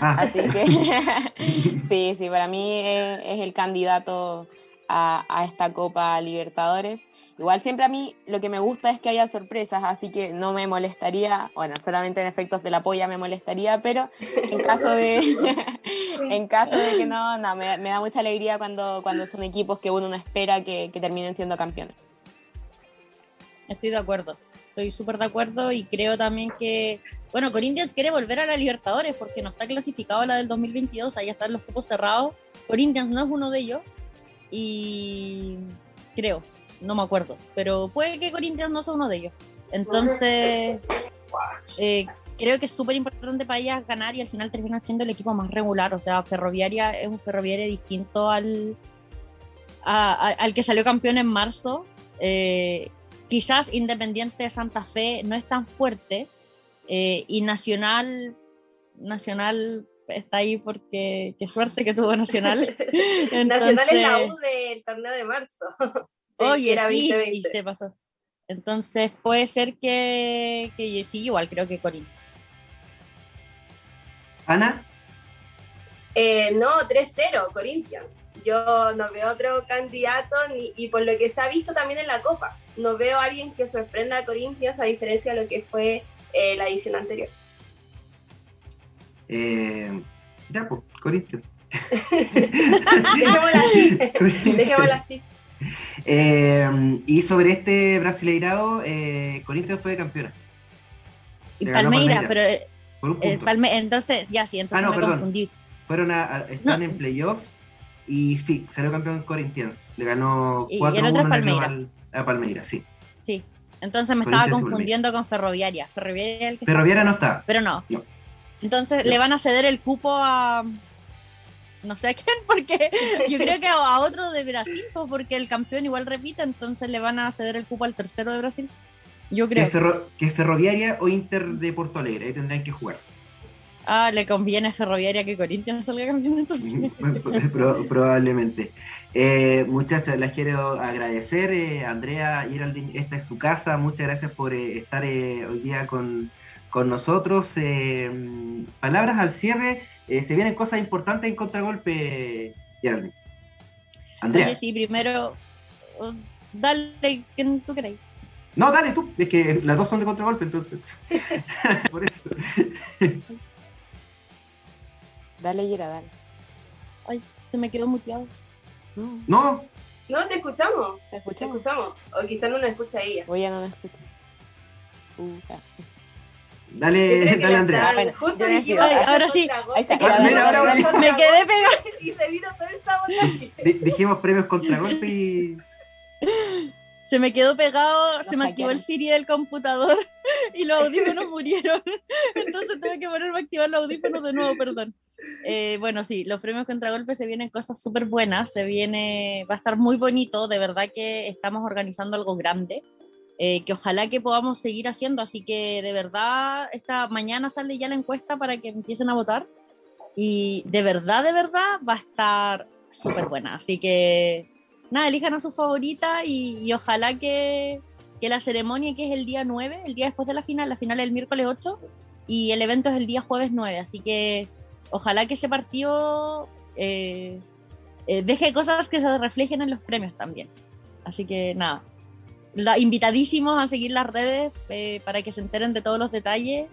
Ah. Así que sí, sí, para mí es, el candidato a, esta Copa Libertadores. Igual siempre a mí lo que me gusta es que haya sorpresas, así que no me molestaría, bueno, solamente en efectos de la polla me molestaría, pero en caso de, en caso de que no, no, me, da mucha alegría cuando, cuando son equipos que uno no espera que, que terminen siendo campeones. Estoy de acuerdo estoy súper de acuerdo y creo también que, bueno, Corinthians quiere volver a la Libertadores porque no está clasificado la del 2022, ahí están los cupos cerrados. Corinthians no es uno de ellos y creo, no me acuerdo, pero puede que Corinthians no sea uno de ellos. Entonces, eh, creo que es súper importante para ellas ganar y al final termina siendo el equipo más regular. O sea, Ferroviaria es un Ferroviaria distinto al, al que salió campeón en marzo. Eh, quizás Independiente de Santa Fe no es tan fuerte eh, y Nacional, Nacional está ahí porque qué suerte que tuvo Nacional. Nacional es la U del torneo de marzo. Oye, sí, y se pasó. Entonces puede ser que, que sí, igual creo que Corinthians. Ana. Eh, no, 3-0, Corinthians. Yo no veo otro candidato y por lo que se ha visto también en la Copa, no veo a alguien que sorprenda a Corinthians a diferencia de lo que fue eh, la edición anterior. Eh, ya, pues, Corinthians. Dejémosla así. Dejémosla así. Eh, y sobre este Brasileirado, eh, Corinthians fue campeona. Y Palmeiras, pero. Eh, entonces, ya sí, entonces ah, no, me confundí. Fueron a, están en playoff y sí, salió campeón Corinthians. Le ganó 4 1 Palmeiras. a Palmeiras, sí. Sí, entonces me estaba confundiendo con Ferroviaria. Ferroviaria, el que Ferroviaria no está. Pero no. Entonces le van a ceder el cupo a, no sé a quién, porque yo creo que a otro de Brasil, porque el campeón igual repite, entonces le van a ceder el cupo al tercero de Brasil. Yo creo. Que, es Ferroviaria o Inter de Porto Alegre, ahí tendrán que jugar. Ah, le conviene Ferroviaria que Corinthians salga campeón entonces. probablemente. Eh, muchachas, las quiero agradecer. Eh, Andrea Geraldine, esta es su casa. Muchas gracias por eh, estar hoy día con, con nosotros. palabras al cierre eh, se vienen cosas importantes en contragolpe, Geraldine. Andrea. sí, primero, uh, dale, ¿quién tú crees? No, dale tú, es que las dos son de contragolpe, entonces. Por eso. dale, Yera, dale. Ay, se me quedó muteado. No. No, te escuchamos. Te escuchamos. O quizás no nos escucha ella. O ella no nos escucha. Uh, Dale, dale Andrea. Bueno, justo ahora sí. Ahí está. me quedé pegada. Y se vino todo el sabor. Dijimos premios contra golpe y. Se me quedó pegado, se me activó el Siri del computador y los audífonos murieron. Entonces tuve que ponerme a activar los audífonos de nuevo, perdón. Eh, bueno, sí, los premios contragolpe se vienen cosas súper buenas, se viene, va a estar muy bonito, de verdad que estamos organizando algo grande. Eh, que ojalá que podamos seguir haciendo. Así que de verdad, esta mañana sale ya la encuesta para que empiecen a votar. Y de verdad, de verdad, va a estar súper buena. Así que nada, elijan a su favorita y, ojalá que, que, la ceremonia, que es el día 9, el día después de la final, la final es el miércoles 8 y el evento es el día jueves 9. Así que ojalá que ese partido eh, eh, deje cosas que se reflejen en los premios también. Así que nada, invitadísimos a seguir las redes eh, para que se enteren de todos los detalles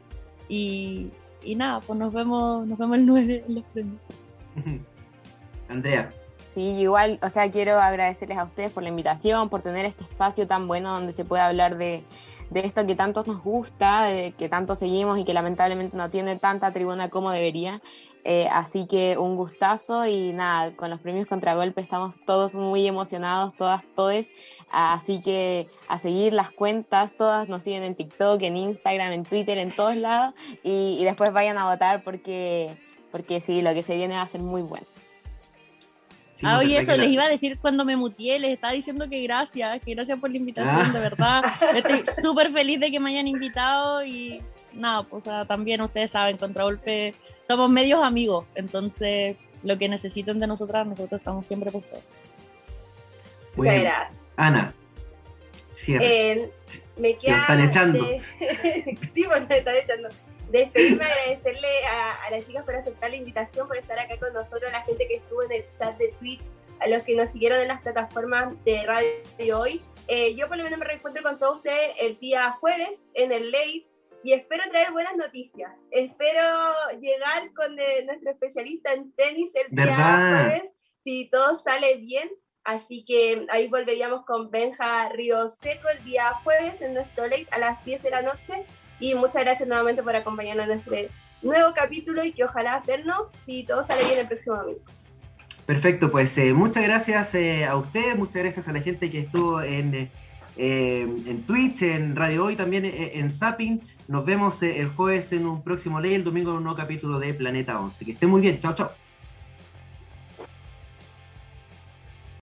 y, nada, pues nos vemos, nos vemos el 9 en los premios. Andrea. Sí, igual, o sea, quiero agradecerles a ustedes por la invitación, por tener este espacio tan bueno donde se puede hablar de, de esto que tanto nos gusta, que tanto seguimos y que lamentablemente no tiene tanta tribuna como debería. Eh, así que un gustazo y nada, con los premios Contragolpe estamos todos muy emocionados, todas, todes. Así que a seguir las cuentas, todas nos siguen en TikTok, en Instagram, en Twitter, en todos lados. Y, después vayan a votar porque, porque sí, lo que se viene va a ser muy bueno. Ah, oye, eso les iba a decir cuando me mutié, les estaba diciendo que gracias, que gracias por la invitación, de verdad. Estoy súper feliz de que me hayan invitado y nada, pues también ustedes saben, Contragolpe, somos medios amigos, entonces lo que necesiten de nosotras, nosotros estamos siempre por favor. Muchas gracias. Ana, eh, me queda. están echando. sí, pues me están echando. Despedirme, agradecerle a, las chicas por aceptar la invitación, por estar acá con nosotros, a la gente que estuvo en el chat de Twitch, a los que nos siguieron en las plataformas de radio de hoy. Eh, yo por lo menos me reencuentro con todos ustedes el día jueves en el late y espero traer buenas noticias. Espero llegar con nuestro especialista en tenis el día jueves, si todo sale bien. Así que ahí volveríamos con Benja Río Seco el día jueves en nuestro late a las 10 de la noche. Y muchas gracias nuevamente por acompañarnos en este nuevo capítulo y que ojalá vernos si todo sale bien el próximo domingo. Perfecto, pues eh, muchas gracias eh, a ustedes, muchas gracias a la gente que estuvo en, eh, en Twitch, en Radio Hoy, también en Zapping. Nos vemos el jueves en un próximo ley, el domingo en un nuevo capítulo de Planeta 11. Que esté muy bien, chao, chao.